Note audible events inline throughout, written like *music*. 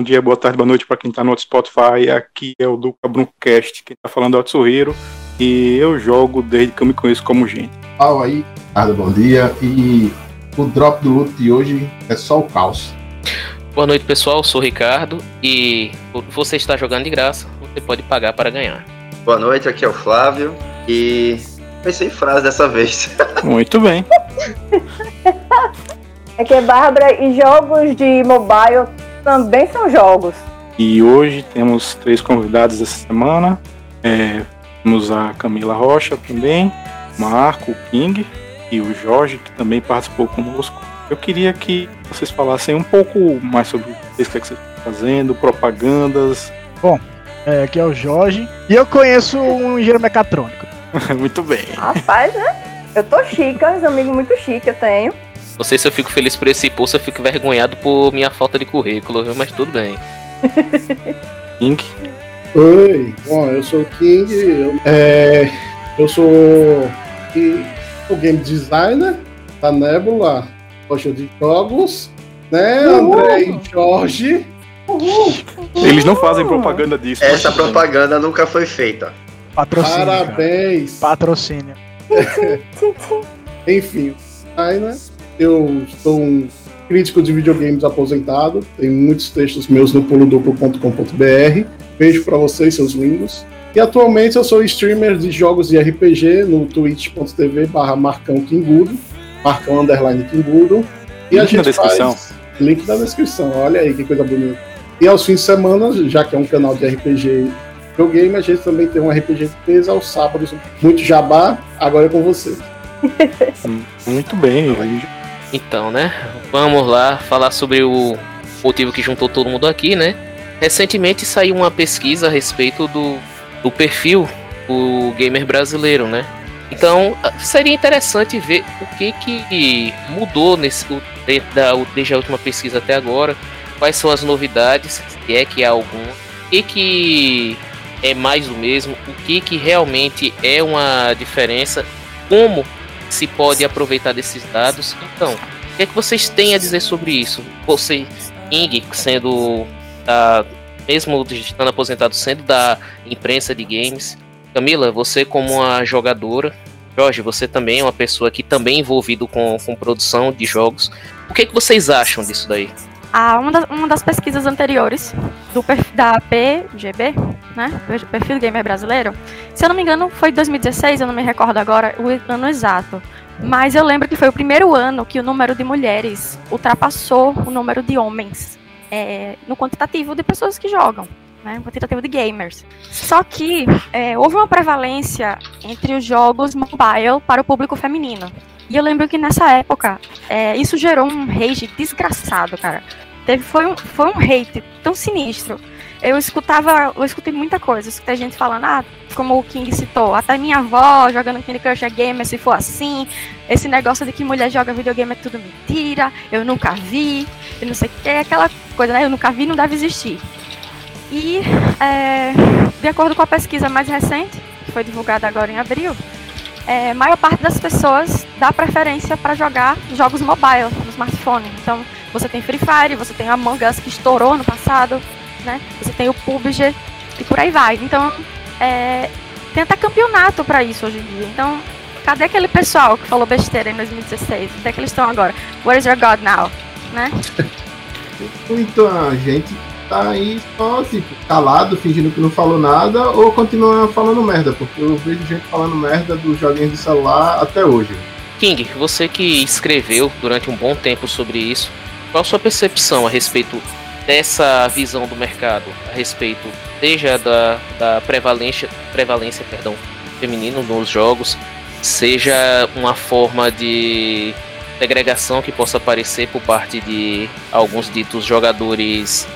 Bom dia, boa tarde, boa noite para quem está no Spotify. Aqui é o Duca Bruncast, quem está falando é o. E eu jogo desde que eu me conheço como gente. Fala aí, Ricardo, bom dia. E o drop do luto de hoje é só o caos. Boa noite, pessoal. Eu sou o Ricardo e você está jogando de graça. Você pode pagar para ganhar. Boa noite, aqui é o Flávio e pensei em frase dessa vez. *laughs* Muito bem. Aqui é Bárbara e jogos de mobile também são jogos. E hoje temos três convidados essa semana. É, temos a Camila Rocha também, Marco, o King e o Jorge, que também participou conosco. Eu queria que vocês falassem um pouco mais sobre o que vocês estão fazendo, propagandas. Bom, é, aqui é o Jorge e eu conheço um engenheiro mecatrônico. *laughs* Muito bem. Rapaz, né? Eu tô chique, um amigo muito chique eu tenho. Não sei se eu fico feliz por esse post, eu fico envergonhado por minha falta de currículo, mas tudo bem. *laughs* King? Oi, bom, eu sou o King, eu, é, eu sou o game designer da Nebula, gosto de jogos, né, André e Jorge. Uhul. Eles não fazem propaganda disso. Essa propaganda nunca foi feita. Patrocínio. cara. Parabéns. Patrocínio. *laughs* Enfim, designer, eu sou um crítico de videogames aposentado, tenho muitos textos meus no puloduplo.com.br. Beijo pra vocês, seus lindos. E atualmente eu sou streamer de jogos de RPG no twitch.tv barra Marcão Kingudo, Marcão Underline Kingudo. E a Link na gente descrição. faz... Link na descrição, olha aí que coisa bonita. E aos fins de semana, já que é um canal de RPG videogame, a gente também tem um RPG de mesa aos sábados. Muito jabá, agora é com você. *laughs* Muito bem. Então, né? Vamos lá falar sobre o motivo que juntou todo mundo aqui, né? Recentemente saiu uma pesquisa a respeito do, do perfil do gamer brasileiro, né? Então seria interessante ver o que, que mudou nesse, da, desde a última pesquisa até agora, quais são as novidades, se é que há alguma, o que, que é mais do mesmo, o que, que realmente é uma diferença, como se pode aproveitar desses dados. Então, o que é que vocês têm a dizer sobre isso? Você, Ing, sendo da, mesmo estando aposentado, sendo da imprensa de games. Camila, você como uma jogadora. Jorge, você também é uma pessoa que também é envolvido com, com produção de jogos. O que, é que vocês acham disso daí? Ah, uma, das, uma das pesquisas anteriores do da PGB, né? Perfil Gamer Brasileiro, se eu não me engano, foi 2016, eu não me recordo agora o ano exato. Mas eu lembro que foi o primeiro ano que o número de mulheres ultrapassou o número de homens é, no quantitativo de pessoas que jogam, né? No quantitativo de gamers. Só que é, houve uma prevalência entre os jogos mobile para o público feminino. E eu lembro que nessa época, é, isso gerou um rage desgraçado, cara. Teve, foi, um, foi um hate tão sinistro. Eu escutava, eu escutei muita coisa. Eu escutei gente falando, ah, como o King citou, até minha avó jogando Candy Crush é gamer se for assim. Esse negócio de que mulher joga videogame é tudo mentira. Eu nunca vi. Eu não sei o que. Aquela coisa, né? Eu nunca vi, não deve existir. E, é, de acordo com a pesquisa mais recente, que foi divulgada agora em abril, é, a maior parte das pessoas dá preferência para jogar jogos mobile no smartphone. Então, você tem Free Fire, você tem Among Us que estourou no passado, né? Você tem o PUBG e por aí vai. Então, é, tem até campeonato para isso hoje em dia. Então, cadê aquele pessoal que falou besteira em 2016? Onde é que eles estão agora? Where is your God now? Né? *laughs* Muita gente tá aí só, tipo, calado, fingindo que não falou nada, ou continua falando merda, porque eu vejo gente falando merda dos joguinhos de celular até hoje. King, você que escreveu durante um bom tempo sobre isso, qual a sua percepção a respeito dessa visão do mercado, a respeito seja da, da prevalência, prevalência perdão, feminino nos jogos, seja uma forma de segregação que possa aparecer por parte de alguns ditos jogadores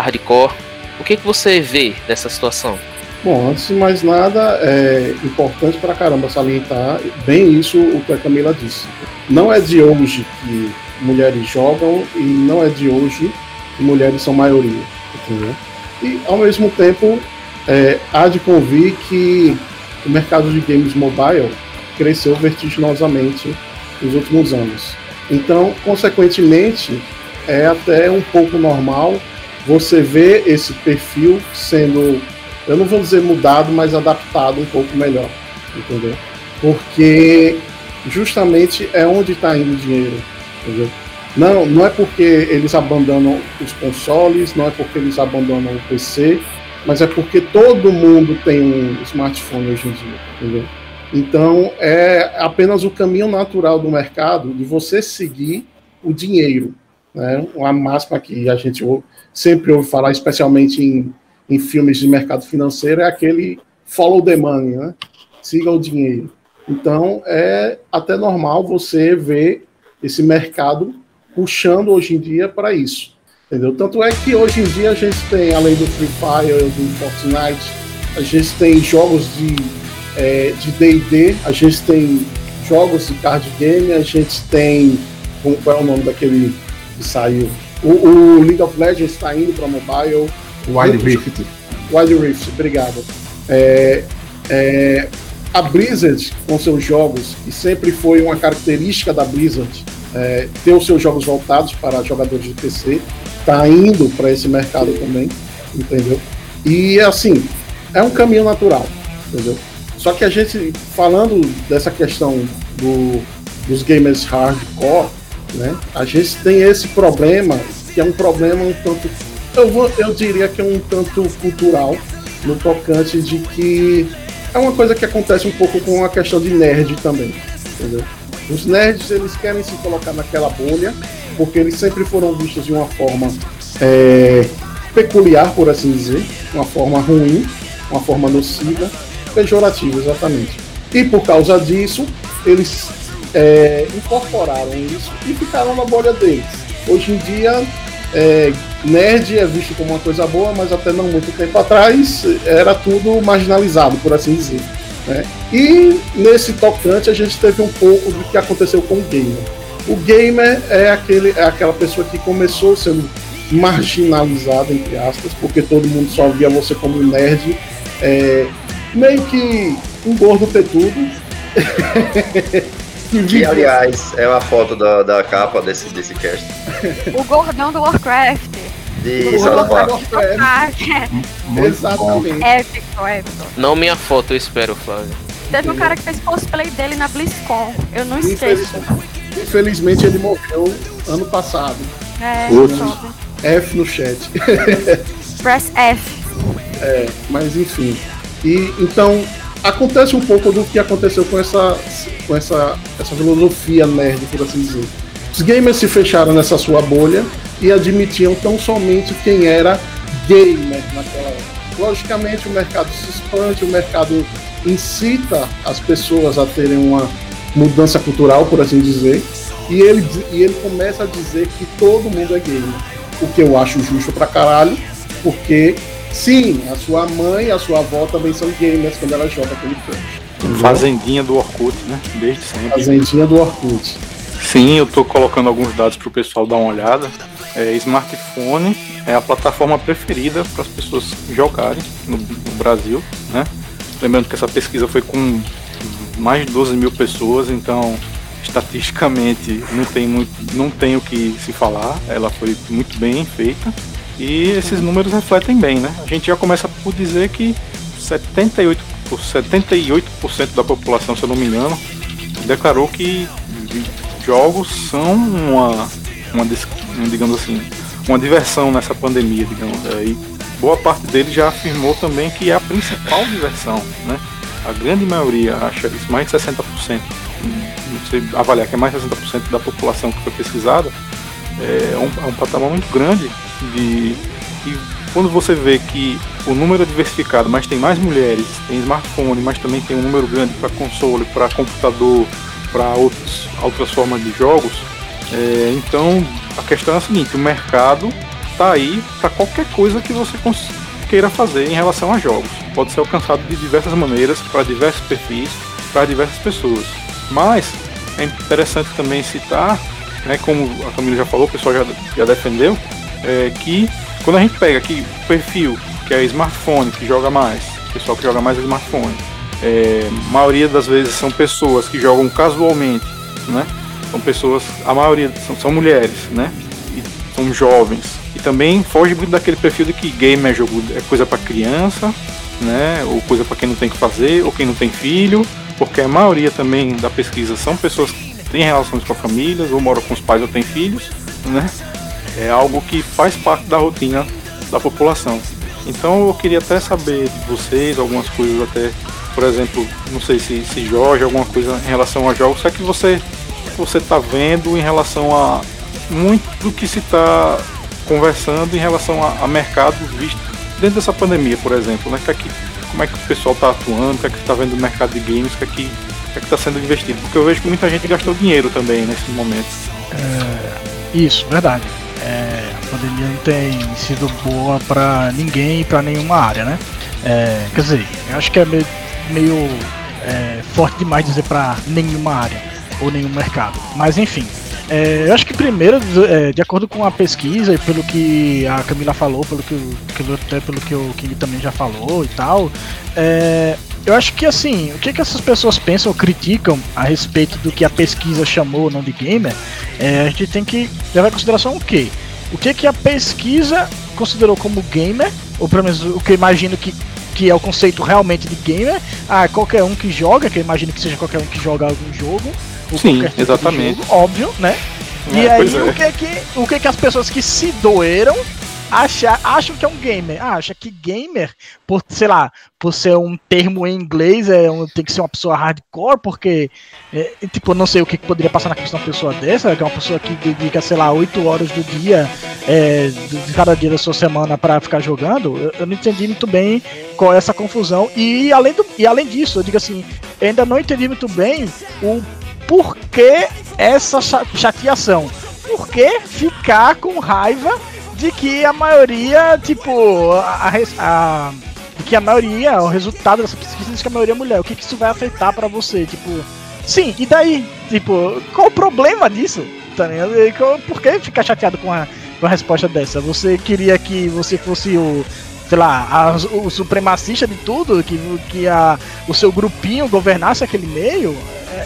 hardcore. O que, que você vê dessa situação? Bom, antes de mais nada, é importante pra caramba salientar bem isso o que a Camila disse. Não é de hoje que mulheres jogam e não é de hoje que mulheres são maioria, entendeu? E ao mesmo tempo, é, há de convir que o mercado de games mobile cresceu vertiginosamente nos últimos anos. Então, consequentemente, é até um pouco normal você vê esse perfil sendo, eu não vou dizer mudado, mas adaptado um pouco melhor, entendeu? Porque justamente é onde está indo o dinheiro, entendeu? Não, não é porque eles abandonam os consoles, não é porque eles abandonam o PC, mas é porque todo mundo tem um smartphone hoje em dia, entendeu? Então é apenas o caminho natural do mercado de você seguir o dinheiro, né? Uma máxima que a gente sempre ouve falar, especialmente em, em filmes de mercado financeiro, é aquele follow the money, né? Siga o dinheiro. Então é até normal você ver esse mercado puxando hoje em dia para isso. Entendeu? Tanto é que hoje em dia a gente tem, além do Free Fire, do Fortnite, a gente tem jogos de é, de D&D, a gente tem jogos de card game, a gente tem qual é o nome daquele que saiu? O, o League of Legends está indo para mobile. Wild Rift. Wild Rift, obrigado. É, é, a Blizzard, com seus jogos, e sempre foi uma característica da Blizzard, é, ter os seus jogos voltados para jogadores de PC, está indo para esse mercado também, entendeu? E assim, é um caminho natural, entendeu? Só que a gente, falando dessa questão do, dos gamers hardcore, né, a gente tem esse problema, que é um problema um tanto. Eu, vou, eu diria que é um tanto cultural, no tocante de que é uma coisa que acontece um pouco com a questão de nerd também, entendeu? Os nerds eles querem se colocar naquela bolha porque eles sempre foram vistos de uma forma é, peculiar, por assim dizer, uma forma ruim, uma forma nociva, pejorativa, exatamente. E por causa disso, eles é, incorporaram isso e ficaram na bolha deles. Hoje em dia, é, nerd é visto como uma coisa boa, mas até não muito tempo atrás era tudo marginalizado, por assim dizer. Né? E nesse tocante a gente teve um pouco do que aconteceu com o gamer. O gamer é, aquele, é aquela pessoa que começou sendo marginalizada, entre aspas, porque todo mundo só via você como nerd, é, meio que um gordo tetudo. que, *laughs* que aliás é uma foto da, da capa desse, desse cast. O gordão do Warcraft. De Warcraft. Exatamente. Épico, épico. Não minha foto, eu espero, Flávio. Teve um cara que fez cosplay dele na BlizzCon. Eu não esqueço. Infelizmente ele morreu ano passado. É. F no chat. Press F. É, mas enfim. E então acontece um pouco do que aconteceu com essa com essa essa filosofia nerd, por assim dizer. Os gamers se fecharam nessa sua bolha e admitiam tão somente quem era gamer naquela época. Logicamente o mercado se expande, o mercado incita as pessoas a terem uma mudança cultural, por assim dizer, e ele, e ele começa a dizer que todo mundo é gamer. O que eu acho justo pra caralho, porque sim, a sua mãe e a sua avó também são gamers quando ela joga aquele Crash. Fazendinha do Orkut, né? Desde sempre. Fazendinha do Orkut. Sim, eu tô colocando alguns dados pro pessoal dar uma olhada. É, smartphone é a plataforma preferida para as pessoas jogarem no, no Brasil, né? Lembrando que essa pesquisa foi com mais de 12 mil pessoas, então estatisticamente não tem, muito, não tem o que se falar, ela foi muito bem feita e esses números refletem bem, né? A gente já começa por dizer que 78%, 78% da população, se eu não me engano, declarou que jogos são uma, uma digamos assim, uma diversão nessa pandemia, digamos. É, E boa parte deles já afirmou também que é a principal diversão, né? A grande maioria acha isso, mais de 60%. Você avaliar que é mais de 60% da população que foi pesquisada, é um, é um patamar muito grande de e quando você vê que o número é diversificado, mas tem mais mulheres, tem smartphone, mas também tem um número grande para console, para computador, para outras formas de jogos, é, então a questão é a seguinte: o mercado está aí para qualquer coisa que você queira fazer em relação a jogos. Pode ser alcançado de diversas maneiras, para diversos perfis, para diversas pessoas. Mas é interessante também citar, né, como a Camila já falou, o pessoal já, já defendeu, é, que quando a gente pega aqui o perfil, que é smartphone, que joga mais, pessoal que joga mais é smartphone, é, maioria das vezes são pessoas que jogam casualmente, né? São pessoas, a maioria são, são mulheres, né? E são jovens. E também foge muito daquele perfil de que game é jogo é coisa para criança, né? Ou coisa para quem não tem que fazer, ou quem não tem filho, porque a maioria também da pesquisa são pessoas que têm relações com a família, ou moram com os pais ou têm filhos, né? É algo que faz parte da rotina da população. Então eu queria até saber de vocês algumas coisas até, por exemplo, não sei se, se Jorge, alguma coisa em relação a jogos, o é que você você está vendo em relação a muito do que se está conversando em relação a, a mercado visto dentro dessa pandemia, por exemplo, né? Que aqui, como é que o pessoal está atuando, o que é que está vendo no mercado de games, o que é que é está sendo investido? Porque eu vejo que muita gente gastou dinheiro também nesse momento. É, isso, verdade. É, a pandemia não tem sido boa para ninguém e para nenhuma área, né? É, quer dizer, eu acho que é meio, meio é, forte demais dizer para nenhuma área ou nenhum mercado. Mas enfim, é, eu acho que primeiro, é, de acordo com a pesquisa e pelo que a Camila falou, pelo que, que até pelo que o King também já falou e tal, é, eu acho que assim, o que, que essas pessoas pensam ou criticam a respeito do que a pesquisa chamou não de gamer, é, a gente tem que levar em consideração o quê? O que, que a pesquisa considerou como gamer, ou pelo menos o que eu imagino que que é o conceito realmente de gamer. Ah, qualquer um que joga, que eu imagino que seja qualquer um que joga algum jogo. Sim, tipo exatamente. Jogo, óbvio, né? É, e aí, é. o, que, que, o que que as pessoas que se doeram achar, acham que é um gamer. Ah, acha que gamer, por, sei lá, por ser um termo em inglês, é um, tem que ser uma pessoa hardcore, porque, é, tipo, não sei o que, que poderia passar na questão de uma pessoa dessa, que é uma pessoa que dedica, sei lá, 8 horas do dia, é, de cada dia da sua semana para ficar jogando. Eu, eu, não entendi muito bem qual é essa confusão. E além, do, e além disso, eu digo assim, ainda não entendi muito bem o porquê essa chateação. Por que ficar com raiva de que a maioria, tipo, a, a, de que a maioria, o resultado dessa pesquisa diz que a maioria é mulher. O que, que isso vai afetar para você? Tipo, sim, e daí? Tipo, qual o problema disso? Tá Por que ficar chateado com a, com a resposta dessa? Você queria que você fosse o, sei lá, a, o supremacista de tudo, que, que a, o seu grupinho governasse aquele meio?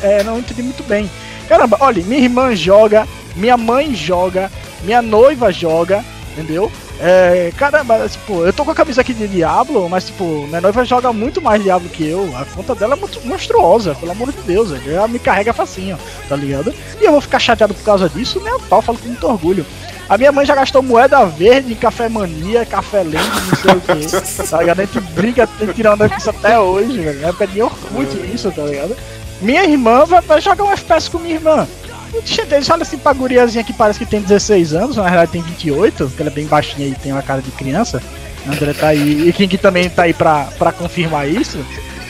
É, é, não entendi muito bem. Caramba, olha, minha irmã joga, minha mãe joga, minha noiva joga, entendeu? É, caramba, tipo, eu tô com a camisa aqui de Diablo, mas tipo, minha noiva joga muito mais Diablo que eu. A conta dela é muito monstruosa, pelo amor de Deus, ela me carrega facinho, tá ligado? E eu vou ficar chateado por causa disso, nem a pau, falo com muito orgulho. A minha mãe já gastou moeda verde em café mania, café lento, não sei o que. Tá ligado? A gente brinca tirando isso até hoje, velho. Na época de Orkut isso, tá ligado? Minha irmã vai jogar um FPS com minha irmã. Deixa olha assim pra guriazinha que parece que tem 16 anos, na verdade tem 28, porque ela é bem baixinha e tem uma cara de criança. André tá aí, e que também tá aí pra, pra confirmar isso.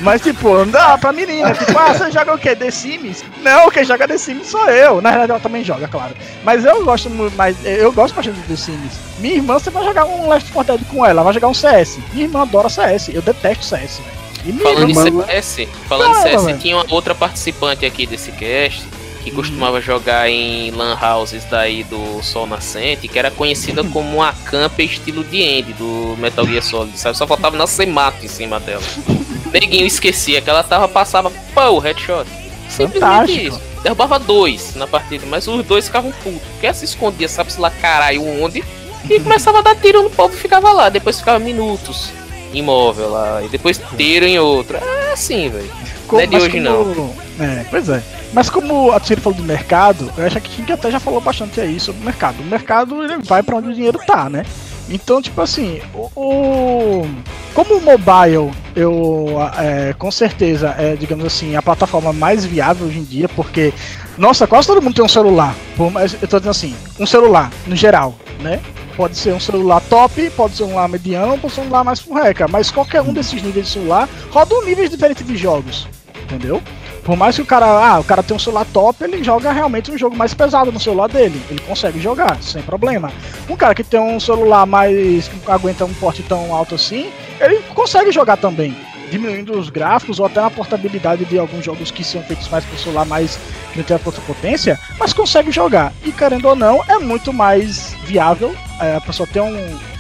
Mas, tipo, não dá pra menina. Tipo, ah, você joga o quê? The Sims? Não, quem joga The Sims sou eu. Na verdade, ela também joga, claro. Mas eu gosto muito, mas eu gosto bastante do The Sims. Minha irmã, você vai jogar um Left 4 Dead com ela, vai jogar um CS. Minha irmã adora CS. Eu detesto CS, velho. Falando em CS, falando em CS, tinha uma outra participante aqui desse cast que costumava jogar em lan houses daí do Sol Nascente, que era conhecida como uma camper estilo de End do Metal Gear Solid, sabe? Só faltava nascer mato em cima dela. Neguinho esquecia que ela tava, passava, pô, headshot. Simplesmente isso. Derrubava dois na partida, mas os dois ficavam putos. Porque se escondia, sabe-se lá caralho onde, e começava a dar tiro no povo e ficava lá. Depois ficava minutos imóvel lá, e depois tiro em outro. É assim, velho. Não é de hoje como... não. É, pois é. Mas como a Tsiri falou do mercado, eu acho que a gente até já falou bastante aí sobre o mercado. O mercado ele vai para onde o dinheiro tá, né? Então, tipo assim, o, o como o mobile, eu é, com certeza é, digamos assim, a plataforma mais viável hoje em dia, porque nossa, quase todo mundo tem um celular. Mas eu tô dizendo assim, um celular no geral, né? Pode ser um celular top, pode ser um celular mediano, pode ser um celular mais furreca, mas qualquer um desses níveis de celular roda um nível diferente de jogos, entendeu? Por mais que o cara, ah, o cara tem um celular top, ele joga realmente um jogo mais pesado no celular dele. Ele consegue jogar, sem problema. Um cara que tem um celular mais. que aguenta um porte tão alto assim, ele consegue jogar também. Diminuindo os gráficos ou até na portabilidade de alguns jogos que são feitos mais para celular mais que não tem a potência, mas consegue jogar. E querendo ou não, é muito mais viável é, a pessoa ter um.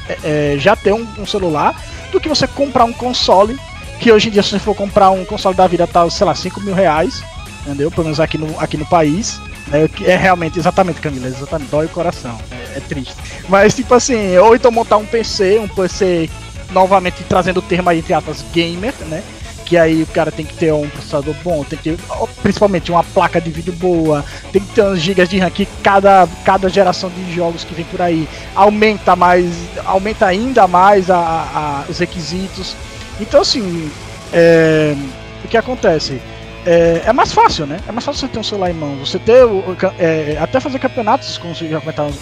É, é já ter um, um celular do que você comprar um console que hoje em dia, se você for comprar um console da vida, tá, sei lá, 5 mil reais, entendeu? Pelo menos aqui no, aqui no país. É, é realmente, exatamente, Camila, exatamente, dói o coração. É, é triste. Mas, tipo assim, ou então montar um PC, um PC novamente trazendo o termo aí entre aspas gamer, né? Que aí o cara tem que ter um processador bom, tem que ter principalmente uma placa de vídeo boa, tem que ter uns gigas de RAM que cada, cada geração de jogos que vem por aí aumenta mais, aumenta ainda mais a, a os requisitos. Então assim, é, o que acontece? É, é, mais fácil, né? É mais fácil você ter um celular em mão, você ter é, até fazer campeonatos, como você já comentava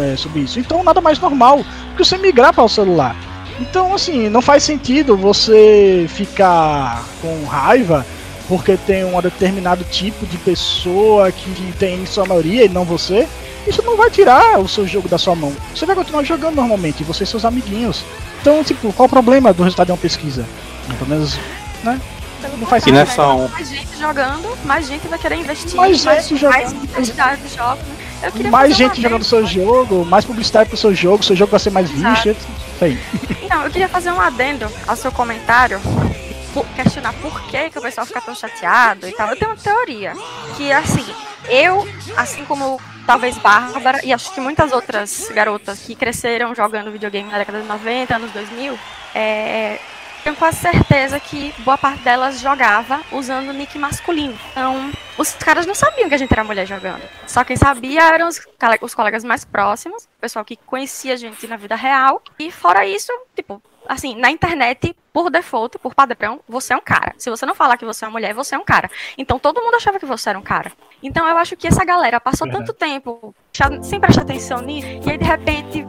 é, sobre isso. Então nada mais normal que você migrar para o celular. Então, assim, não faz sentido você ficar com raiva porque tem um determinado tipo de pessoa que tem em sua maioria e não você. Isso não vai tirar o seu jogo da sua mão. Você vai continuar jogando normalmente, você e seus amiguinhos. Então, tipo, qual o problema do resultado de uma pesquisa? Pelo menos, né? Não faz sentido. Nessa um... Mais gente jogando, mais gente vai querer investir, mais, mais gente jogando. mais quantidade de jogos. Mais gente jogando seu jogo, mais publicidade pro seu jogo, seu jogo vai ser mais visto, isso aí. Não, eu queria fazer um adendo ao seu comentário questionar por que, que o pessoal fica tão chateado e tal. Eu tenho uma teoria. Que assim, eu, assim como talvez Bárbara e acho que muitas outras garotas que cresceram jogando videogame na década de 90, anos 2000, é, tenho quase certeza que boa parte delas jogava usando nick masculino. Então, os caras não sabiam que a gente era mulher jogando. Só quem sabia eram os, os colegas mais próximos, o pessoal que conhecia a gente na vida real. E fora isso, tipo, assim, na internet, por default, por padrão, você é um cara. Se você não falar que você é uma mulher, você é um cara. Então todo mundo achava que você era um cara. Então eu acho que essa galera passou tanto tempo sem prestar atenção nisso, e aí de repente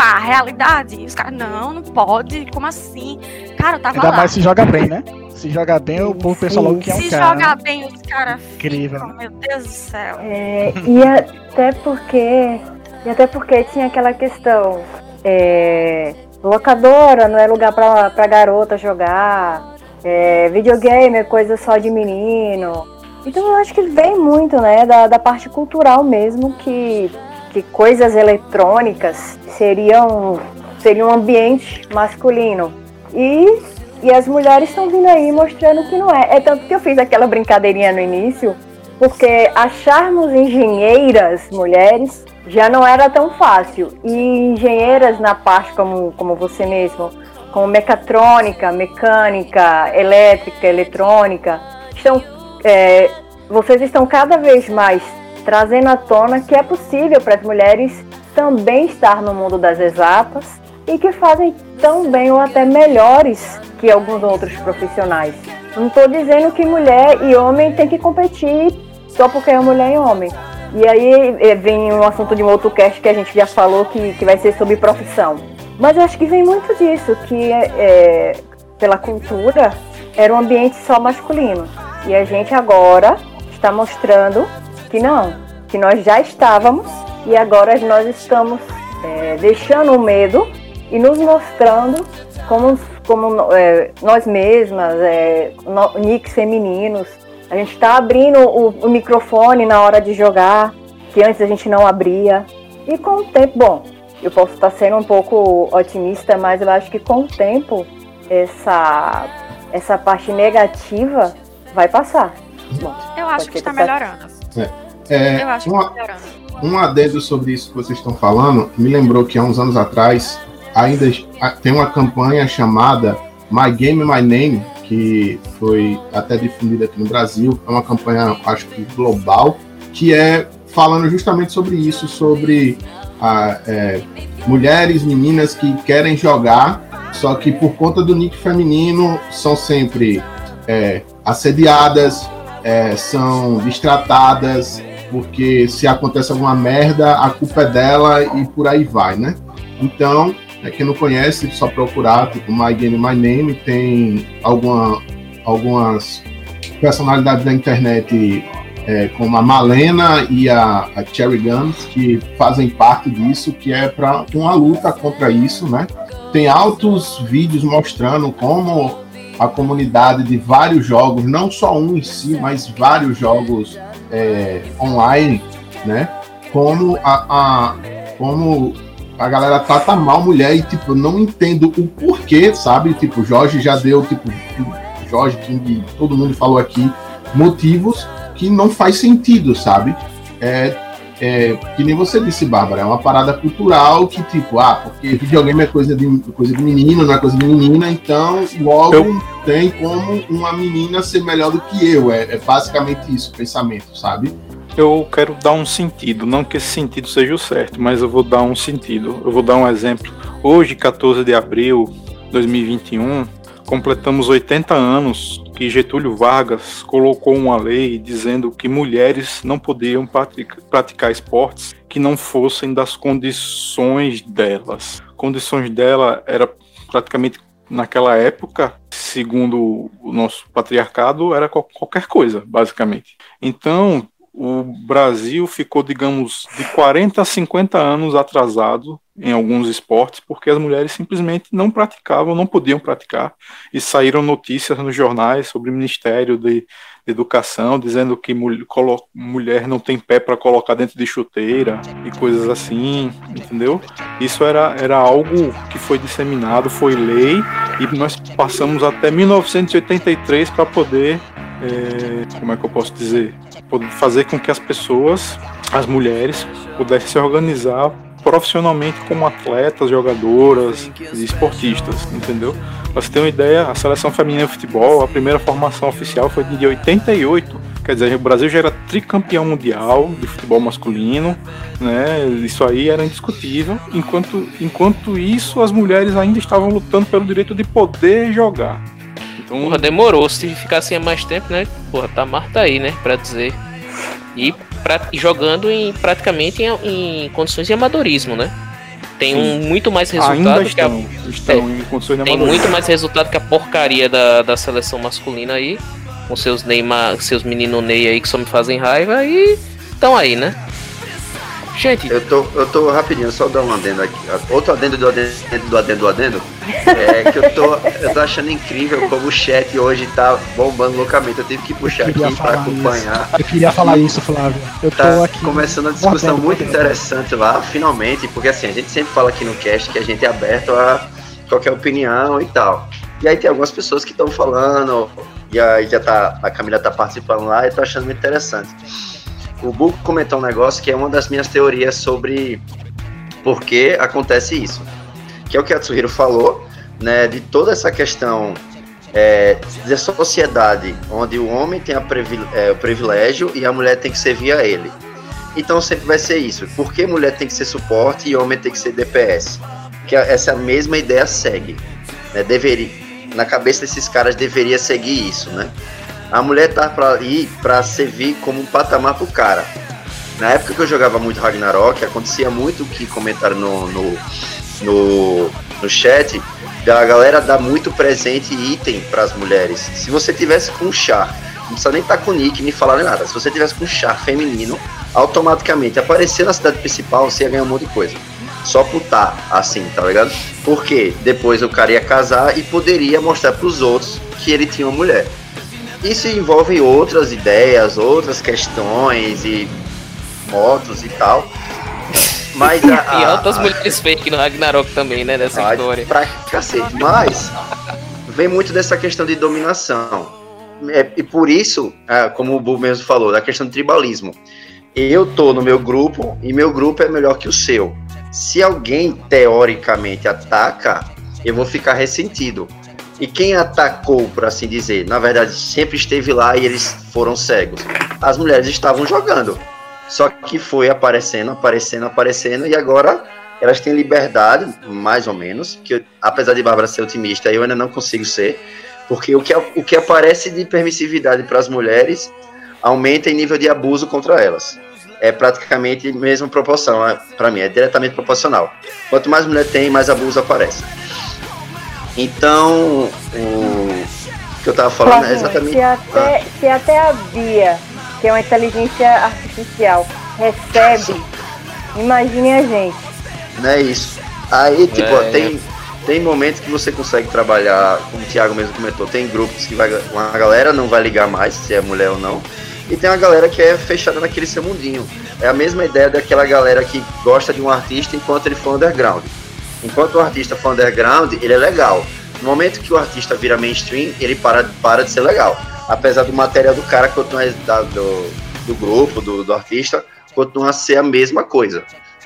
pá, realidade. Os caras, não, não pode, como assim? Cara, eu tava Ainda lá. mais se joga bem, né? Se joga bem, o povo pensa logo que é um se cara. Se joga bem, os caras Incrível. Ficam, meu Deus do céu. É, e até porque... E até porque tinha aquela questão... É, locadora não é lugar pra garota jogar. É, videogame é coisa só de menino. Então eu acho que vem muito, né, da, da parte cultural mesmo, que que coisas eletrônicas seriam seria um ambiente masculino. E, e as mulheres estão vindo aí mostrando que não é. É tanto que eu fiz aquela brincadeirinha no início, porque acharmos engenheiras mulheres já não era tão fácil. E engenheiras na parte como, como você mesmo, como mecatrônica, mecânica, elétrica, eletrônica, estão, é, vocês estão cada vez mais trazendo à tona que é possível para as mulheres também estar no mundo das exatas e que fazem tão bem ou até melhores que alguns outros profissionais. Não estou dizendo que mulher e homem tem que competir só porque é mulher e homem. E aí eh, vem um assunto de um outro cast que a gente já falou que, que vai ser sobre profissão. Mas eu acho que vem muito disso, que é, pela cultura era um ambiente só masculino. E a gente agora está mostrando que não, que nós já estávamos e agora nós estamos é, deixando o medo e nos mostrando como, como é, nós mesmas, é, no, nicks femininos. A gente está abrindo o, o, microfone na hora de jogar, que antes a gente não abria. E com o tempo, bom, eu posso estar sendo um pouco otimista, mas eu acho que com o tempo essa, essa parte negativa vai passar. Bom, eu acho que está melhorando. É. É, Eu acho uma, que tá um adendo sobre isso que vocês estão falando, me lembrou que há uns anos atrás ainda tem uma campanha chamada My Game My Name, que foi até difundida aqui no Brasil. É uma campanha, acho que global, que é falando justamente sobre isso, sobre a, é, mulheres, meninas que querem jogar, só que por conta do nick feminino são sempre é, assediadas, é, são distratadas, porque se acontece alguma merda, a culpa é dela e por aí vai, né? Então, é, quem não conhece, só procurar, tipo, My Game, My Name, tem alguma, algumas personalidades da internet é, como a Malena e a, a Cherry Guns, que fazem parte disso, que é para uma luta contra isso, né? Tem altos vídeos mostrando como a comunidade de vários jogos, não só um em si, mas vários jogos é, online, né? Como a, a, como a galera trata mal mulher e, tipo, não entendo o porquê, sabe? Tipo, Jorge já deu, tipo, Jorge, King, todo mundo falou aqui, motivos que não faz sentido, sabe? É, é, que nem você disse, Bárbara, é uma parada cultural que, tipo, ah, porque videogame é coisa de, coisa de menino, não é coisa de menina, então logo eu... tem como uma menina ser melhor do que eu. É, é basicamente isso, o pensamento, sabe? Eu quero dar um sentido, não que esse sentido seja o certo, mas eu vou dar um sentido. Eu vou dar um exemplo. Hoje, 14 de abril de 2021, completamos 80 anos que Getúlio Vargas colocou uma lei dizendo que mulheres não podiam praticar esportes que não fossem das condições delas. Condições dela era praticamente naquela época, segundo o nosso patriarcado, era qualquer coisa, basicamente. Então, o Brasil ficou, digamos, de 40 a 50 anos atrasado em alguns esportes, porque as mulheres simplesmente não praticavam, não podiam praticar, e saíram notícias nos jornais sobre o Ministério de, Educação dizendo que mulher, mulher não tem pé para colocar dentro de chuteira e coisas assim, entendeu? Isso era, era algo que foi disseminado, foi lei, e nós passamos até 1983 para poder, é, como é que eu posso dizer, fazer com que as pessoas, as mulheres, pudessem se organizar profissionalmente como atletas, jogadoras e esportistas, entendeu? Pra você ter uma ideia, a seleção feminina de futebol, a primeira formação oficial foi de 88. Quer dizer, o Brasil já era tricampeão mundial de futebol masculino, né? Isso aí era indiscutível. Enquanto, enquanto isso, as mulheres ainda estavam lutando pelo direito de poder jogar. Porra, demorou. Se ficasse mais tempo, né? Porra, tá Marta aí, né? Pra dizer. E, pra, jogando em, praticamente em, em, condições de amadorismo, né? Tem um muito mais resultado estão, que a. Estão é, em condições de tem muito mais resultado que a porcaria da, da seleção masculina aí. Com seus Neymar, seus menino Ney aí que só me fazem raiva e estão aí, né? Gente. Eu tô, eu tô rapidinho, só dar um adendo aqui. Outro adendo do adendo do adendo do adendo. É que eu tô, eu tô achando incrível como o chat hoje tá bombando loucamente. Eu tive que puxar aqui pra acompanhar. Isso. Eu queria falar isso, Flávio. Eu tá tô aqui. Começando uma discussão muito interessante lá, finalmente, porque assim, a gente sempre fala aqui no cast que a gente é aberto a qualquer opinião e tal. E aí tem algumas pessoas que estão falando, e aí já tá, a Camila tá participando lá e tô achando muito interessante o Buco comentou um negócio que é uma das minhas teorias sobre por que acontece isso. Que é o que a Tsuhiro falou, né, de toda essa questão é, da sociedade, onde o homem tem privile é, o privilégio e a mulher tem que servir a ele. Então sempre vai ser isso. Por que mulher tem que ser suporte e homem tem que ser DPS? Que essa mesma ideia segue. Né, deveria, na cabeça desses caras deveria seguir isso, né? A mulher tá pra ir pra servir como um patamar pro cara. Na época que eu jogava muito Ragnarok, acontecia muito que comentaram no, no, no, no chat da galera dar muito presente e item para as mulheres. Se você tivesse com um char, não precisa nem estar tá com nick, nem falar nada. Se você tivesse com um char feminino, automaticamente aparecer na cidade principal, você ia ganhar um monte de coisa. Só putar assim, tá ligado? Porque depois o cara ia casar e poderia mostrar para os outros que ele tinha uma mulher. Isso envolve outras ideias, outras questões e motos e tal. Mas a, *laughs* a, e altas a, mulheres fake no Ragnarok também, né? Nessa a, história. Pra cacete. Mas vem muito dessa questão de dominação. É, e por isso, é, como o Bu mesmo falou, da questão do tribalismo. Eu tô no meu grupo e meu grupo é melhor que o seu. Se alguém teoricamente ataca, eu vou ficar ressentido. E quem atacou, por assim dizer, na verdade sempre esteve lá e eles foram cegos. As mulheres estavam jogando. Só que foi aparecendo, aparecendo, aparecendo, e agora elas têm liberdade, mais ou menos, que apesar de Bárbara ser otimista, eu ainda não consigo ser, porque o que, o que aparece de permissividade para as mulheres aumenta em nível de abuso contra elas. É praticamente mesma proporção, é, para mim, é diretamente proporcional. Quanto mais mulher tem, mais abuso aparece. Então, o que eu tava falando é exatamente. Se até, ah. se até a Bia, que é uma inteligência artificial, recebe, imagine a gente. Não é isso. Aí, tipo, é, tem, é. tem momentos que você consegue trabalhar, como o Thiago mesmo comentou, tem grupos que vai, uma galera não vai ligar mais se é mulher ou não. E tem uma galera que é fechada naquele seu mundinho. É a mesma ideia daquela galera que gosta de um artista enquanto ele for underground. Enquanto o artista for underground, ele é legal. No momento que o artista vira mainstream, ele para, para de ser legal. Apesar do material do cara continuar do, do grupo, do, do artista, continua a ser a mesma coisa.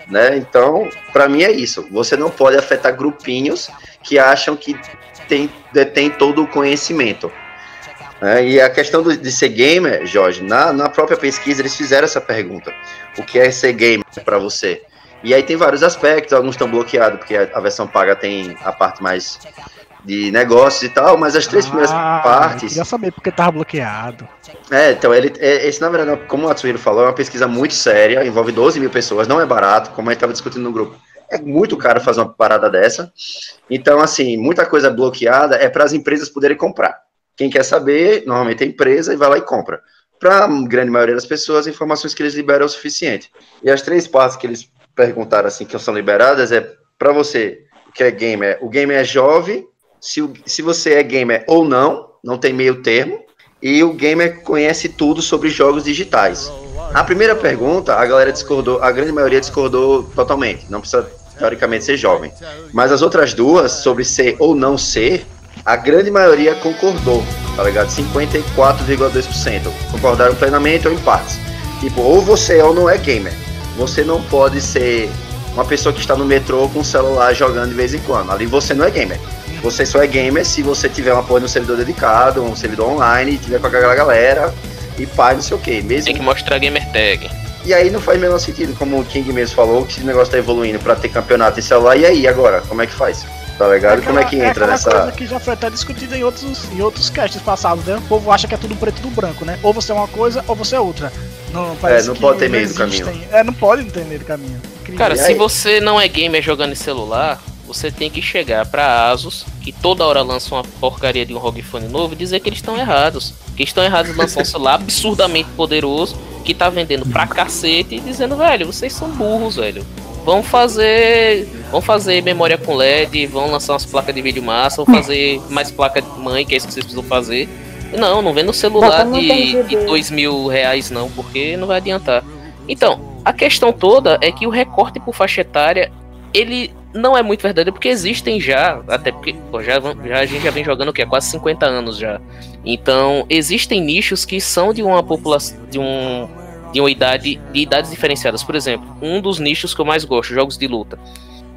Né? Então, para mim é isso. Você não pode afetar grupinhos que acham que tem, detém todo o conhecimento. É, e a questão do, de ser gamer, Jorge, na, na própria pesquisa eles fizeram essa pergunta: o que é ser gamer para você? E aí tem vários aspectos, alguns estão bloqueados, porque a, versão paga tem a parte mais de negócios e tal, mas as três ah, primeiras partes. Eu queria saber porque tava bloqueado. É, então, ele, é, esse na verdade, como o Atsuhiro falou, é uma pesquisa muito séria, envolve 12 mil pessoas, não é barato, como a gente estava discutindo no grupo. É muito caro fazer uma parada dessa. Então, assim, muita coisa bloqueada é para as empresas poderem comprar. Quem quer saber, normalmente é a empresa e vai lá e compra. Para a grande maioria das pessoas, as informações que eles liberam é o suficiente. E as três partes que eles perguntaram assim que são liberadas é para você o que é gamer. O gamer é jovem, se, se você é gamer ou não, não tem meio termo. E o gamer conhece tudo sobre jogos digitais. A primeira pergunta, a galera discordou, a grande maioria discordou totalmente. Não precisa teoricamente ser jovem. Mas as outras duas, sobre ser ou não ser, a grande maioria concordou, tá ligado? 54,2% concordaram plenamente ou em partes. Tipo, ou você é ou não é gamer. Você não pode ser uma pessoa que está no metrô com o celular jogando de vez em quando. Ali você não é gamer. Você só é gamer se você tiver um apoio no servidor dedicado, um servidor online, tiver com aquela galera e pai, não sei o que. Mesmo... Tem que mostrar gamer tag. E aí não faz o menor sentido, como o King mesmo falou, que esse negócio tá evoluindo para ter campeonato em celular. E aí, agora? Como é que faz? Tá ligado? É Como é que é entra é nessa. coisa que já foi até discutida em outros, em outros casts passados, né? O povo acha que é tudo preto e tudo branco, né? Ou você é uma coisa ou você é outra. Não, é, não pode ter meio do caminho. É, não pode ter meio do caminho. Incrível. Cara, se você não é gamer jogando em celular, você tem que chegar pra Asus, que toda hora lança uma porcaria de um ROG Phone novo, e dizer que eles estão errados. Que estão errados em lançar um celular absurdamente poderoso, que tá vendendo pra cacete, e dizendo, velho, vocês são burros, velho vão fazer. Vão fazer memória com LED, vão lançar umas placas de vídeo massa, vão fazer mais placa de mãe, que é isso que vocês precisam fazer. Não, não vem no celular de, de dois mil reais não, porque não vai adiantar. Então, a questão toda é que o recorte por faixa etária, ele não é muito verdadeiro, porque existem já, até porque pô, já, já, a gente já vem jogando o que? Quase 50 anos já. Então, existem nichos que são de uma população, de um de uma idade de idades diferenciadas. Por exemplo, um dos nichos que eu mais gosto, jogos de luta.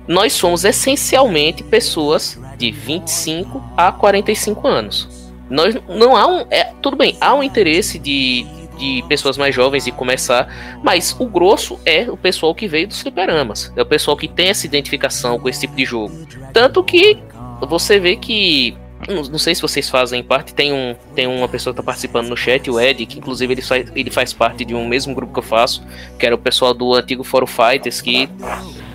Nós somos essencialmente pessoas de 25 a 45 anos. Nós não há um, é, tudo bem, há um interesse de, de pessoas mais jovens de começar, mas o grosso é o pessoal que veio dos fliperamas. É o pessoal que tem essa identificação com esse tipo de jogo. Tanto que você vê que não, não, sei se vocês fazem parte, tem, um, tem uma pessoa que tá participando no chat, o Ed, que inclusive ele faz, ele faz parte de um mesmo grupo que eu faço, que era o pessoal do antigo Fórum Fighters, que,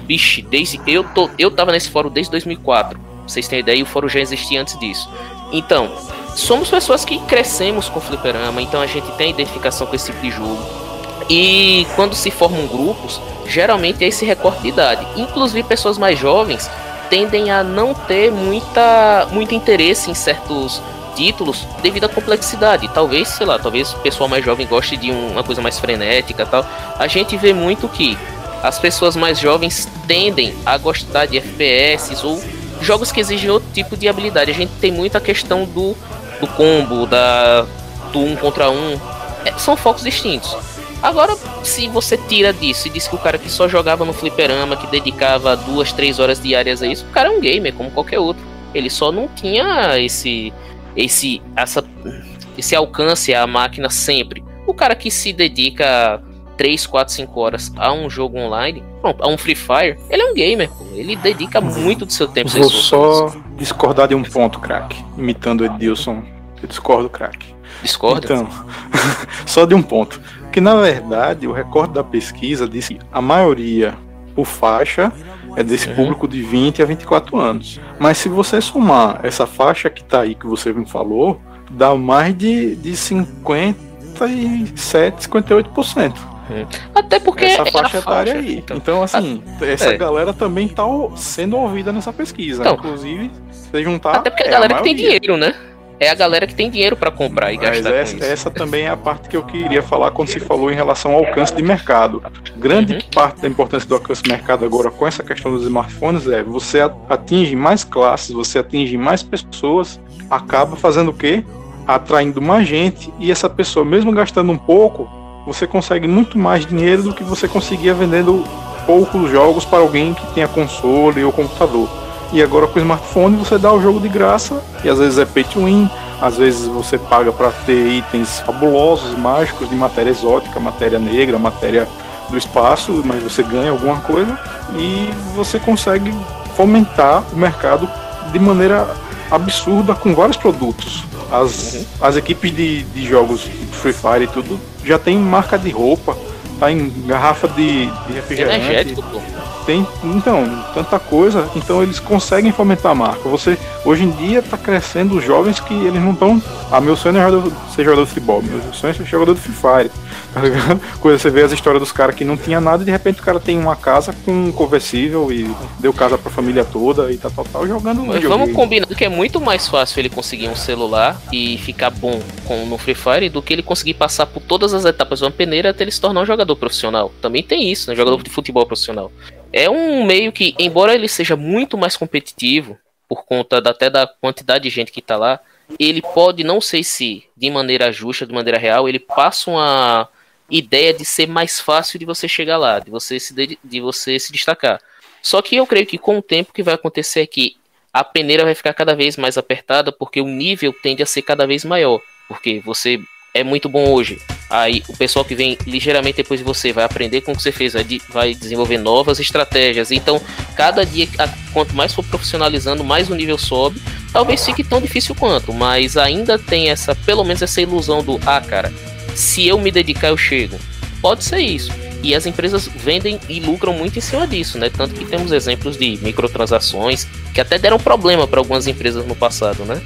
bicho, desde, eu, tô, eu tava nesse fórum desde 2004, pra vocês terem ideia, o fórum já existia antes disso. Então, somos pessoas que crescemos com fliperama, então a gente tem identificação com esse tipo de jogo. E quando se formam grupos, geralmente é esse recorte de idade. Inclusive pessoas mais jovens tendem a não ter muita, muito interesse em certos títulos devido à complexidade. Talvez, sei lá, talvez o pessoal mais jovem goste de uma coisa mais frenética tal. A gente vê muito que as pessoas mais jovens tendem a gostar de FPS ou jogos que exigem outro tipo de habilidade. A gente tem muita questão do, do combo, da, do um contra um. É, são focos distintos. Agora, se você tira disso e diz que o cara que só jogava no fliperama, que dedicava duas, três horas diárias a isso, o cara é um gamer como qualquer outro. Ele só não tinha esse, esse, essa, esse alcance à máquina sempre. O cara que se dedica 3, 4, 5 horas a um jogo online, pronto, a um Free Fire, ele é um gamer, pô. ele dedica muito do seu tempo. Vou só discordar de um ponto, crack, imitando o Edilson. Eu discordo, crack. Discorda? Então, *laughs* só de um ponto que na verdade o recorde da pesquisa disse que a maioria por faixa é desse uhum. público de 20 a 24 anos. Mas se você somar essa faixa que está aí que você me falou, dá mais de, de 57, 58%. Uhum. Até porque essa faixa etária aí. Então, então assim, a... essa é. galera também está sendo ouvida nessa pesquisa. Então, Inclusive, se juntar. Até porque é a galera a que tem dinheiro, né? É a galera que tem dinheiro para comprar e Mas gastar. Essa, essa, também é a parte que eu queria falar quando se falou em relação ao alcance de mercado. Grande uhum. parte da importância do alcance de mercado agora com essa questão dos smartphones é você atinge mais classes, você atinge mais pessoas, acaba fazendo o quê? Atraindo mais gente e essa pessoa, mesmo gastando um pouco, você consegue muito mais dinheiro do que você conseguia vendendo poucos jogos para alguém que tenha console ou computador. E agora com o smartphone você dá o jogo de graça, e às vezes é pay to win, às vezes você paga para ter itens fabulosos, mágicos, de matéria exótica, matéria negra, matéria do espaço, mas você ganha alguma coisa e você consegue fomentar o mercado de maneira absurda com vários produtos. As, uhum. as equipes de, de jogos Free Fire e tudo já tem marca de roupa, tá em garrafa de, de refrigerante. Energético, pô. Tem, então, tanta coisa, então eles conseguem fomentar a marca. Você, hoje em dia, está crescendo os jovens que eles não estão. Ah, meu sonho é jogador, ser jogador de futebol, meu sonho é ser jogador de Free Fire tá ligado? *laughs* Quando você vê as histórias dos caras que não tinha nada e de repente o cara tem uma casa com um conversível e deu casa pra família toda e tá total jogando Mas vamos combinar que é muito mais fácil ele conseguir um celular e ficar bom com, no Free Fire do que ele conseguir passar por todas as etapas de uma peneira até ele se tornar um jogador profissional. Também tem isso, né? Jogador de futebol profissional. É um meio que, embora ele seja muito mais competitivo, por conta da, até da quantidade de gente que tá lá, ele pode, não sei se de maneira justa, de maneira real, ele passa uma ideia de ser mais fácil de você chegar lá, de você se, de, de você se destacar. Só que eu creio que com o tempo que vai acontecer é que a peneira vai ficar cada vez mais apertada porque o nível tende a ser cada vez maior. Porque você é muito bom hoje. Aí o pessoal que vem ligeiramente depois de você vai aprender com o que você fez, vai, de, vai desenvolver novas estratégias. Então, cada dia, quanto mais for profissionalizando, mais o nível sobe. Talvez fique tão difícil quanto, mas ainda tem essa, pelo menos essa ilusão do, ah, cara, se eu me dedicar, eu chego. Pode ser isso. E as empresas vendem e lucram muito em cima disso, né? Tanto que temos exemplos de microtransações que até deram problema para algumas empresas no passado, né?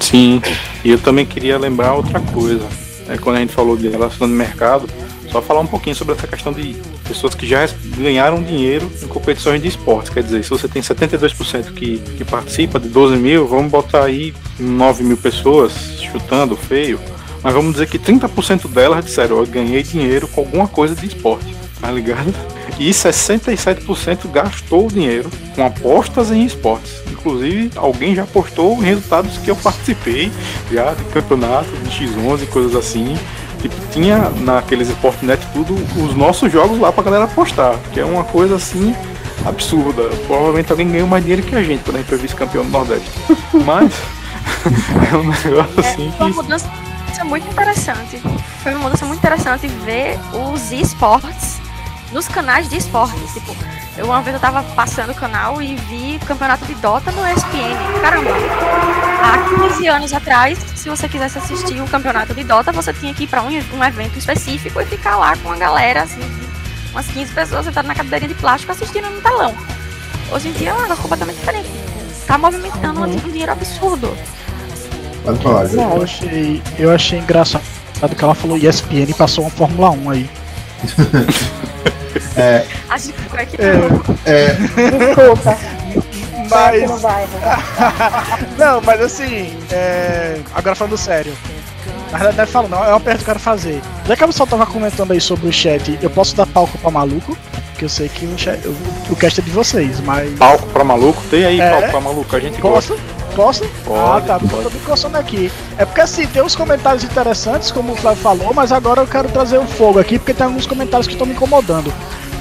Sim, e eu também queria lembrar outra coisa. É, quando a gente falou de relação de mercado, só falar um pouquinho sobre essa questão de pessoas que já ganharam dinheiro em competições de esportes. Quer dizer, se você tem 72% que, que participa de 12 mil, vamos botar aí 9 mil pessoas chutando feio mas vamos dizer que 30% delas disseram: Eu ganhei dinheiro com alguma coisa de esporte, tá ligado? E 67% gastou o dinheiro com apostas em esportes. Inclusive, alguém já postou resultados que eu participei já de campeonato, de X11, coisas assim. Tipo, tinha naqueles Sportnet tudo os nossos jogos lá pra galera postar, que é uma coisa assim absurda. Provavelmente alguém ganhou mais dinheiro que a gente quando a gente foi vice-campeão do Nordeste. *laughs* Mas *laughs* é um negócio assim que mudança muito interessante. Foi uma mudança muito interessante ver os esportes nos canais de esportes. Tipo, eu uma vez eu tava passando o canal e vi o campeonato de Dota no ESPN. Caramba! Há 15 anos atrás, se você quisesse assistir um campeonato de Dota, você tinha que ir para um, um evento específico e ficar lá com a galera, assim, umas 15 pessoas sentadas na cadeirinha de plástico assistindo no telão. Hoje em dia é um negócio completamente diferente. Tá movimentando uhum. um dinheiro absurdo. Pode falar, eu achei, eu achei engraçado que ela falou ESPN e passou uma Fórmula 1 aí. É, é, é, Desculpa. Mas. não, mas assim, é... agora falando sério. Na verdade, não é falo, não, é uma pergunta que eu quero fazer. Já que a pessoa tava comentando aí sobre o chat, eu posso dar palco pra maluco? Porque eu sei que o, chat, o, o cast é de vocês, mas. Palco pra maluco? Tem aí é, palco pra maluco, a gente posso? gosta. Posso? Pode, ah, tá. Pode. Tô me coçando aqui. É porque assim, tem uns comentários interessantes, como o Flávio falou, mas agora eu quero trazer o fogo aqui, porque tem alguns comentários que estão me incomodando.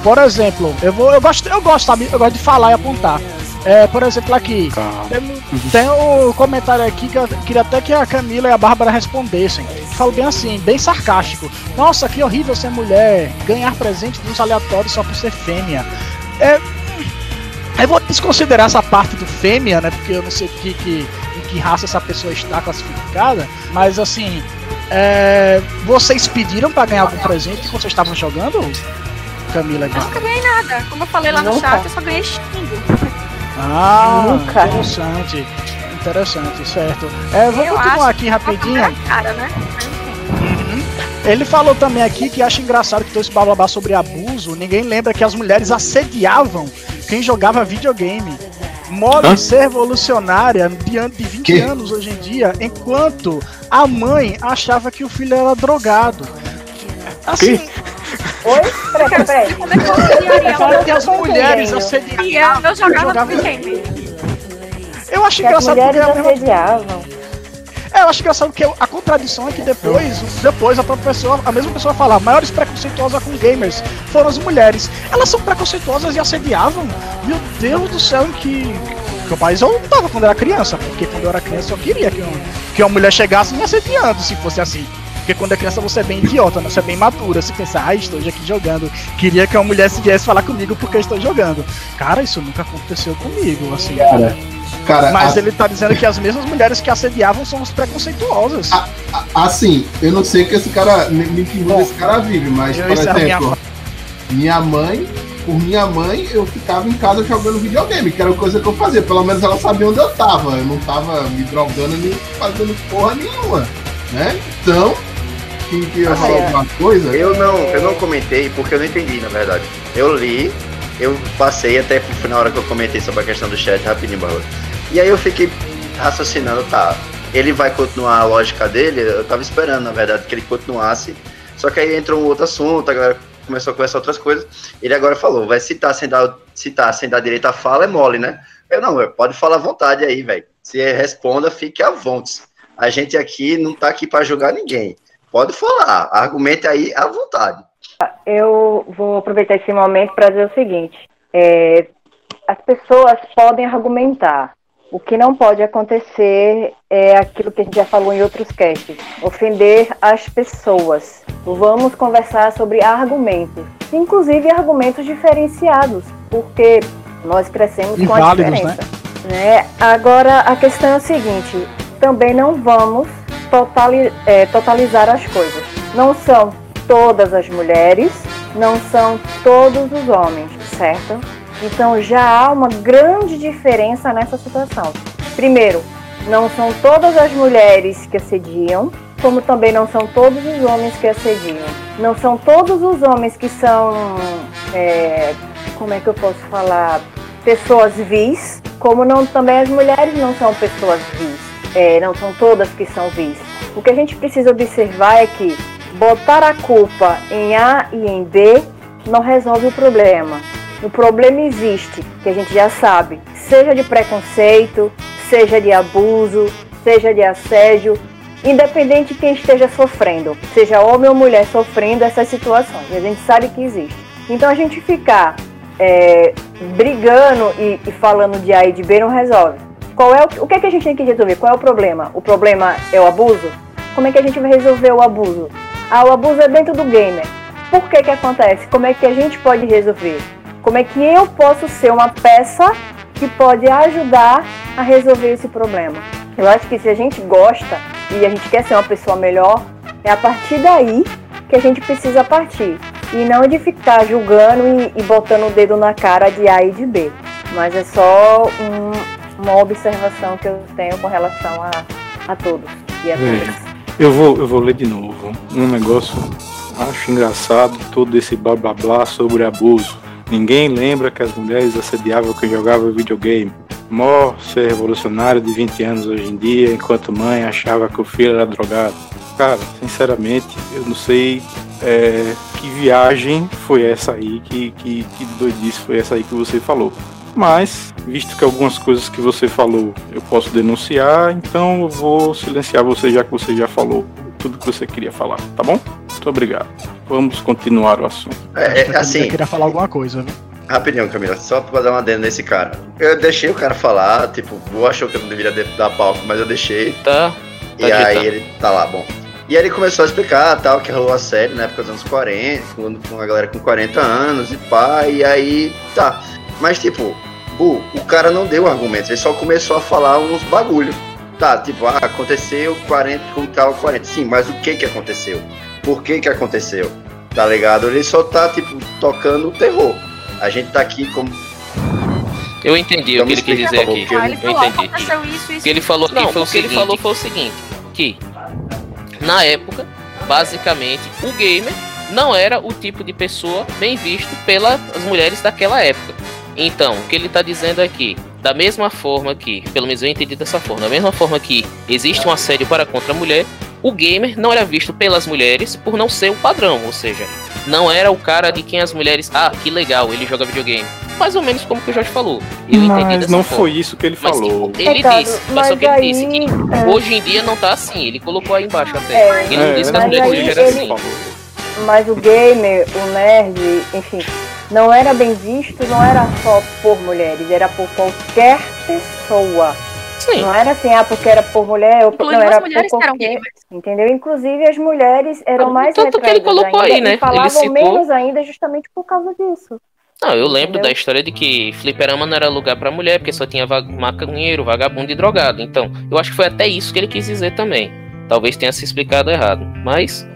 Por exemplo, eu vou. Eu gosto, eu gosto, sabe? Eu gosto de falar e apontar. É, por exemplo, aqui. Tem, tem um comentário aqui que eu queria até que a Camila e a Bárbara respondessem. Falo bem assim, bem sarcástico. Nossa, que horrível ser mulher. Ganhar presente dos aleatórios só por ser fêmea. É, eu vou desconsiderar essa parte do fêmea, né? Porque eu não sei que, que, em que raça essa pessoa está classificada. Mas assim, é, vocês pediram para ganhar algum presente que vocês estavam jogando? Camila? Eu nunca ganhei nada. Como eu falei lá no nunca. chat, eu só ganhei xingo. Ah, nunca. interessante. Interessante, certo. É, vou eu continuar aqui rapidinho. Cara, né? Uhum. Ele falou também aqui que acha engraçado que todo esse bababá sobre abuso, ninguém lembra que as mulheres assediavam quem jogava videogame. Ser revolucionária diante de 20 que? anos hoje em dia, enquanto a mãe achava que o filho era drogado. Assim. Que? Oi? Peraí, peraí. Como é que eu que as mulheres assediavam. Eu jogava videogame. Eu acho engraçado porque. As mulheres assediavam. Eu acho engraçado que a contradição é que depois, depois a própria pessoa, a mesma pessoa fala, maiores preconceituosas com gamers foram as mulheres. Elas são preconceituosas e assediavam. Meu Deus do céu, que. que mas eu tava quando era criança, porque quando eu era criança eu queria que que uma mulher chegasse me assediando se fosse assim. Porque quando é criança você é bem idiota, né? você é bem madura. Você pensa, ah, estou aqui jogando. Queria que uma mulher se viesse falar comigo porque eu estou jogando. Cara, isso nunca aconteceu comigo, assim. Cara, cara Mas a... ele tá dizendo que as mesmas mulheres que assediavam são as preconceituosas. A, a, assim, eu não sei que esse cara, nem que mundo esse cara vive, mas, por exemplo, minha... minha mãe por minha mãe, eu ficava em casa jogando videogame, que era a coisa que eu fazia. Pelo menos ela sabia onde eu tava. Eu não tava me drogando nem fazendo porra nenhuma. Né? Então, que, que ia falar alguma coisa? Eu não, eu não comentei porque eu não entendi, na verdade. Eu li, eu passei até na hora que eu comentei sobre a questão do chat rapidinho, Barroso. E aí eu fiquei raciocinando, tá, ele vai continuar a lógica dele, eu tava esperando, na verdade, que ele continuasse. Só que aí entrou um outro assunto, a galera começou a conversar outras coisas. Ele agora falou, vai citar sem dar, citar sem dar direito à fala é mole, né? Eu não, pode falar à vontade aí, velho. Se responda, fique à vontade. A gente aqui não tá aqui para julgar ninguém. Pode falar, argumente aí à vontade. Eu vou aproveitar esse momento para dizer o seguinte: é, as pessoas podem argumentar. O que não pode acontecer é aquilo que a gente já falou em outros casts: ofender as pessoas. Vamos conversar sobre argumentos, inclusive argumentos diferenciados, porque nós crescemos e com a válidos, diferença. Né? né? Agora, a questão é a seguinte: também não vamos é, totalizar as coisas. Não são todas as mulheres, não são todos os homens, certo? Então já há uma grande diferença nessa situação. Primeiro, não são todas as mulheres que assediam, como também não são todos os homens que assediam. Não são todos os homens que são, é, como é que eu posso falar, pessoas vis, como não também as mulheres não são pessoas vis é, não são todas que são vis. O que a gente precisa observar é que botar a culpa em A e em B não resolve o problema. O problema existe, que a gente já sabe, seja de preconceito, seja de abuso, seja de assédio, independente de quem esteja sofrendo, seja homem ou mulher sofrendo essas situações, a gente sabe que existe. Então a gente ficar é, brigando e, e falando de A e de B não resolve. Qual é o, o que, é que a gente tem que resolver? Qual é o problema? O problema é o abuso? Como é que a gente vai resolver o abuso? Ah, o abuso é dentro do gamer. Por que que acontece? Como é que a gente pode resolver? Como é que eu posso ser uma peça que pode ajudar a resolver esse problema? Eu acho que se a gente gosta e a gente quer ser uma pessoa melhor, é a partir daí que a gente precisa partir. E não de ficar julgando e, e botando o dedo na cara de A e de B. Mas é só um, uma observação que eu tenho com relação a, a todos e a todas. Eu vou, eu vou ler de novo. Um negócio, acho engraçado todo esse blá blá blá sobre abuso. Ninguém lembra que as mulheres assediavam quem jogava videogame. Mó ser revolucionário de 20 anos hoje em dia, enquanto mãe achava que o filho era drogado. Cara, sinceramente, eu não sei é, que viagem foi essa aí, que, que, que doidice foi essa aí que você falou. Mas, visto que algumas coisas que você falou eu posso denunciar, então eu vou silenciar você já que você já falou tudo que você queria falar, tá bom? Muito obrigado. Vamos continuar o assunto. É, é assim. Eu queria falar alguma coisa, né? Rapidinho, Camila, só pra dar uma adendo nesse cara. Eu deixei o cara falar, tipo, eu achou que eu não deveria dar palco, mas eu deixei. Tá. tá e aí ele tá lá, bom. E aí ele começou a explicar tal, que rolou a série na época dos anos 40, com, com a galera com 40 anos e pá, e aí tá. Mas, tipo, o, o cara não deu argumentos, ele só começou a falar uns bagulho. Tá, tipo, ah, aconteceu 40 com tal 40. Sim, mas o que que aconteceu? Por que que aconteceu? Tá ligado? Ele só tá, tipo, tocando o terror. A gente tá aqui como eu entendi o que ele quis dizer aqui. Ah, ele eu entendi. Isso, isso, que ele falou não, foi o que ele falou foi o seguinte, que na época, basicamente, o gamer não era o tipo de pessoa bem visto pelas mulheres daquela época. Então, o que ele está dizendo aqui, da mesma forma que, pelo menos eu entendi dessa forma, da mesma forma que existe um assédio para contra a mulher, o gamer não era visto pelas mulheres por não ser o padrão, ou seja, não era o cara de quem as mulheres, ah, que legal, ele joga videogame. mais ou menos como que o Jorge falou. Eu mas não forma. foi isso que ele mas, falou. Tipo, ele é, disse, mas, só que ele disse que é... hoje em dia não tá assim. Ele colocou aí embaixo até. É, ele não disse que as mulheres hoje eram assim. Mas o gamer, o nerd, enfim, não era bem visto, não era só por mulheres, era por qualquer pessoa. Sim. Não era assim, ah, porque era por mulher, ou não era por qualquer, entendeu? Inclusive as mulheres eram mais Tanto que ele colocou ainda, aí, né? E falavam citou... menos ainda justamente por causa disso. Não, eu lembro Entendeu? da história de que fliperama não era lugar para mulher, porque só tinha maconheiro, vagabundo e drogado. Então, eu acho que foi até isso que ele quis dizer também. Talvez tenha se explicado errado, mas...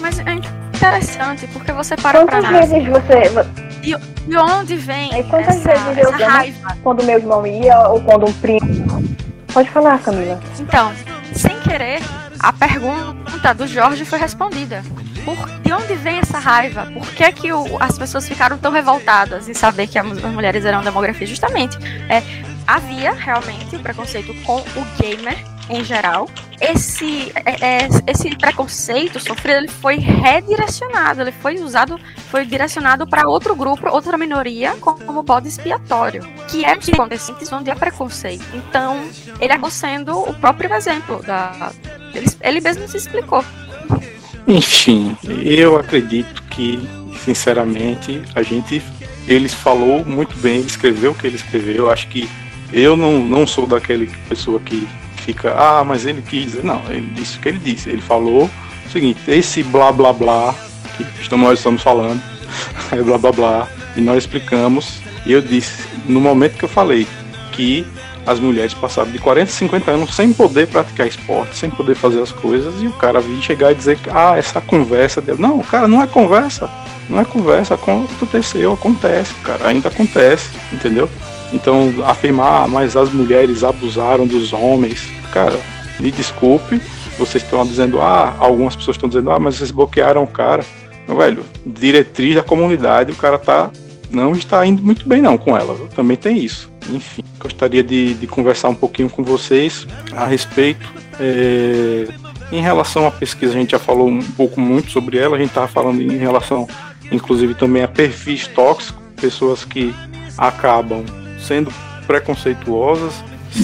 Mas é interessante, porque você para Quantas pra vezes você... De, de onde vem e quantas essa, vezes eu essa raiva? Quando meu irmão ia, ou quando um primo... Pode falar, Camila. Então, sem querer, a pergunta do Jorge foi respondida por, de onde vem essa raiva? Por que, que o, as pessoas ficaram tão revoltadas em saber que as mulheres eram demografia? Justamente, é, havia realmente o preconceito com o gamer em geral. Esse, é, é, esse preconceito sofrido ele foi redirecionado, ele foi usado, foi direcionado para outro grupo, outra minoria, como bode expiatório, que é que acontecentes onde há preconceito. Então, ele acabou sendo o próprio exemplo da. Ele, ele mesmo se explicou. Enfim, eu acredito que, sinceramente, a gente. Ele falou muito bem, escreveu o que ele escreveu. Acho que eu não, não sou daquele pessoa que fica, ah, mas ele quis. Não, ele disse o que ele disse. Ele falou o seguinte: esse blá blá blá que nós estamos falando, é *laughs* blá blá blá, e nós explicamos. E eu disse, no momento que eu falei que as mulheres passavam de 40, 50 anos sem poder praticar esporte, sem poder fazer as coisas, e o cara vir chegar e dizer ah, essa conversa dele. Não, cara, não é conversa. Não é conversa, aconteceu, acontece, cara, ainda acontece, entendeu? Então, afirmar, mas as mulheres abusaram dos homens, cara, me desculpe, vocês estão dizendo, ah, algumas pessoas estão dizendo, ah, mas vocês bloquearam o cara. Meu velho, diretriz da comunidade, o cara tá não está indo muito bem não com ela. Também tem isso. Enfim, gostaria de, de conversar um pouquinho com vocês a respeito. É, em relação à pesquisa, a gente já falou um pouco muito sobre ela. A gente estava falando em relação, inclusive, também a perfis tóxicos, pessoas que acabam sendo preconceituosas,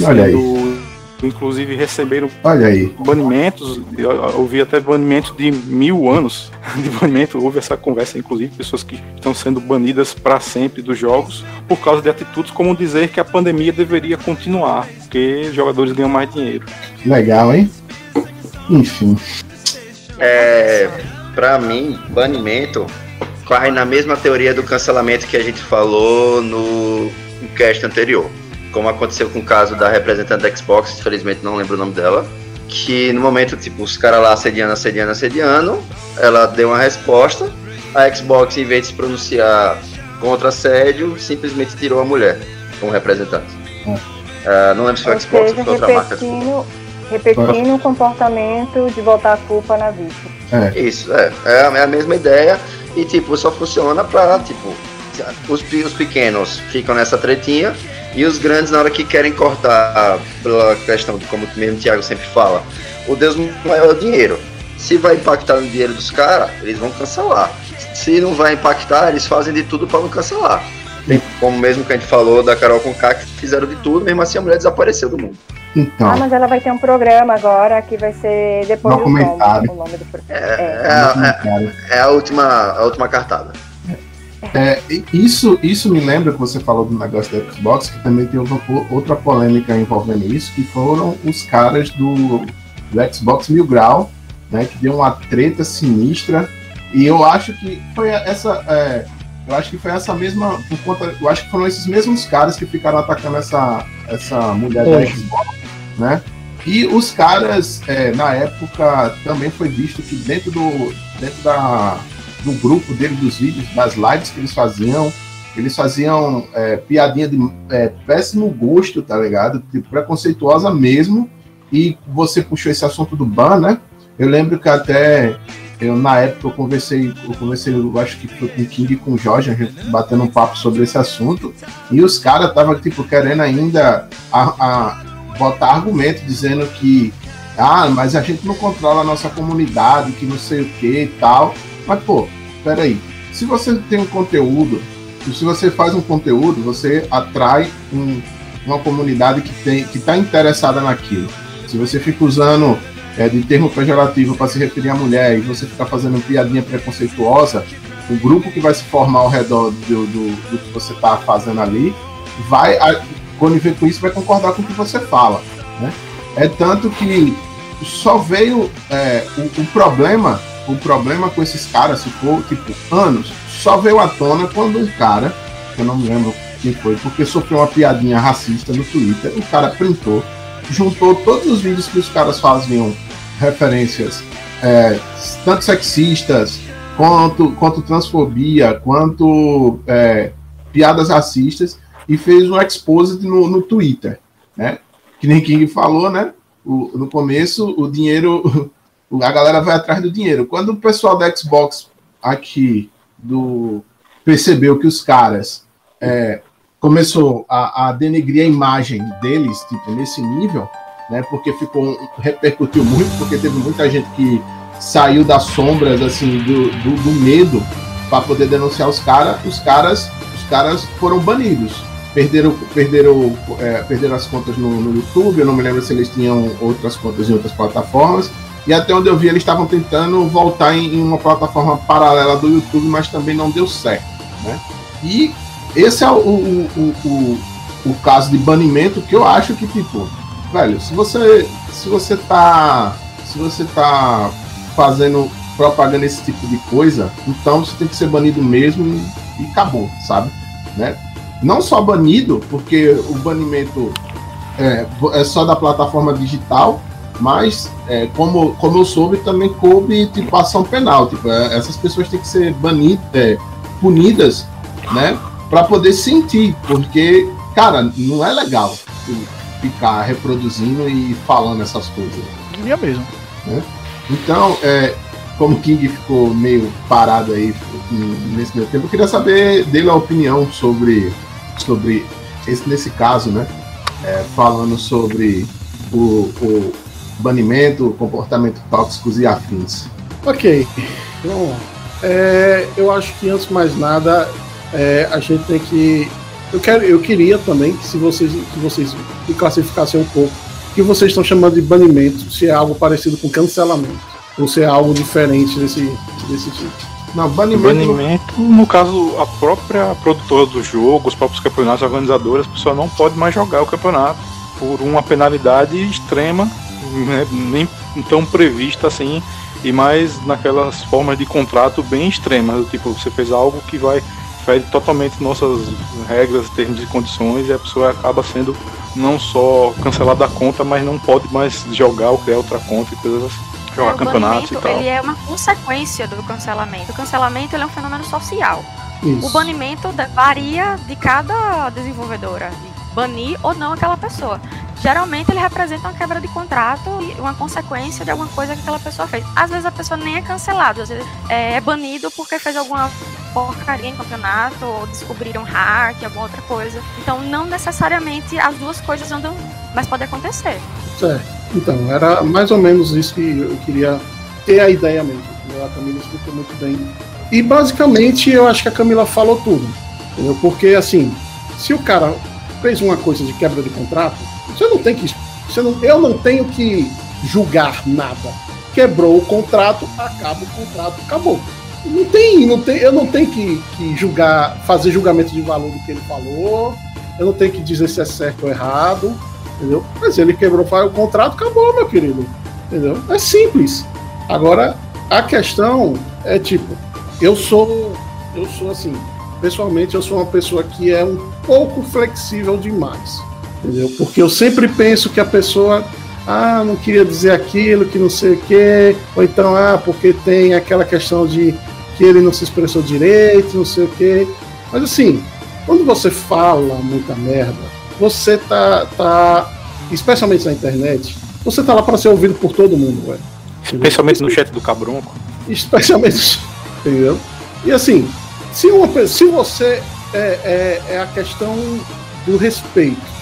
Olha sendo inclusive receberam Olha aí. banimentos, eu ouvi até banimentos de mil anos *laughs* de banimento, houve essa conversa, inclusive, pessoas que estão sendo banidas para sempre dos jogos por causa de atitudes como dizer que a pandemia deveria continuar, porque jogadores ganham mais dinheiro. Legal, hein? Enfim. É, para mim, banimento corre na mesma teoria do cancelamento que a gente falou no cast anterior como aconteceu com o caso da representante da Xbox, infelizmente não lembro o nome dela, que no momento, tipo, os caras lá assediando, assediando, assediando, ela deu uma resposta, a Xbox, em vez de se pronunciar contra assédio, simplesmente tirou a mulher como representante. Uh, não lembro se foi a Xbox ou foi outra marca. Repetindo o comportamento de botar a culpa na vítima. É. Isso, é. É a, é a mesma ideia e, tipo, só funciona pra, tipo, os, os pequenos ficam nessa tretinha e os grandes, na hora que querem cortar, pela questão de como mesmo o Thiago sempre fala, o Deus maior é o dinheiro. Se vai impactar no dinheiro dos caras, eles vão cancelar. Se não vai impactar, eles fazem de tudo para não cancelar. Tem, como mesmo que a gente falou da Carol com K, que fizeram de tudo, mesmo assim a mulher desapareceu do mundo. Então. Ah, mas ela vai ter um programa agora que vai ser depois do nome, o nome do programa. É, é, é, é, a, última, a última cartada. É, isso, isso me lembra que você falou do negócio da Xbox, que também tem outra, outra polêmica envolvendo isso, que foram os caras do, do Xbox Mil Grau, né, que deu uma treta sinistra. E eu acho que foi essa. É, eu acho que foi essa mesma. Por conta, eu acho que foram esses mesmos caras que ficaram atacando essa, essa mulher da Xbox, né? E os caras, é, na época, também foi visto que dentro do. dentro da do grupo dele, dos vídeos, das lives que eles faziam. Eles faziam é, piadinha de é, péssimo gosto, tá ligado? Tipo, preconceituosa mesmo. E você puxou esse assunto do ban, né? Eu lembro que até eu, na época, eu conversei, eu conversei, eu acho que foi com o King e com o Jorge, a gente batendo um papo sobre esse assunto. E os caras estavam, tipo, querendo ainda a, a, botar argumento dizendo que ah, mas a gente não controla a nossa comunidade, que não sei o que e tal. Mas, pô, peraí. Se você tem um conteúdo se você faz um conteúdo, você atrai um, uma comunidade que tem que está interessada naquilo. Se você fica usando é, de termo pejorativo para se referir à mulher e você ficar fazendo piadinha preconceituosa, o grupo que vai se formar ao redor do, do, do que você está fazendo ali vai, quando vê com isso, vai concordar com o que você fala. Né? É tanto que só veio é, o, o, problema, o problema com esses caras ficou tipo anos. Só veio à tona quando um cara, que eu não me lembro quem foi, porque sofreu uma piadinha racista no Twitter, o cara printou, juntou todos os vídeos que os caras faziam referências é, tanto sexistas quanto, quanto transfobia, quanto é, piadas racistas e fez um exposit no, no Twitter, né? Que nem King falou, né? O, no começo, o dinheiro, *laughs* a galera vai atrás do dinheiro. Quando o pessoal da Xbox aqui do percebeu que os caras é, começou a, a, denegrir a imagem deles, tipo, nesse nível, né? Porque ficou repercutiu muito, porque teve muita gente que saiu das sombras assim do, do, do medo para poder denunciar os caras. Os caras, os caras foram banidos perderam, perderam, é, perderam as contas no, no, YouTube, eu não me lembro se eles tinham outras contas em outras plataformas. E até onde eu vi, eles estavam tentando voltar em, em uma plataforma paralela do YouTube, mas também não deu certo. Né? E esse é o, o, o, o, o caso de banimento que eu acho que, tipo, velho, se você se você tá se você tá fazendo propaganda esse tipo de coisa, então você tem que ser banido mesmo e, e acabou, sabe? Né? não só banido, porque o banimento é, é só da plataforma digital, mas é, como, como eu soube, também coube tipo, ação penal. Tipo, é, essas pessoas têm que ser banidas, é, punidas, né? Para poder sentir, porque, cara, não é legal ficar reproduzindo e falando essas coisas. Devia mesmo. Né? Então, é, como o King ficou meio parado aí nesse meu tempo, eu queria saber dele a opinião sobre sobre esse, nesse caso, né? É, falando sobre o, o banimento, comportamento tóxicos e afins. Ok, vamos lá. É, eu acho que antes de mais nada é, a gente tem que eu quero eu queria também que se vocês que vocês me classificassem um pouco que vocês estão chamando de banimento se é algo parecido com cancelamento ou se é algo diferente desse desse tipo não, banimento. Banimento, no caso, a própria produtora do jogo, os próprios campeonatos organizadores, a pessoa não pode mais jogar o campeonato por uma penalidade extrema, né, nem tão prevista assim, e mais naquelas formas de contrato bem extremas, tipo, você fez algo que vai fere totalmente nossas regras, termos e condições, e a pessoa acaba sendo não só cancelada a conta, mas não pode mais jogar ou criar outra conta e coisas assim jogar é, campeonatos e tal. Ele é uma consequência do cancelamento. O cancelamento é um fenômeno social. Isso. O banimento varia de cada desenvolvedora, de banir ou não aquela pessoa. Geralmente ele representa uma quebra de contrato e uma consequência de alguma coisa que aquela pessoa fez. Às vezes a pessoa nem é cancelada, às vezes é banido porque fez alguma porcaria em campeonato ou descobriram hack, alguma outra coisa. Então não necessariamente as duas coisas andam, mas pode acontecer. Certo. Então, era mais ou menos isso que eu queria ter a ideia mesmo. A Camila explicou muito bem. E basicamente eu acho que a Camila falou tudo. Entendeu? Porque assim, se o cara fez uma coisa de quebra de contrato, você não tem que. Você não, eu não tenho que julgar nada. Quebrou o contrato, acaba o contrato, acabou. Não tem, não tem, eu não tenho que, que julgar, fazer julgamento de valor do que ele falou, eu não tenho que dizer se é certo ou errado entendeu? Mas ele quebrou o contrato, acabou, meu querido, entendeu? É simples. Agora, a questão é tipo, eu sou, eu sou assim, pessoalmente eu sou uma pessoa que é um pouco flexível demais, entendeu? Porque eu sempre penso que a pessoa ah, não queria dizer aquilo, que não sei o quê, ou então, ah, porque tem aquela questão de que ele não se expressou direito, não sei o quê. Mas assim, quando você fala muita merda, você tá, tá especialmente na internet, você tá lá para ser ouvido por todo mundo, velho. Especialmente no chat do Cabronco. Especialmente, *laughs* entendeu? E assim, se, uma, se você é, é, é a questão do respeito?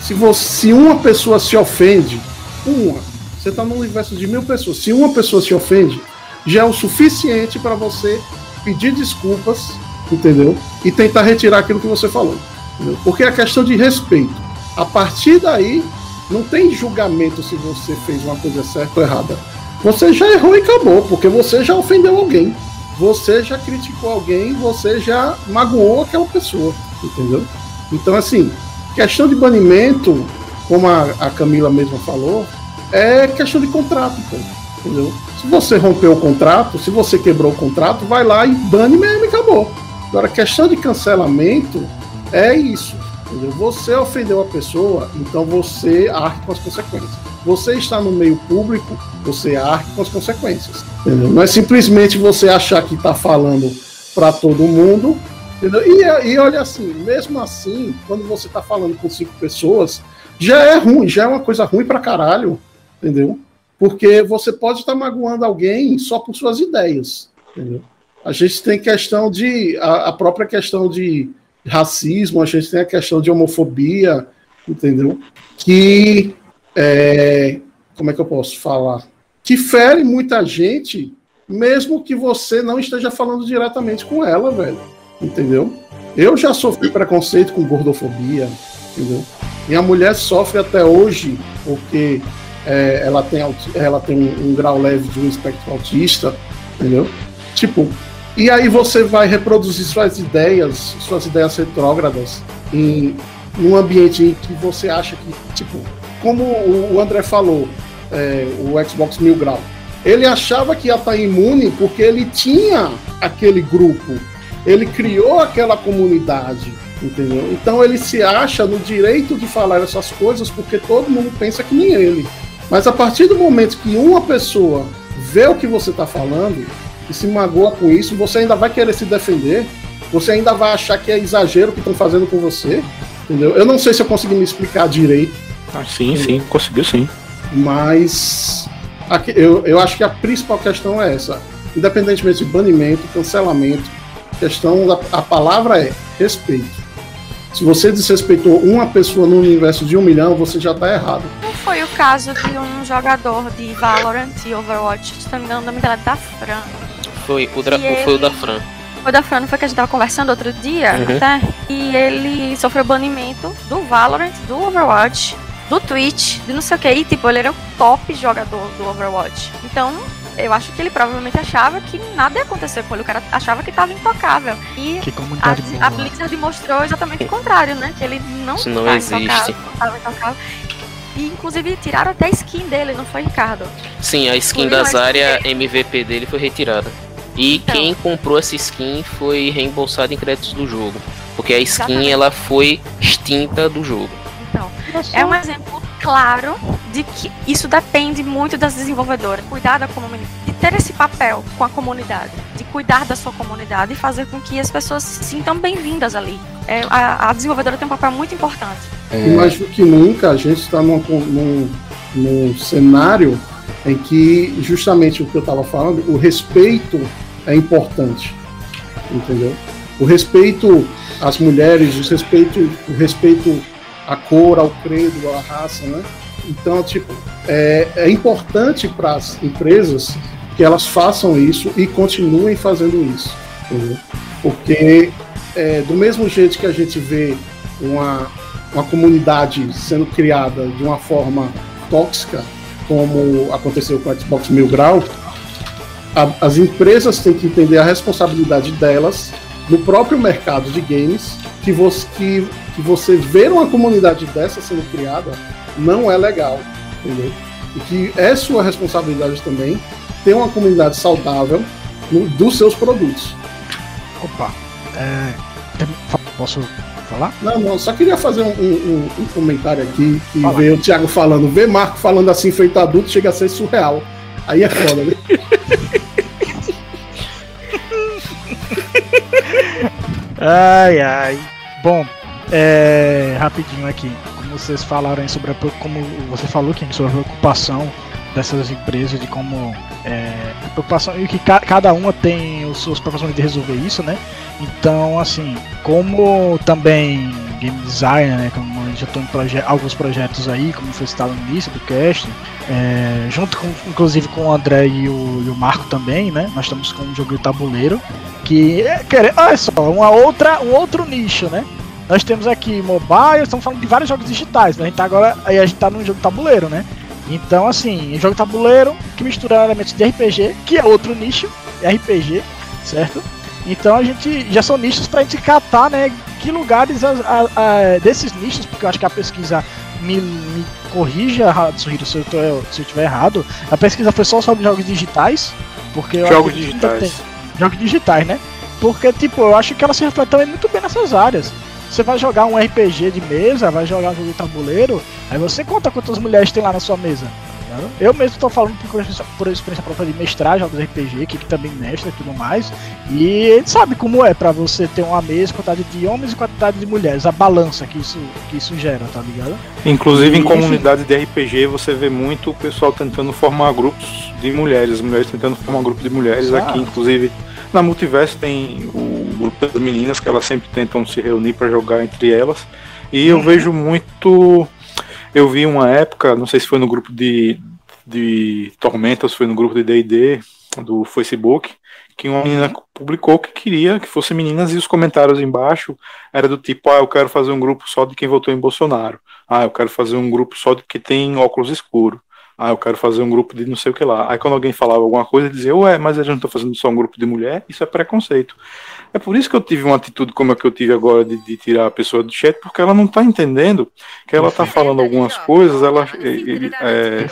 Se, você, se uma pessoa se ofende, uma, você está num universo de mil pessoas, se uma pessoa se ofende, já é o suficiente para você pedir desculpas entendeu? E tentar retirar aquilo que você falou. Entendeu? Porque é questão de respeito. A partir daí, não tem julgamento se você fez uma coisa certa ou errada. Você já errou e acabou, porque você já ofendeu alguém. Você já criticou alguém, você já magoou aquela pessoa, entendeu? Então, assim, questão de banimento, como a, a Camila mesma falou, é questão de contrato, pô, entendeu? Se você rompeu o contrato, se você quebrou o contrato, vai lá e bane mesmo e acabou. Agora, questão de cancelamento é isso. Entendeu? Você ofendeu a pessoa, então você arque com as consequências. Você está no meio público, você arque com as consequências. Entendeu? Não é simplesmente você achar que está falando para todo mundo. E, e, olha assim, mesmo assim, quando você está falando com cinco pessoas, já é ruim, já é uma coisa ruim para caralho, entendeu? Porque você pode estar tá magoando alguém só por suas ideias, entendeu? A gente tem questão de. a, a própria questão de racismo, a gente tem a questão de homofobia, entendeu? Que é, como é que eu posso falar? Que fere muita gente, mesmo que você não esteja falando diretamente com ela, velho. Entendeu? Eu já sofri preconceito com gordofobia, entendeu? Minha mulher sofre até hoje porque é, ela tem, ela tem um, um grau leve de um espectro autista, entendeu? Tipo, e aí você vai reproduzir suas ideias, suas ideias retrógradas em um ambiente em que você acha que, tipo, como o André falou, é, o Xbox Mil Grau, ele achava que ia estar imune porque ele tinha aquele grupo, ele criou aquela comunidade, entendeu? Então ele se acha no direito de falar essas coisas porque todo mundo pensa que nem ele. Mas a partir do momento que uma pessoa vê o que você está falando, e se magoa com isso, você ainda vai querer se defender, você ainda vai achar que é exagero o que estão fazendo com você, entendeu? Eu não sei se eu consegui me explicar direito. Ah, sim, sim, conseguiu sim. Mas aqui, eu, eu acho que a principal questão é essa. Independentemente de banimento, cancelamento, questão da a palavra é respeito. Se você desrespeitou uma pessoa no universo de um milhão, você já está errado. Não foi o caso de um jogador de Valorant e Overwatch, se não me engano, o nome dela é da Fran. Foi o, dra- ele... foi o da Fran. O da Fran foi que a gente tava conversando outro dia, uhum. até. E ele sofreu banimento do Valorant, do Overwatch, do Twitch, de não sei o que. E, tipo, ele era o top jogador do Overwatch. Então, eu acho que ele provavelmente achava que nada ia acontecer com ele. O cara achava que estava intocável. E a, a Blizzard mostrou exatamente o contrário, né? Que ele não, Isso não existe. Intocável, intocável. E inclusive tiraram até a skin dele, não foi, Ricardo? Sim, a skin da Zarya MVP dele foi retirada. E então, quem comprou essa skin foi reembolsado em créditos do jogo. Porque a skin exatamente. ela foi extinta do jogo. Então, é um exemplo claro de que isso depende muito das desenvolvedoras. Cuidar da comunidade, de ter esse papel com a comunidade, de cuidar da sua comunidade e fazer com que as pessoas se sintam bem-vindas ali. É, a, a, desenvolvedora tem um papel muito importante. É... Mais do que nunca, a gente está num, num, num cenário em que justamente o que eu estava falando, o respeito é importante, entendeu? O respeito às mulheres, o respeito, o respeito à cor, ao credo, à raça, né? Então, tipo, é, é importante para as empresas que elas façam isso e continuem fazendo isso? Porque é, do mesmo jeito que a gente vê uma, uma comunidade sendo criada de uma forma tóxica, como aconteceu com o Xbox Mil Grau, a, as empresas têm que entender a responsabilidade delas no próprio mercado de games, que você, que, que você ver uma comunidade dessa sendo criada não é legal, entendeu? E que é sua responsabilidade também ter uma comunidade saudável no, dos seus produtos. Opa, é, posso falar? Não, não, só queria fazer um, um, um comentário aqui que Fala. veio o Thiago falando, ver Marco falando assim feito adulto chega a ser surreal. Aí é foda, né? *laughs* ai, ai. Bom, é, rapidinho aqui, como vocês falaram sobre a, como você falou, Kim, sobre a preocupação dessas empresas de como é, a preocupação e que ca, cada uma tem os seus preocupações de resolver isso, né? Então, assim, como também game designer, né? Como gente já estou em proje alguns projetos aí, como foi citado no início do cast, é, junto com, inclusive com o André e o, e o, Marco também, né? Nós estamos com um jogo de tabuleiro Que, olha só, uma outra, um outro nicho, né? Nós temos aqui mobile, estamos falando de vários jogos digitais, né? A gente tá agora, aí a gente tá num jogo tabuleiro, né? Então, assim, jogo tabuleiro que mistura elementos de RPG, que é outro nicho, RPG, certo? Então a gente já são nichos para gente catar, né? Que lugares a, a, a, desses nichos, porque eu acho que a pesquisa me, me corrija, Tsuhiro, se eu, tô, se eu tiver errado. A pesquisa foi só sobre jogos digitais, porque eu jogos digitais. jogos digitais, né? Porque, tipo, eu acho que ela se reflete também muito bem nessas áreas. Você vai jogar um RPG de mesa, vai jogar um jogo de tabuleiro, aí você conta quantas mulheres tem lá na sua mesa. Eu mesmo estou falando por, por experiência própria de mestrar jogos RPG, que, também mestra e tudo mais. E ele sabe como é para você ter uma mesa, quantidade de homens e quantidade de mulheres, a balança que isso, que isso gera, tá ligado? Inclusive e, em comunidades de RPG você vê muito o pessoal tentando formar grupos de mulheres, mulheres tentando formar um grupo de mulheres ah. aqui, inclusive na Multiverso tem o das meninas que elas sempre tentam se reunir para jogar entre elas. E eu uhum. vejo muito. Eu vi uma época, não sei se foi no grupo de, de Tormenta ou se foi no grupo de DD do Facebook, que uma menina publicou que queria que fossem meninas e os comentários embaixo era do tipo, ah, eu quero fazer um grupo só de quem votou em Bolsonaro. Ah, eu quero fazer um grupo só de que tem óculos escuros. Ah, eu quero fazer um grupo de não sei o que lá. Aí quando alguém falava alguma coisa, dizia, ué, mas a gente não tá fazendo só um grupo de mulher, isso é preconceito. É por isso que eu tive uma atitude como a que eu tive agora de, de tirar a pessoa do chat, porque ela não tá entendendo que ela tá falando algumas coisas, ela é,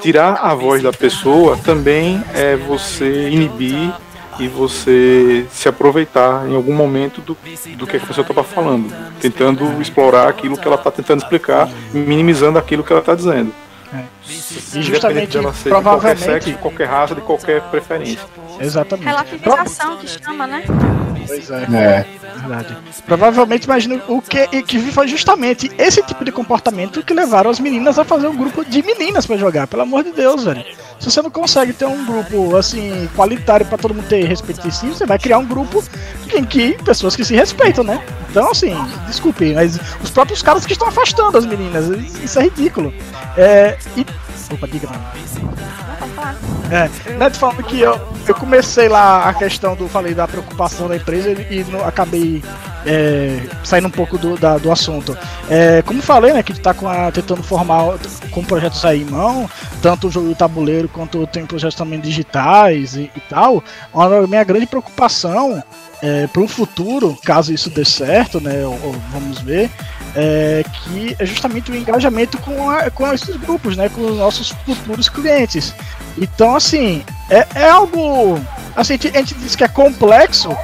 tirar a voz da pessoa também é você inibir e você se aproveitar em algum momento do, do que a pessoa estava falando, tentando explorar aquilo que ela está tentando explicar, minimizando aquilo que ela está dizendo. É. E justamente, provavelmente... de qualquer sexo, de qualquer raça, de qualquer preferência. Exatamente. Relativização que chama, né? Pois é. é. Verdade. Provavelmente, imagino o que, que foi justamente esse tipo de comportamento que levaram as meninas a fazer um grupo de meninas para jogar. Pelo amor de Deus, velho. Se você não consegue ter um grupo assim qualitário para todo mundo ter respeito em si, você vai criar um grupo em que pessoas que se respeitam, né? Então, assim, desculpe, mas os próprios caras que estão afastando as meninas, isso é ridículo. É, e... Opa, diga, mano. É, né, falando que eu, eu comecei lá a questão do, falei da preocupação da empresa e, e acabei é, saindo um pouco do, da, do assunto. É, como falei, né, que está com a, tentando formar com projetos aí em mão, tanto o jogo do tabuleiro quanto tem projetos também digitais e, e tal. A minha grande preocupação é, para o futuro, caso isso dê certo, né, ou, ou vamos ver, é, que é justamente o engajamento com, a, com esses grupos, né, com os nossos futuros clientes. Então, assim, é, é algo. Assim, a gente diz que é complexo,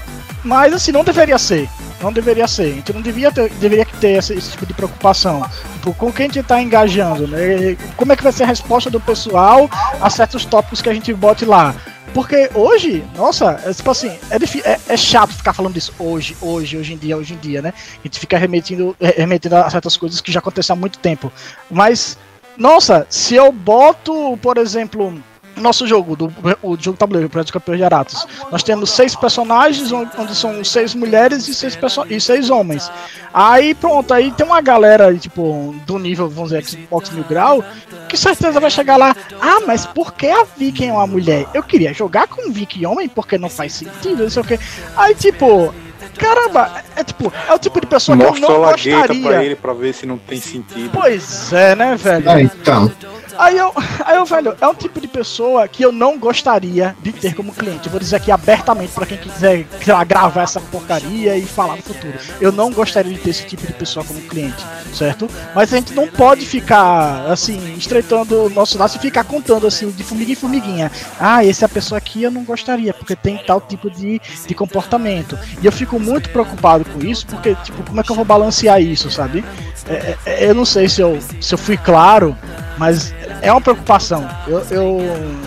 mas assim, não deveria ser. Não deveria ser. A gente não devia ter, deveria ter esse, esse tipo de preocupação. Tipo, com quem a gente está engajando, né? Como é que vai ser a resposta do pessoal a certos tópicos que a gente bote lá? Porque hoje, nossa, é, tipo assim, é, é, é, chato ficar falando disso hoje, hoje, hoje em dia, hoje em dia, né? A gente fica remetendo, remetendo a certas coisas que já aconteceram há muito tempo. Mas, nossa, se eu boto, por exemplo, nosso jogo, do, o jogo tabuleiro, Prédio Campeão de Aratos. Nós temos seis personagens, onde são seis mulheres e seis, e seis homens. Aí pronto, aí tem uma galera, tipo, do nível, vamos dizer, Xbox Mil Grau, que certeza vai chegar lá. Ah, mas por que a Viking é uma mulher? Eu queria jogar com Viking homem, porque não faz sentido, não sei o que. Aí, tipo, caramba, é tipo, é o tipo de pessoa Mostra que eu não gostaria. pra ele pra ver se não tem sentido. Pois é, né, velho? É, então. Aí eu, aí eu, velho, é um tipo de pessoa que eu não gostaria de ter como cliente. Vou dizer aqui abertamente para quem quiser gravar essa porcaria e falar no futuro. Eu não gostaria de ter esse tipo de pessoa como cliente, certo? Mas a gente não pode ficar, assim, estreitando o nosso laço e ficar contando, assim, de formiguinha em formiguinha. Ah, esse é a pessoa aqui eu não gostaria, porque tem tal tipo de, de comportamento. E eu fico muito preocupado com isso, porque, tipo, como é que eu vou balancear isso, sabe? É, é, é eu não sei se eu, se eu fui claro, mas é uma preocupação eu, eu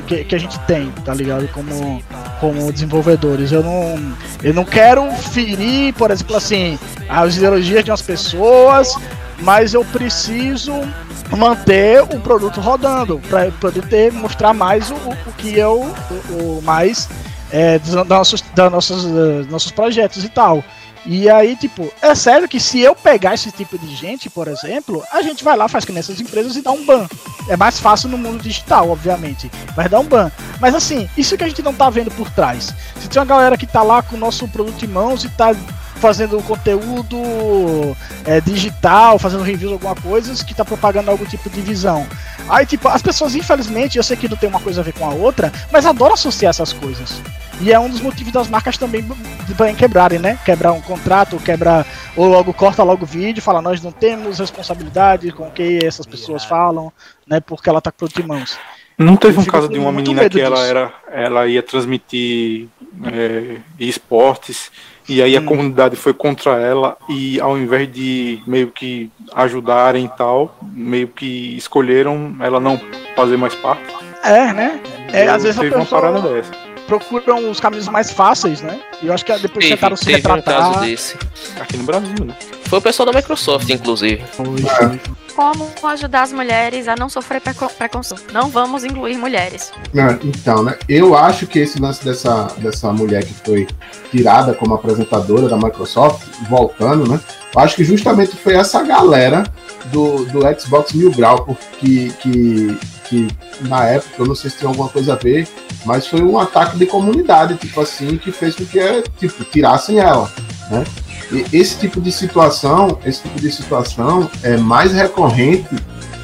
que, que, a gente tem, tá ligado? Como, como desenvolvedores. Eu não, eu não quero ferir, por exemplo, assim, as ideologias de umas pessoas, mas eu preciso manter o produto rodando para poder mostrar mais o, o que eu o, o mais é, dos nossos, nossos, nossos projetos e tal. E aí, tipo, é sério que se eu pegar esse tipo de gente, por exemplo, a gente vai lá, faz que nessas empresas e dá um ban. É mais fácil no mundo digital, obviamente. Mas dá um ban. Mas assim, isso que a gente não tá vendo por trás. Se tem uma galera que tá lá com o nosso produto em mãos e tá fazendo conteúdo é, digital, fazendo reviews, alguma coisa, que tá propagando algum tipo de visão. Aí, tipo, as pessoas, infelizmente, eu sei que não tem uma coisa a ver com a outra, mas adoram associar essas coisas. E é um dos motivos das marcas também quebrarem, né? Quebrar um contrato, quebrar, ou logo corta logo o vídeo, fala, nós não temos responsabilidade com o que essas pessoas falam, né? Porque ela tá com de mãos. Não teve um caso de uma menina que ela era, ela ia transmitir é, esportes e aí a hum. comunidade foi contra ela e ao invés de meio que ajudarem e tal, meio que escolheram ela não fazer mais parte. É, né? É, às vezes a pessoa... uma parada dessa procuram os caminhos mais fáceis, né? E eu acho que depois teve, tentaram se teve retratar. um caso desse. Aqui no Brasil, né? Foi o pessoal da Microsoft, inclusive. Como ajudar as mulheres a não sofrer preconceito? Não vamos incluir mulheres. então, né? Eu acho que esse lance dessa, dessa mulher que foi tirada como apresentadora da Microsoft, voltando, né? Eu acho que justamente foi essa galera do, do Xbox Mil Grau, porque que, que na época, eu não sei se tem alguma coisa a ver, mas foi um ataque de comunidade, tipo assim, que fez com que tipo, tirassem ela, né? E esse tipo de situação, esse tipo de situação é mais recorrente,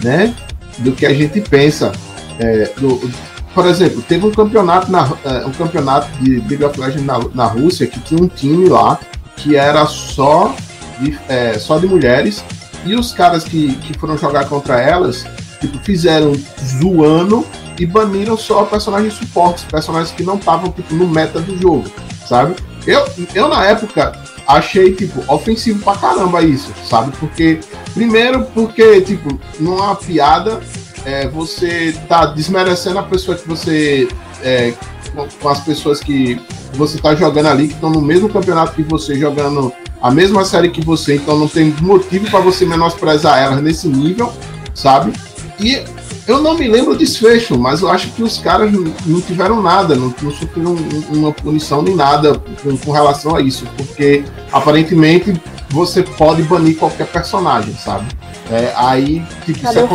né, do que a gente pensa. É, do, por exemplo, teve um campeonato na, é, um campeonato de League of Legends na, na Rússia que tinha um time lá que era só de, é, só de mulheres e os caras que, que foram jogar contra elas tipo, fizeram zoando e baniram só personagens suportes, personagens que não estavam tipo, no meta do jogo, sabe? Eu, eu na época achei tipo ofensivo pra caramba isso, sabe? Porque primeiro porque tipo numa piada é, você tá desmerecendo a pessoa que você é, com, com as pessoas que você tá jogando ali que estão no mesmo campeonato que você jogando a mesma série que você, então não tem motivo para você menosprezar elas nesse nível, sabe? E eu não me lembro o desfecho, mas eu acho que os caras não tiveram nada, não, não sofreram uma punição nem nada com, com, relação a isso, porque aparentemente você pode banir qualquer personagem, sabe? É, aí tipo, isso é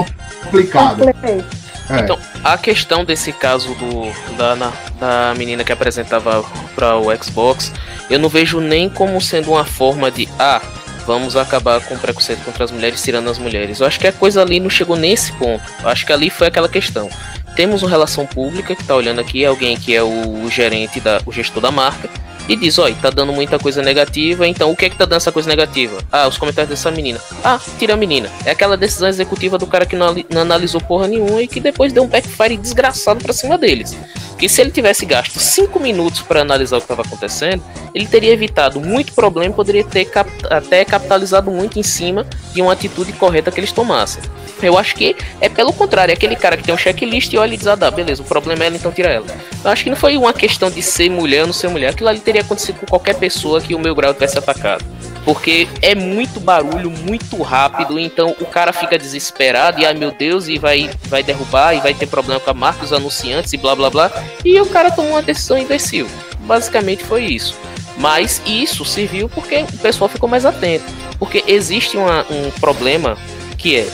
complicado. É. Então, a questão desse caso do, da, da menina que apresentava para o Xbox, eu não vejo nem como sendo uma forma de ah, vamos acabar com o preconceito contra as mulheres, tirando as mulheres. Eu acho que a coisa ali não chegou nesse ponto. Eu acho que ali foi aquela questão. Temos uma relação pública que está olhando aqui, alguém que é o gerente, da, o gestor da marca, e diz, olha, tá dando muita coisa negativa, então o que é que tá dando essa coisa negativa? Ah, os comentários dessa menina. Ah, tira a menina. É aquela decisão executiva do cara que não, não analisou porra nenhuma e que depois deu um backfire desgraçado pra cima deles. Que se ele tivesse gasto 5 minutos para analisar o que estava acontecendo, ele teria evitado muito problema e poderia ter cap até capitalizado muito em cima de uma atitude correta que eles tomassem. Eu acho que é pelo contrário, é aquele cara que tem um checklist e olha e diz, ah, dá, beleza, o problema é ela, então tira ela. Eu acho que não foi uma questão de ser mulher ou não ser mulher, aquilo ali teria acontecido com qualquer pessoa que o meu grau tivesse atacado. Porque é muito barulho, muito rápido, então o cara fica desesperado e, ai meu Deus, e vai, vai derrubar e vai ter problema com a marca, os anunciantes e blá blá blá. E o cara tomou uma decisão imbecil. Basicamente foi isso. Mas isso serviu porque o pessoal ficou mais atento. Porque existe uma, um problema que é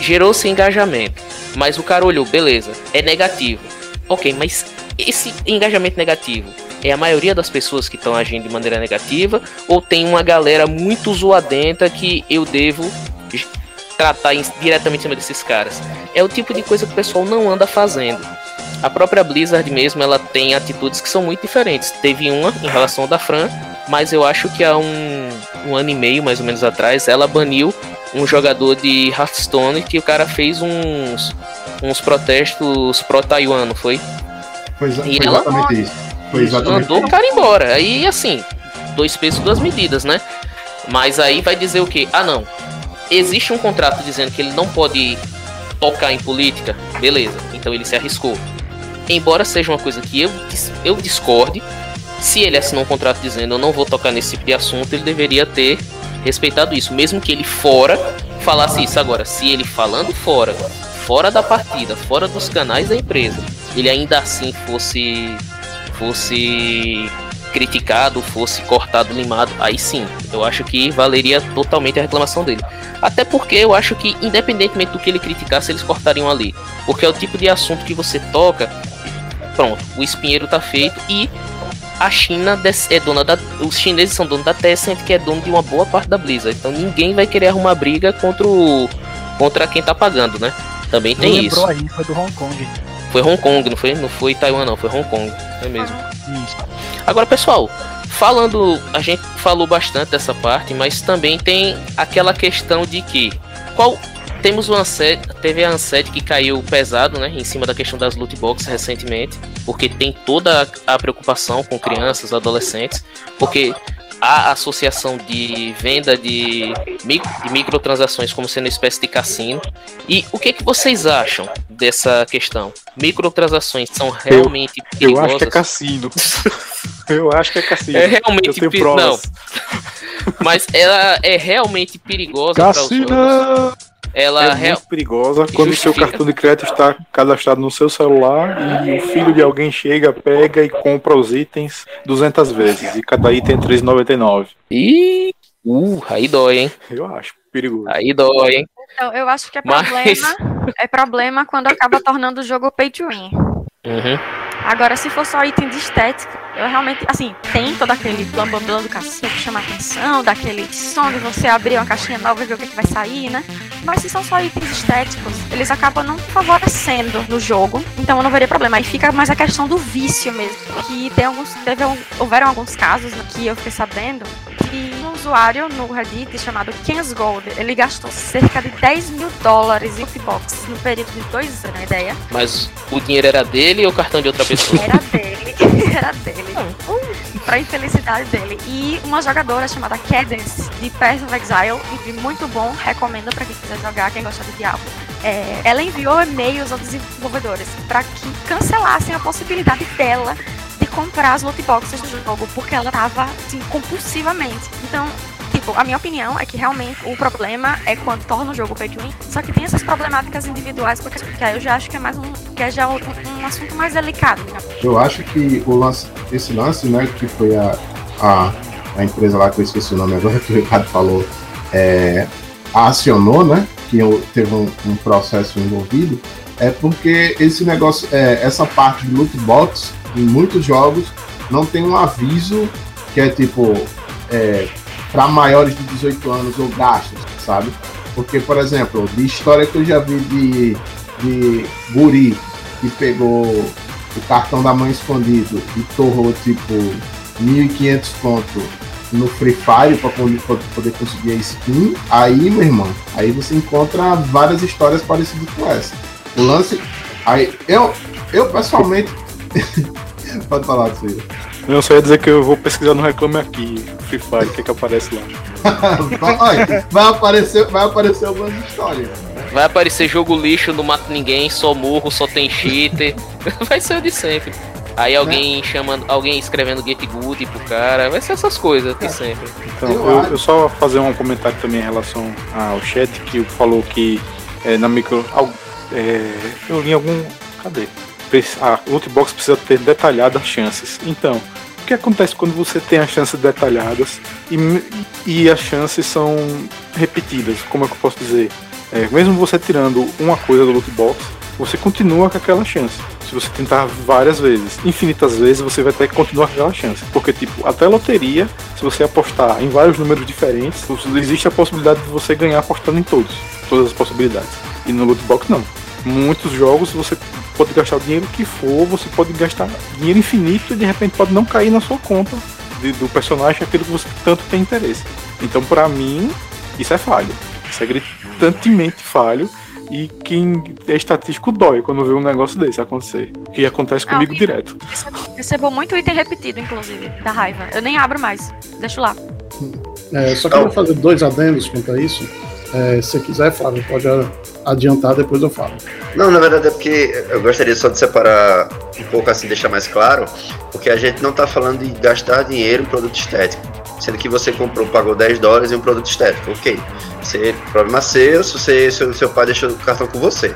gerou-se engajamento, mas o cara olhou, beleza, é negativo. Ok, mas esse engajamento negativo é a maioria das pessoas que estão agindo de maneira negativa ou tem uma galera muito zoadenta que eu devo tratar diretamente em cima desses caras? É o tipo de coisa que o pessoal não anda fazendo. A própria Blizzard mesmo, ela tem atitudes que são muito diferentes. Teve uma em relação ao da Fran, mas eu acho que há um, um ano e meio, mais ou menos atrás, ela baniu um jogador de Hearthstone que o cara fez uns, uns protestos pró-Taiwan, não foi? Foi, foi e exatamente ela, isso. Foi exatamente mandou o cara embora. Aí, assim, dois pesos, duas medidas, né? Mas aí vai dizer o quê? Ah, não. Existe um contrato dizendo que ele não pode tocar em política. Beleza. Então ele se arriscou. Embora seja uma coisa que eu, eu discorde, se ele assinou um contrato dizendo eu não vou tocar nesse tipo de assunto, ele deveria ter respeitado isso, mesmo que ele fora falasse isso. Agora, se ele falando fora, fora da partida, fora dos canais da empresa, ele ainda assim fosse fosse criticado, fosse cortado, limado, aí sim, eu acho que valeria totalmente a reclamação dele. Até porque eu acho que, independentemente do que ele criticasse, eles cortariam ali. Porque é o tipo de assunto que você toca, pronto, o espinheiro tá feito e a China é dona da. Os chineses são donos da Tencent, que é dono de uma boa parte da Blizzard. Então ninguém vai querer arrumar briga contra o. contra quem tá pagando, né? Também tem isso. Aí, foi do Hong Kong. Foi Hong Kong, não foi? Não foi Taiwan não, foi Hong Kong. É mesmo. Agora, pessoal, falando. A gente falou bastante dessa parte, mas também tem aquela questão de que. Qual temos o Ansed, teve a Ansed que caiu pesado, né, em cima da questão das loot boxes recentemente, porque tem toda a preocupação com crianças, adolescentes, porque a associação de venda de, de microtransações como sendo uma espécie de cassino. E o que, que vocês acham dessa questão? Microtransações são realmente eu, perigosas? Eu acho que é cassino. *laughs* eu acho que é cassino. É realmente perigoso. Não. Mas ela é realmente perigosa para os jogos ela é muito perigosa quando o seu cartão de crédito está cadastrado no seu celular e o filho de alguém chega, pega e compra os itens 200 vezes e cada item é 3,99. Ih, uh, aí dói, hein? Eu acho perigoso. Aí dói, hein? Então, eu acho que é problema, Mas... é problema quando acaba tornando o jogo pay to win. Uhum. Agora, se for só item de estética, eu realmente, assim, tem todo aquele blam blam blam do cacete que chama atenção, daquele som de você abrir uma caixinha nova e ver o que, que vai sair, né? Mas se são só itens estéticos, eles acabam não favorecendo no jogo, então eu não veria problema. Aí fica mais a questão do vício mesmo. Que tem alguns, teve, houveram alguns casos que eu fiquei sabendo que um usuário no Reddit chamado Ken's Gold, ele gastou cerca de 10 mil dólares em box no período de dois anos, na ideia. Mas o dinheiro era dele ou o cartão de outra pessoa? *laughs* Era dele, era dele. Pra infelicidade dele. E uma jogadora chamada Cadence, de Path of Exile, e muito bom, recomendo para quem quiser jogar, quem gosta de Diablo. É, ela enviou e-mails aos desenvolvedores para que cancelassem a possibilidade dela de comprar as loot boxes do jogo, porque ela tava assim, compulsivamente. Então, tipo, a minha opinião é que realmente o problema é quando torna o jogo pay to win, só que tem essas problemáticas individuais, porque eu já acho que é mais um, que é já um, um assunto mais delicado. Né? Eu acho que o lance, esse lance, né, que foi a, a, a empresa lá que eu esqueci o nome agora, *laughs* que o Ricardo falou, é, acionou, né, que teve um, um processo envolvido, é porque esse negócio, é, essa parte de loot box em muitos jogos não tem um aviso que é tipo é, para maiores de 18 anos ou gastos, sabe? Porque, por exemplo, de história que eu já vi de, de guri que pegou o cartão da mãe escondido e torrou tipo 1.500 pontos no Free Fire para poder, conseguir a skin, aí, meu irmão, aí você encontra várias histórias parecidas com essa. O lance. Aí, eu, eu pessoalmente. *laughs* Pode falar disso aí. Eu só ia dizer que eu vou pesquisar no Reclame Aqui, Free Fire, o que, que aparece lá. *laughs* vai, aparecer, vai aparecer algumas histórias. Vai aparecer jogo lixo, não mata ninguém, só morro, só tem cheater. *laughs* vai ser o de sempre. Aí alguém é. chamando, alguém escrevendo get good pro cara, vai ser essas coisas de é. sempre. Então, eu, eu, só fazer um comentário também em relação ao chat que falou que é, na micro. É, eu li algum. Cadê? A lootbox precisa ter detalhadas chances. Então, o que acontece quando você tem as chances detalhadas e, e as chances são repetidas? Como é que eu posso dizer? É, mesmo você tirando uma coisa do lootbox, você continua com aquela chance. Se você tentar várias vezes, infinitas vezes, você vai ter que continuar com aquela chance. Porque, tipo, até loteria, se você apostar em vários números diferentes, existe a possibilidade de você ganhar apostando em todos. Todas as possibilidades. E no lootbox, não. Muitos jogos você pode gastar o dinheiro que for, você pode gastar dinheiro infinito e de repente pode não cair na sua conta de, do personagem aquilo que você tanto tem interesse. Então, para mim, isso é falho. Isso é gritantemente falho. E quem é estatístico dói quando vê um negócio desse acontecer. Que acontece ah, comigo ah, direto. Recebo muito item repetido, inclusive, da raiva. Eu nem abro mais. Deixo lá. É, só quero fazer dois adendos quanto a isso. É, se quiser, Flávio, pode adiantar, depois eu falo. Não, na verdade é porque eu gostaria só de separar um pouco assim, deixar mais claro, porque a gente não está falando de gastar dinheiro em produto estético. Sendo que você comprou, pagou 10 dólares em um produto estético, ok. Você, problema seu, se você, seu, seu pai deixou o cartão com você.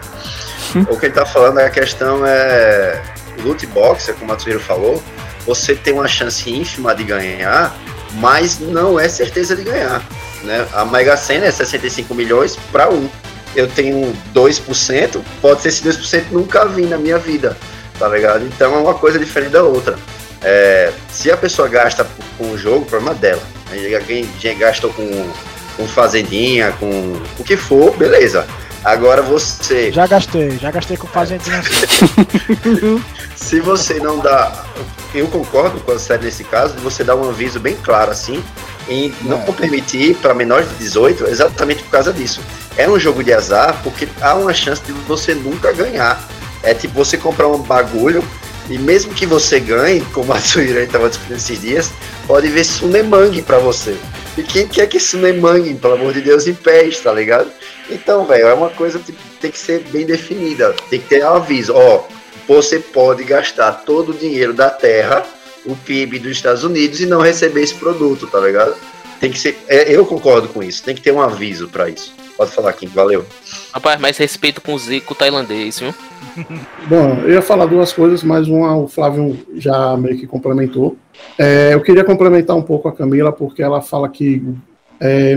Hum. O que ele está falando, a questão é loot box, como o Matsuhiro falou, você tem uma chance ínfima de ganhar, mas não é certeza de ganhar. Né? A Mega Sena é 65 milhões para um. Eu tenho 2%, pode ser esse 2% nunca vi na minha vida, tá ligado? Então é uma coisa diferente da outra. É, se a pessoa gasta com o jogo, problema é dela. Quem gastou com, com fazendinha, com o que for, beleza. Agora você. Já gastei, já gastei com fazendinha. *laughs* se você não dá. Eu concordo com a série nesse caso, você dar um aviso bem claro assim, em não é. permitir para menores de 18, exatamente por causa disso. É um jogo de azar porque há uma chance de você nunca ganhar. É tipo você comprar um bagulho e mesmo que você ganhe, como a *laughs* Suíra estava discutindo esses dias, pode ver Sunemangue para você. E quem quer que Sunemangue, pelo amor de Deus, em pés, tá ligado? Então, velho, é uma coisa que tem que ser bem definida. Tem que ter um aviso. Ó, você pode gastar todo o dinheiro da terra, o PIB dos Estados Unidos, e não receber esse produto, tá ligado? Tem que ser. É, eu concordo com isso. Tem que ter um aviso para isso. Pode falar, Kim. Valeu. Rapaz, mais respeito com o Zico tailandês, viu? *laughs* Bom, eu ia falar duas coisas, mas uma o Flávio já meio que complementou. É, eu queria complementar um pouco a Camila, porque ela fala que é,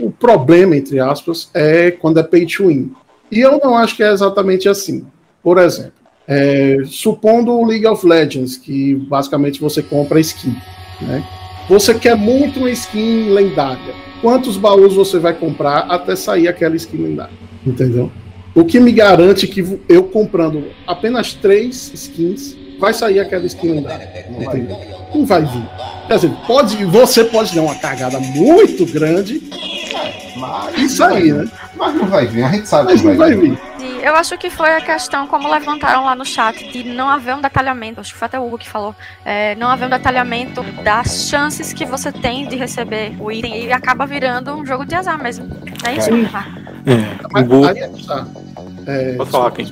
o problema, entre aspas, é quando é pay to win. E eu não acho que é exatamente assim. Por exemplo, é, supondo o League of Legends, que basicamente você compra skin, né? Você quer muito uma skin lendária. Quantos baús você vai comprar até sair aquela skin lendária? Entendeu? O que me garante que eu comprando apenas três skins, vai sair aquela skin lendária. Entendeu? Não vai vir. Quer dizer, pode, você pode dar uma cagada muito grande. Mas isso aí, né? Mas não vai vir, a gente sabe mas que não vai, vai vir. vir. Eu acho que foi a questão, como levantaram lá no chat, de não haver um detalhamento, acho que foi até o Hugo que falou, é, não haver um detalhamento das chances que você tem de receber o item e acaba virando um jogo de azar mesmo. É isso, é. É, o Hugo... É, pode falar, quem?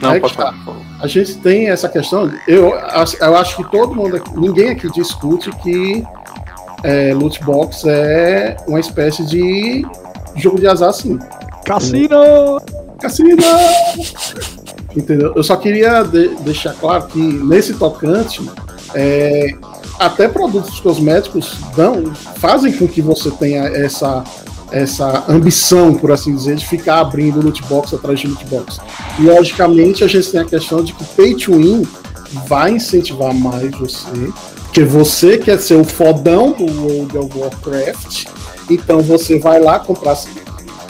Não, pode falar. A gente tem essa questão. Eu, eu acho que todo mundo, ninguém aqui discute que é, loot box é uma espécie de jogo de azar, sim. Cassino! Cassino! Entendeu? Eu só queria de, deixar claro que nesse tocante, é, até produtos cosméticos dão, fazem com que você tenha essa essa ambição, por assim dizer, de ficar abrindo loot box atrás de loot box. E logicamente a gente tem a questão de que pay to win vai incentivar mais você, porque você quer ser o fodão do World of Warcraft, então você vai lá comprar.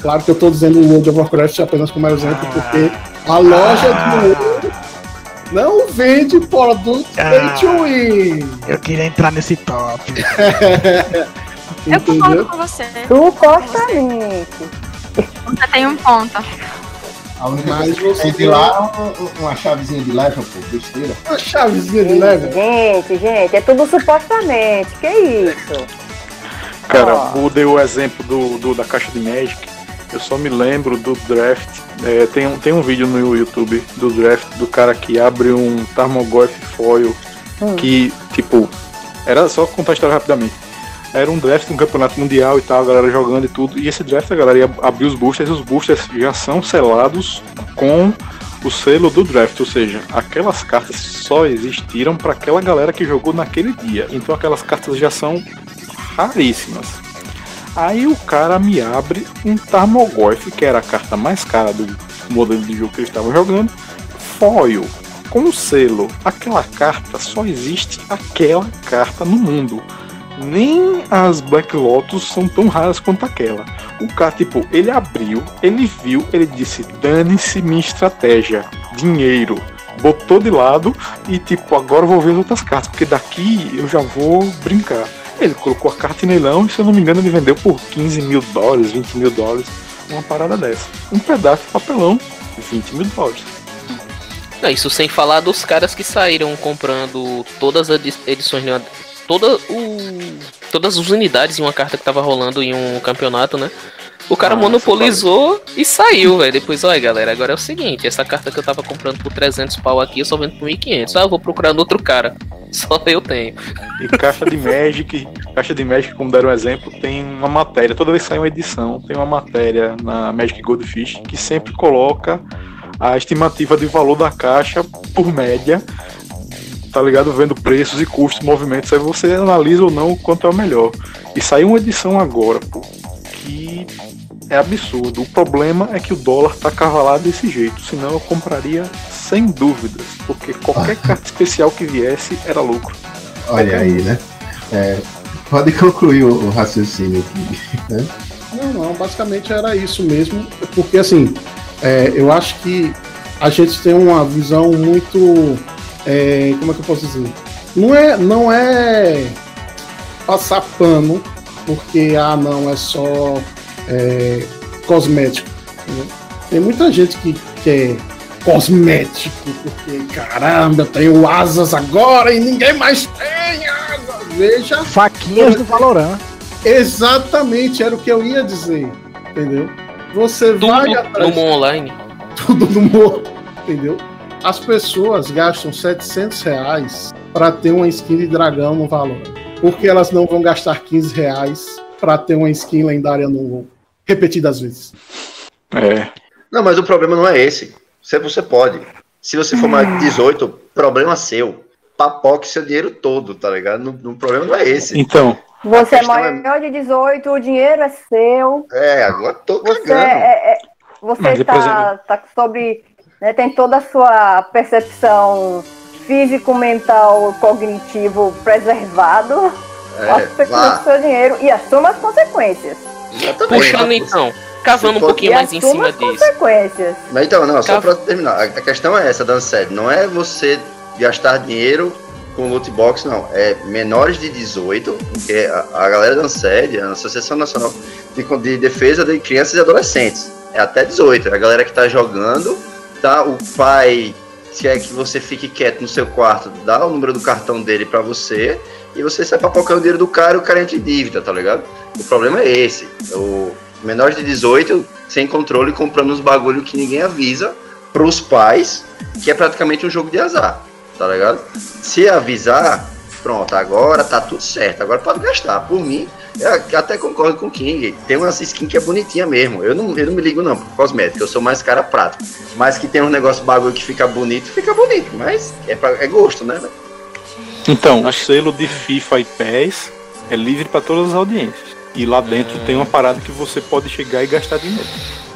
Claro que eu estou dizendo o World of Warcraft apenas como exemplo, porque a loja ah. do não vende produto ah, pay to win. Eu queria entrar nesse top. *laughs* Eu concordo com você. Supostamente. Você tem um ponto. A única Mas coisa que tem lá é uma chavezinha de level, pô, besteira. Uma chavezinha de level? Gente, gente, é tudo supostamente. Que isso? Cara, oh. deu o exemplo do, do, da caixa de Magic. Eu só me lembro do draft. É, tem, um, tem um vídeo no YouTube do draft do cara que abre um Tarmogoyf foil. Hum. Que, tipo, era só contar a história rapidamente era um draft um campeonato mundial e tal, a galera jogando e tudo. E esse draft a galera ia abrir os boosters e os boosters já são selados com o selo do draft, ou seja, aquelas cartas só existiram para aquela galera que jogou naquele dia. Então aquelas cartas já são raríssimas. Aí o cara me abre um Tarmogoyf, que era a carta mais cara do modelo de jogo que eles estavam jogando, foil, com selo. Aquela carta só existe aquela carta no mundo nem as Black Lotus são tão raras quanto aquela. O cara, tipo, ele abriu, ele viu, ele disse: dane-se minha estratégia, dinheiro. Botou de lado e, tipo, agora eu vou ver as outras cartas, porque daqui eu já vou brincar. Ele colocou a carta em leilão e, se eu não me engano, ele vendeu por 15 mil dólares, 20 mil dólares, uma parada dessa. Um pedaço de papelão, 20 mil dólares. Não, isso sem falar dos caras que saíram comprando todas as edições toda o, todas as unidades em uma carta que tava rolando em um campeonato, né? O cara ah, monopolizou e saiu, velho. Depois, olha, galera, agora é o seguinte: essa carta que eu tava comprando por 300 pau aqui, eu só vendo por 1500. Ah, eu vou procurar no outro cara. *laughs* Só eu tenho. E caixa de Magic, caixa de Magic, como deram um exemplo, tem uma matéria. Toda vez que sai uma edição, tem uma matéria na Magic Goldfish que sempre coloca a estimativa de valor da caixa por média tá ligado? Vendo preços e custos, movimentos, aí você analisa ou não quanto é o melhor. E saiu uma edição agora, pô, que é absurdo. O problema é que o dólar tá cavalado desse jeito, senão eu compraria sem dúvidas, porque qualquer carta especial que viesse era lucro. Olha aí, né? É, pode concluir o, o raciocínio aqui, *laughs* né? Não, não, basicamente era isso mesmo, porque assim, é, eu acho que a gente tem uma visão muito. É, como é que eu posso dizer? Não é, não é passar pano, porque ah, não, é só é, cosmético. Né? Tem muita gente que quer cosmético, porque caramba, eu tenho asas agora e ninguém mais tem asas. Veja. Faquinhas do Valorant. Exatamente, era o que eu ia dizer. Entendeu? Você Tudo vai atrás. no online. Tudo no morro. Entendeu? As pessoas gastam 700 reais para ter uma skin de dragão no valor. Porque elas não vão gastar 15 reais para ter uma skin lendária no WoW. Repetidas vezes. É. Não, mas o problema não é esse. Você, você pode. Se você for mais de 18, problema seu. Papoque seu dinheiro todo, tá ligado? No, o problema não é esse. Então, Você é é- maior de 18, o dinheiro é seu. É, agora tô Você, cagando. é, é- você por tá, tá sobre. né, tem toda a sua percepção físico, mental, cognitivo preservado. Faça É, com vá. o seu dinheiro e assuma as consequências. Exatamente. Puxando então, cavando um pouquinho E mais em cima disso. consequências. Mas então, não, só Tá. pra terminar. A questão é essa, dando sério. Não é você gastar dinheiro com loot box, não. É menores de 18, porque a, a galera da ANSED, a Associação Nacional de, de Defesa de Crianças e Adolescentes, é até 18. É a galera que tá jogando, tá? O pai quer que você fique quieto no seu quarto, dá o número do cartão dele pra você e você sai papocando o dinheiro do cara e o cara entra em dívida, tá ligado? O problema é esse. O menor de 18, sem controle, comprando uns bagulho que ninguém avisa pros pais, que é praticamente um jogo de azar, tá ligado? Se avisar, pronto, agora tá tudo certo, agora pode gastar. Por mim, eu até concordo com o King, tem uma skin que é bonitinha mesmo. Eu não, eu não me ligo não por cosmético, eu sou mais cara prático. Mas que tem um negócio bagulho que fica bonito, fica bonito, mas é, pra, é gosto, né? então o selo de FIFA e PES é livre para todas as audiências. E lá dentro tem uma parada que você pode chegar e gastar dinheiro.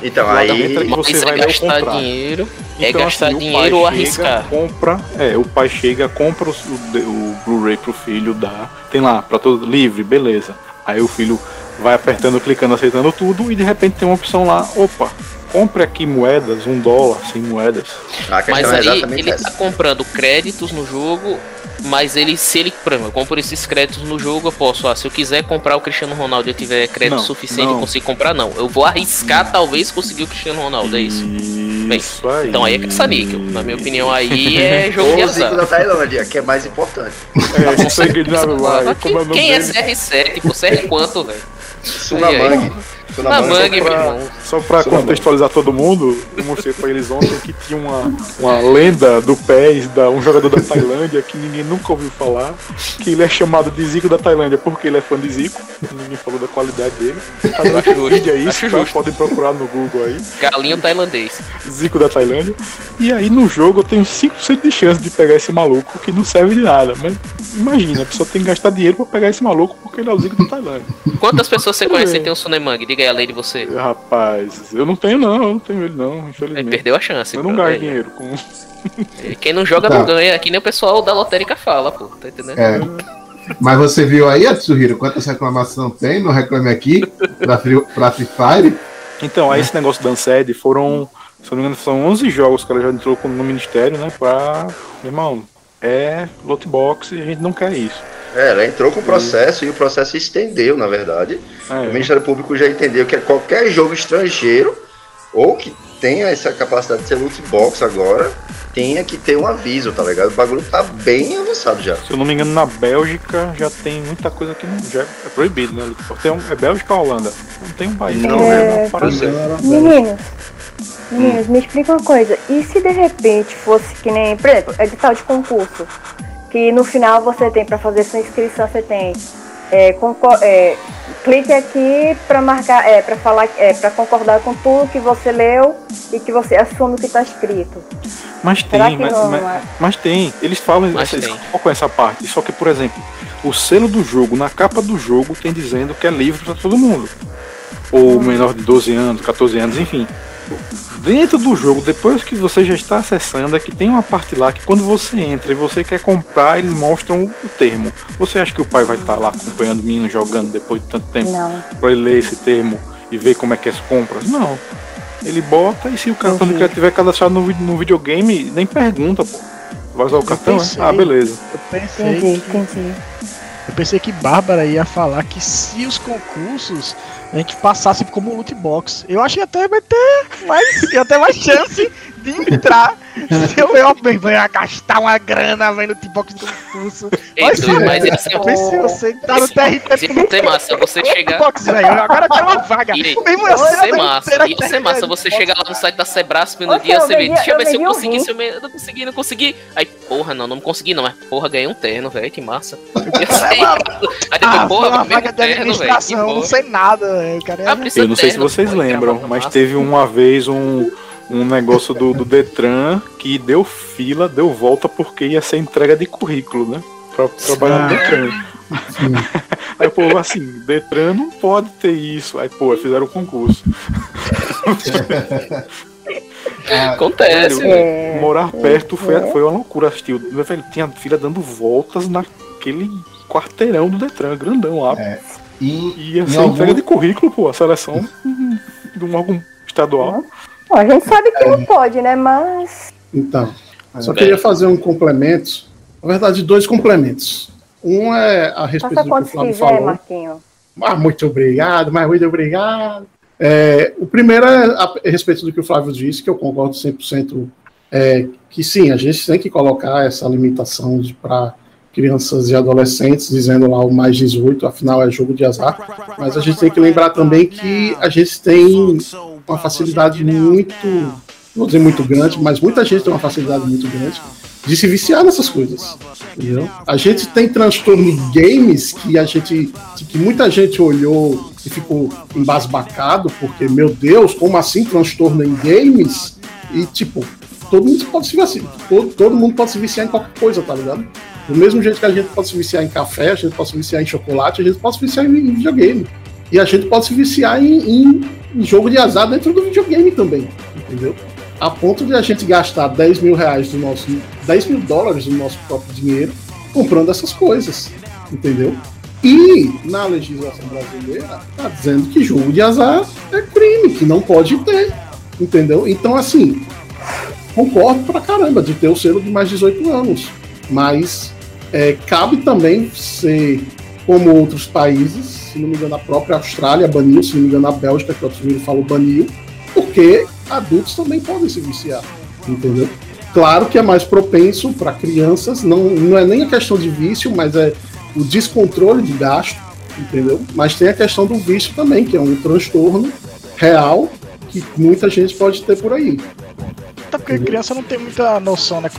Então Lá aí. que você vai é gastar dinheiro, é Então, gastar assim, o dinheiro pai ou chega, arriscar. Compra, é, o pai chega, compra o, o Blu-ray pro filho, dá, tem lá, pra todo livre, beleza. Aí o filho vai apertando, clicando, aceitando tudo e de repente tem uma opção lá, opa, compre aqui moedas, um dólar, sem moedas. Mas é aí exatamente ele essa. tá comprando créditos no jogo, mas ele, se ele, por exemplo, eu compro esses créditos no jogo, eu posso, ah, se eu quiser comprar o Cristiano Ronaldo e eu tiver crédito Não, suficiente, não. eu consigo comprar, não. Eu vou arriscar, talvez, conseguir o Cristiano Ronaldo, é isso. Bem, Isso aí. Então aí é caça-níquel. Na minha opinião, aí é *laughs* jogo Ou de o Zico azar. da Tailândia, que é mais importante. É, não sei o que é o nome Quem é dele? CR7? Pô, CR quanto, velho? Sunamang. Pra- irmão. Só pra contextualizar todo mundo, eu mostrei pra eles ontem que tinha uma, uma lenda do PES, da, um jogador da Tailândia que ninguém nunca ouviu falar, que ele é chamado de Zico da Tailândia porque ele é fã de Zico, ninguém falou da qualidade dele. Acho justo, vídeo aí, acho tá? justo. podem procurar no Google aí, Galinho tailandês. Zico da Tailândia. E aí no jogo eu tenho 5% de chance de pegar esse maluco que não serve de nada, mas imagina, a pessoa tem que gastar dinheiro pra pegar esse maluco porque ele é o Zico da Tailândia. Quantas pessoas você conhece que tem um Sunemang? Diga aí a lei de você. Rapaz, eu não tenho não, eu não tenho ele não, Ele infelizmente. perdeu a chance. Eu não É, dinheiro com. Quem não joga Tá. não ganha. Aqui nem o pessoal da lotérica fala, pô. Tá entendendo? É. Mas você viu aí, Atsuhiro, quantas reclamações tem no Reclame Aqui pra Free, pra Free Fire? Então, aí esse negócio da Ansed foram, se eu não me engano, são 11 jogos que ela já entrou com- no Ministério, né? Pra. Irmão, é loot box e a gente não quer isso. É, ela entrou com o processo e o processo estendeu, na verdade. O É, Ministério Público já entendeu que é qualquer jogo estrangeiro ou que tenha essa capacidade de ser loot box agora, tenha que ter um aviso, tá ligado? O bagulho tá bem avançado já. se eu não me engano, na Bélgica já tem muita coisa que não, já é proibido, né? Tem um, é Bélgica ou Holanda? Não tem um país. Não, é é, uma parada dessa. Meninos, meninos, me explica uma coisa. E se de repente fosse que nem, por exemplo, edital de concurso, que no final você tem para fazer sua inscrição, você tem é, é, clique aqui para marcar, é, para falar, é, para concordar com tudo que você leu e que você assume o que está escrito. Mas tem, mas, mas, mas, tem. Eles falam, mas eles com essa parte. Só que, por exemplo, o selo do jogo, na capa do jogo, tem dizendo que é livre para todo mundo. Ou hum. menor de 12 anos, 14 anos, enfim. Dentro do jogo, depois que você já está acessando, é que tem uma parte lá que quando você entra e você quer comprar, eles mostram o termo. Você acha que o pai vai estar lá acompanhando o menino jogando depois de tanto tempo para ele ler esse termo e ver como é que é as compras? Não. Ele bota e se o cartão uhum. de crédito tiver cadastrado no, no videogame, nem pergunta, pô. Vai usar o cartão? Pensei, ah, beleza. Eu pensei. Entendi, entendi. Eu pensei que Bárbara ia falar que se os concursos a gente passasse como loot box, eu acho que até vai ter mais, ter mais chance de entrar. Se eu, eu ia gastar uma grana vendo o box do concurso. Mas, mas é assim, se você tá no TRT. Se ter massa, você chegar. Box, velho, agora quero uma vaga. E, ia ser massa, ia ser massa você chegar lá no site da Sebrasp no dia, você vê, deixa eu ver se eu consegui, se eu me... não consegui, não consegui. Aí, porra, não, não consegui não, mas porra, ganhei um terno, velho, que massa. Aí depois, ah, porra, ganhei um terno, velho. Não sei nada, velho. Eu não sei se vocês lembram, mas teve uma vez um um negócio do, do Detran que deu fila, deu volta porque ia ser entrega de currículo, né? Pra trabalhar no Detran. Aí o povo assim, Detran não pode ter isso. Aí, pô, fizeram um concurso. *laughs* Acontece. É, morar perto foi, é. foi uma loucura assistir. Velho, tinha filha dando voltas naquele quarteirão do Detran, grandão lá. É. E, ia ser algum... entrega de currículo, pô, a seleção de um órgão estadual. Bom, a gente sabe que é. não pode, né? Mas. Então, só queria fazer um complemento. Na verdade, dois complementos. Um é a respeito Faça do que o Flávio quiser, falou. Marquinho. Ah, muito obrigado, mas muito obrigado. É, o primeiro é a, a, respeito do que o Flávio disse, que eu concordo 100%, é, que sim, a gente tem que colocar essa limitação para crianças e adolescentes, dizendo lá o mais 18, afinal é jogo de azar, mas a gente tem que lembrar também que a gente tem uma facilidade muito, não vou dizer muito grande, mas muita gente tem uma facilidade muito grande de se viciar nessas coisas. Entendeu? A gente tem transtorno em games que a gente. que muita gente olhou e ficou embasbacado, porque, meu Deus, como assim transtorno em games? E tipo, todo mundo pode se viciar. Todo, todo mundo pode se viciar em qualquer coisa, tá ligado? Do mesmo jeito que a gente pode se viciar em café, a gente pode se viciar em chocolate, a gente pode se viciar em videogame. E a gente pode se viciar em, em jogo de azar dentro do videogame também, entendeu? A ponto de a gente gastar 10 mil reais do nosso. 10 mil dólares do nosso próprio dinheiro comprando essas coisas, entendeu? E na legislação brasileira está dizendo que jogo de azar é crime, que não pode ter, entendeu? Então, assim, concordo pra caramba de ter o selo de mais 18 anos, mas é, cabe também ser como outros países, se não me engano, a própria Austrália baniu, se não me engano, a Bélgica, que o outro falou, baniu, porque adultos também podem se viciar, entendeu? Claro que é mais propenso para crianças, não, não é nem a questão de vício, mas é o descontrole de gasto, entendeu? Mas tem a questão do vício também, que é um transtorno real que muita gente pode ter por aí. Até porque criança não tem muita noção né,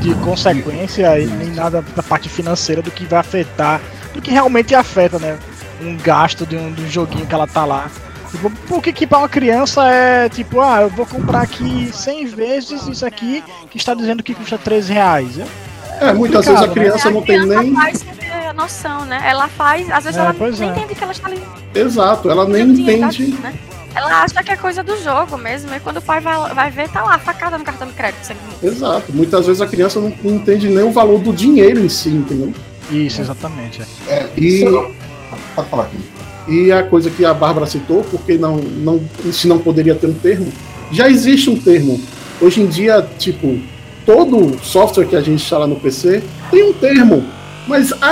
de consequência e nem nada da parte financeira do que vai afetar, do que realmente afeta, né? Um gasto de um, de um joguinho que ela tá lá. Tipo, por que, para uma criança é tipo, ah, eu vou comprar aqui 100 vezes isso aqui que está dizendo que custa 13 reais? É, é muitas vezes a né? criança né? não tem nem. Faz noção, né? Ela faz, às vezes é, ela nem é. entende que ela está ali. Exato, ela nem entende. Né? Ela acha que é coisa do jogo mesmo, e quando o pai vai, vai ver, tá lá, facada no cartão de crédito. Exato. Muitas vezes a criança não, não, entende nem o valor do dinheiro em si, entendeu? Isso, exatamente. É, e... Pode falar aqui. E a coisa que a Bárbara citou, porque não, não, se não poderia ter um termo, já existe um termo. Hoje em dia, tipo, todo software que a gente instala no PC tem um termo, mas a,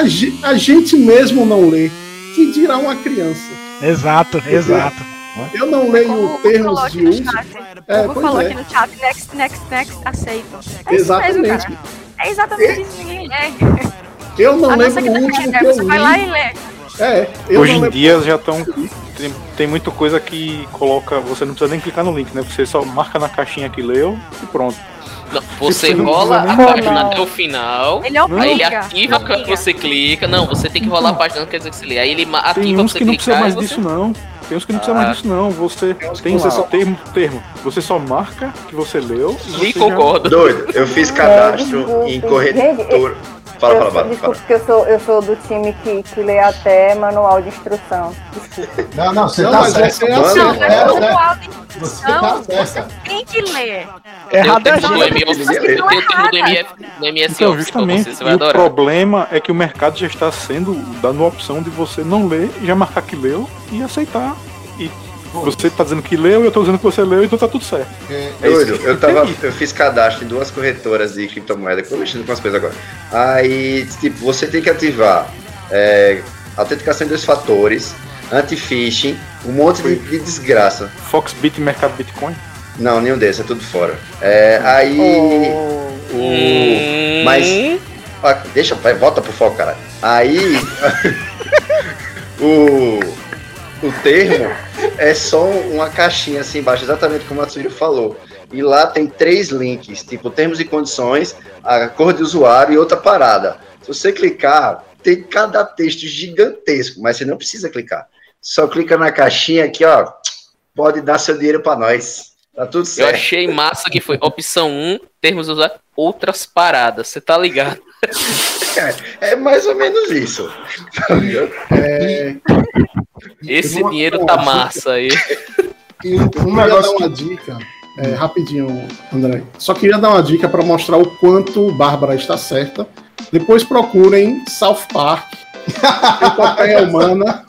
a gente mesmo não lê. Que dirá uma criança? Exato, exato. Eu não leio termos de uso. É, o falou é. aqui no chat, next, next, next, aceito. É exatamente. Isso é exatamente isso, ninguém lê. *laughs* Eu não lembro o último que eu li. Você vai lá e lê. É, Hoje em dia já estão. Tem, tem muita coisa que coloca. Você não precisa nem clicar no link, né? Você só marca na caixinha que leu e pronto. Não, você rola a página até o final. Ele é o aí ele ativa quando você clica. Não, você tem que rolar a página, não quer dizer que você lê. Aí ele ativa tem uns que não precisa mais disso, não. Tem uns que não precisa mais disso, não. Você tem você lá, só- termo, termo. Você só marca que você leu. e E já- concordo. Doido, eu fiz cadastro em corretora. Fala, eu, fala, fala. desculpa, porque eu sou, eu sou do time que, que lê até manual de instrução. Desculpa. Não, não, você Não, tá certo. é assim, Não, é, mas é. o manual de Você tá instrução, tem que ler. Errado é a Tem o termo do gente. MF, Mas tem o termo do errada. MF, do MS Então, justamente, você, você o problema é que o mercado já está sendo dando a opção de você não ler, já marcar que leu e aceitar. E você está dizendo que leu e eu estou dizendo que você leu, então tá tudo certo. É, É eu, tava, eu fiz cadastro em duas corretoras de criptomoeda, que eu tô mexendo com as coisas agora. Aí, tipo, você tem que ativar é, autenticação em dois fatores, anti-phishing, um monte de, de desgraça. Foxbit e Mercado Bitcoin. Não, nenhum desses, é tudo fora. É, aí. Oh, O, Hum, mas. Deixa, vai, volta pro foco, caralho. Aí. *laughs* o. O termo é só uma caixinha assim embaixo, exatamente como a Tsuri falou. E lá tem três links, tipo termos e condições, a cor de usuário e outra parada. Se você clicar, tem cada texto gigantesco, mas você não precisa clicar. Só clica na caixinha aqui, ó. Pode dar seu dinheiro pra nós. Tá tudo Eu certo. achei massa que foi opção 1, termos usar outras paradas. Você tá ligado? É mais ou menos isso. É, Esse uma- dinheiro tá massa aí. E um, um negócio dar uma dica, é, rapidinho, André. Só queria dar uma dica para mostrar o quanto Bárbara está certa. Depois procurem South Park. Epopeia Humana.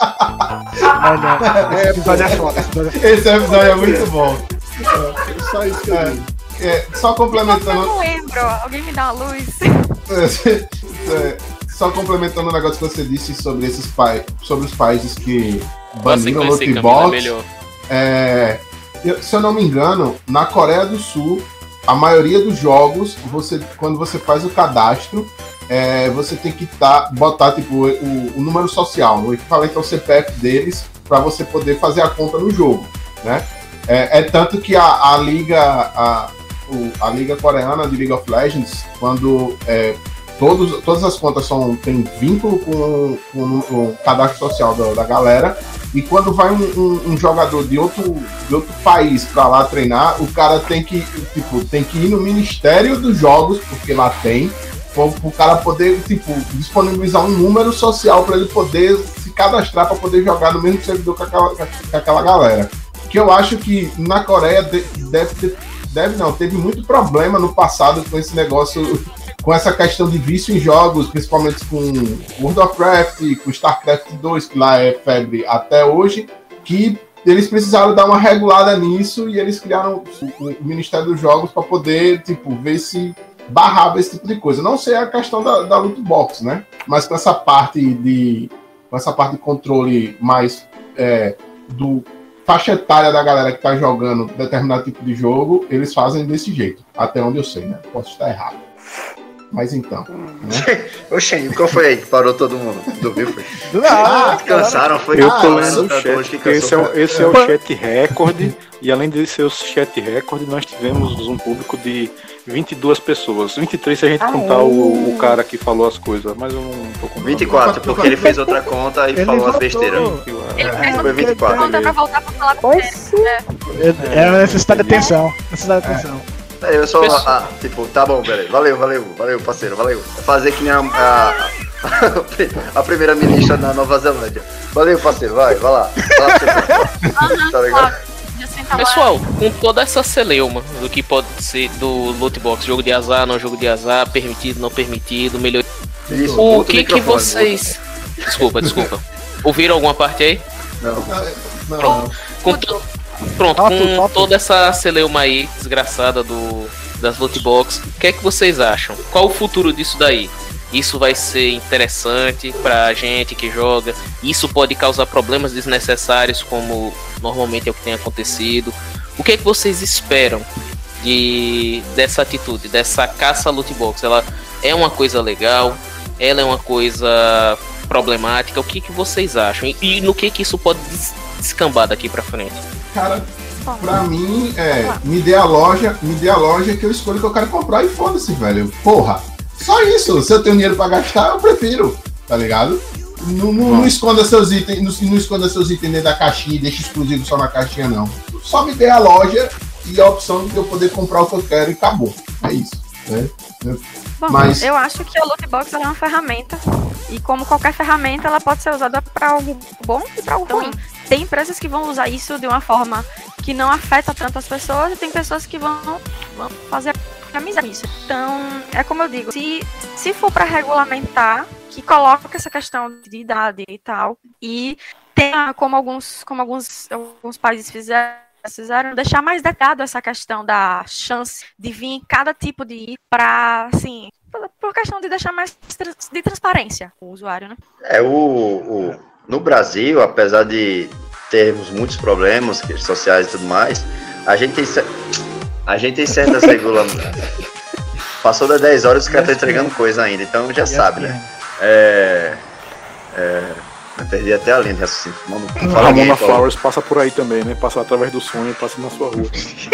Não. Esse episódio é foda. esse episódio é é muito bom. É só isso que eu digo. É, só Eu complementando. não lembro. Alguém me dá uma luz. *laughs* É, só complementando o negócio que você disse sobre esses pa sobre os países que baniram o conhecer loot Camila box. melhor. É, eu- se eu não me engano, na Coreia do Sul, a maioria dos jogos, você, quando você faz o cadastro, é, você tem que tá, botar tipo, o, o número social, o equivalente ao CPF deles, para você poder fazer a conta no jogo. Né? É, é tanto que a, a liga a, o- a liga coreana de League of Legends, quando é, todos, todas as contas são, têm vínculo com, com o cadastro social da, da galera, e quando vai um, um- um jogador de outro, de outro país para lá treinar, o cara tem que, tipo, tem que ir no Ministério dos Jogos, porque lá tem, para o cara poder, tipo, disponibilizar um número social para ele poder se cadastrar para poder jogar no mesmo servidor com aquela, com aquela galera. Que eu acho que na Coreia de- deve ter, deve não, teve muito problema no passado com esse negócio, com essa questão de vício em jogos, principalmente com World of Warcraft, com StarCraft 2, que lá é febre até hoje, que eles precisaram dar uma regulada nisso e eles criaram o Ministério dos Jogos para poder, tipo, ver se barrava esse tipo de coisa. Não sei a questão da, da loot box, né? Mas com essa parte de com essa parte de controle mais é, do faixa etária da galera que tá jogando determinado tipo de jogo, eles fazem desse jeito. Até onde eu sei, né? Posso estar errado. Mas então. Né? Oxê, qual foi aí que parou todo mundo? Viu? Foi? Do *laughs* nada. Ah, cansaram, foi Eu Ah, tô eu lendo o tanto chat, hoje que porque esse é, o, esse é o chat recorde, e além de ser o chat recorde, nós tivemos um público de 22 pessoas. 23 se a gente Aê. contar o, o cara que falou as coisas, mas eu não tô contando. 24, porque ele fez outra conta e Ele falou as besteiras. Ele É, fez Foi 24. Não dá pra voltar pra falar com Oxi. É é necessidade de atenção. Necessidade de atenção. É, eu só, Pessoal- ah, tipo, tá bom, beleza. Valeu, valeu, valeu, parceiro, valeu. Fazer que nem a, a, a *laughs* primeira ministra da Nova Zelândia. Valeu, parceiro, vai, vai lá. Vai lá você- tá ligado? Pessoal, com toda essa celeuma do que pode ser do loot box, jogo de azar, não jogo de azar, permitido, não permitido, melhor. Isso, O que que vocês. Desculpa, desculpa. Ouviram alguma parte aí? Não. Não, não. Com to- Pronto, Top, com top. toda essa celeuma aí, desgraçada do, das loot box, o que é que vocês acham? Qual o futuro disso daí? Isso vai ser interessante pra gente que joga? Isso pode causar problemas desnecessários, como normalmente é o que tem acontecido? O que é que vocês esperam de dessa atitude, dessa caça loot box? Ela é uma coisa legal? Ela é uma coisa problemática? O que, que vocês acham? E, e no que que isso pode des- descambar daqui pra frente? Cara, pra mim, é, me dê a loja, me dê a loja que eu escolho que eu quero comprar e foda-se, velho. Porra, só isso. Se eu tenho dinheiro pra gastar, eu prefiro, tá ligado? Não, não, não, esconda seus itens, não, não esconda seus itens dentro da caixinha e deixa exclusivo só na caixinha, não. Só me dê a loja e a opção de eu poder comprar o que eu quero e acabou. É isso. Né? Bom, Mas... eu acho que a loot box é uma ferramenta e como qualquer ferramenta, ela pode ser usada para algo bom e para algo ruim. Tem empresas que vão usar isso de uma forma que não afeta tanto as pessoas e tem pessoas que vão, vão fazer amizade nisso. Então, é como eu digo, se, se for para regulamentar, que coloca essa questão de idade e tal, e tenha, como alguns, como alguns, alguns países fizeram, fizeram deixar mais detalhado essa questão da chance de vir cada tipo de ir para, assim, por questão de deixar mais de transparência o usuário, né? É, o, o, no Brasil, apesar de termos muitos problemas sociais e tudo mais, a gente tem, a gente tem certas *laughs* regulamentações. Passou das 10 horas, os caras estão entregando coisa ainda, então já sabe, né? É, é, eu perdi até a linha de raciocínio. Mano, Ramona Flowers passa por aí também, né? Passa através do sonho, passa na sua rua.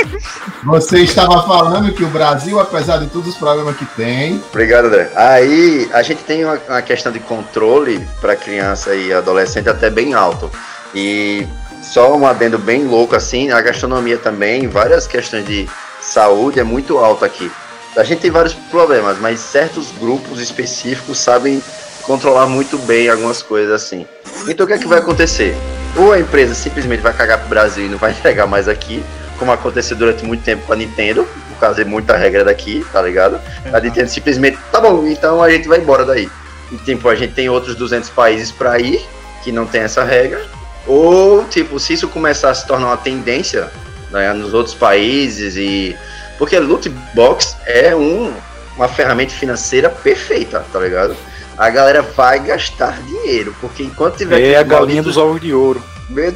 *laughs* Você estava falando que o Brasil, apesar de todos os problemas que tem. Obrigado, André. Aí a gente tem uma, uma questão de controle para criança e adolescente até bem alto. E só um adendo bem louco assim, a gastronomia também, várias questões de saúde é muito alta aqui. A gente tem vários problemas, mas certos grupos específicos sabem controlar muito bem algumas coisas assim. Então o que é que vai acontecer? Ou a empresa simplesmente vai cagar pro Brasil e não vai *laughs* entregar mais aqui, como aconteceu durante muito tempo com a Nintendo, por causa de muita regra daqui, tá ligado? A Nintendo simplesmente, tá bom, então a gente vai embora daí. E tipo, a gente tem outros 200 países para ir que não tem essa regra. Ou, tipo, se isso começar a se tornar uma tendência né, nos outros países e. Porque loot box é um, uma ferramenta financeira perfeita, tá ligado? A galera vai gastar dinheiro, porque enquanto tiver. É a galinha dos ovos de ouro.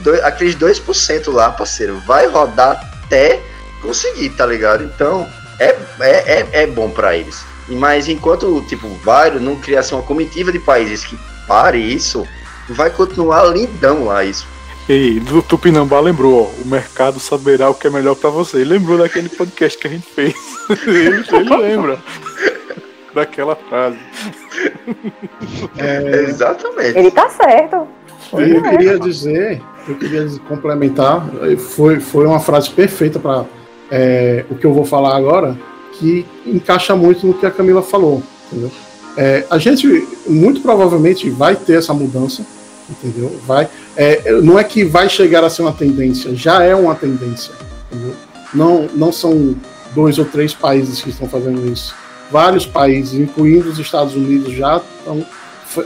Dois, aqueles 2% lá, parceiro, vai rodar até conseguir, tá ligado? Então, é, é, é, é bom para eles. Mas enquanto, tipo, vários não criasse uma comitiva de países que pare isso, vai continuar lindão lá isso. Ei, do Tupinambá lembrou, ó, o mercado saberá o que é melhor para você. Ele lembrou daquele podcast que a gente fez. *laughs* ele, ele lembra daquela frase. É, Exatamente. Ele tá certo. Eu queria dizer, eu queria complementar, foi, foi uma frase perfeita para é, o que eu vou falar agora, que encaixa muito no que a Camila falou. Entendeu? É, a gente muito provavelmente vai ter essa mudança, entendeu? Vai, é, não é que vai chegar a ser uma tendência, já é uma tendência. Entendeu? Não, não são dois ou três países que estão fazendo isso vários países, incluindo os Estados Unidos, já estão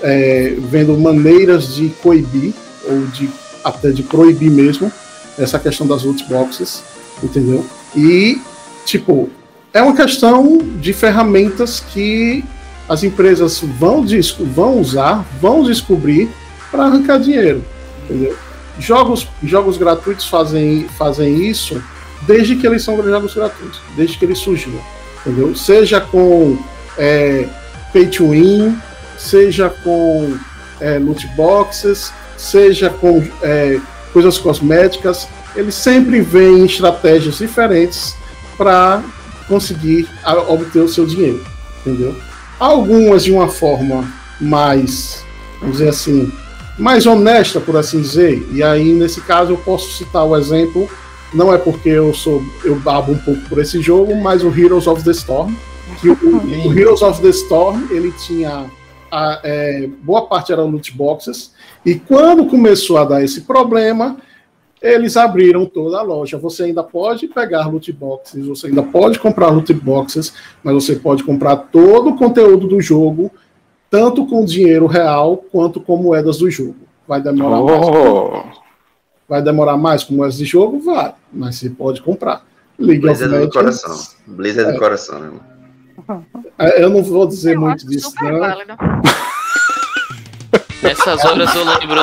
é, vendo maneiras de coibir, ou de até de proibir mesmo, essa questão das loot boxes, entendeu? E, tipo, é uma questão de ferramentas que as empresas vão, vão usar, vão descobrir para arrancar dinheiro, entendeu? Jogos, jogos gratuitos fazem, fazem isso desde que eles são jogos gratuitos, desde que eles surgiram entendeu? Seja com é, pay to win, seja com é, loot boxes, seja com é, coisas cosméticas, eles sempre vêm estratégias diferentes para conseguir obter o seu dinheiro, entendeu? Algumas de uma forma mais, vamos dizer assim, mais honesta, por assim dizer, e aí nesse caso eu posso citar o exemplo não é porque eu sou eu babo um pouco por esse jogo, mas o Heroes of the Storm. Que o, *laughs* o Heroes of the Storm ele tinha a, é, boa parte era loot boxes e quando começou a dar esse problema eles abriram toda a loja. Você ainda pode pegar loot boxes, você ainda pode comprar loot boxes, mas você pode comprar todo o conteúdo do jogo, tanto com dinheiro real quanto com moedas do jogo. Vai demorar oh. mais. Vai demorar mais com moedas de jogo? Vai, mas você pode comprar. League Blizzard Legends, do coração. Blizzard é. do coração, né? É, eu não vou dizer eu muito disso, não. *laughs* Nessas horas eu lembro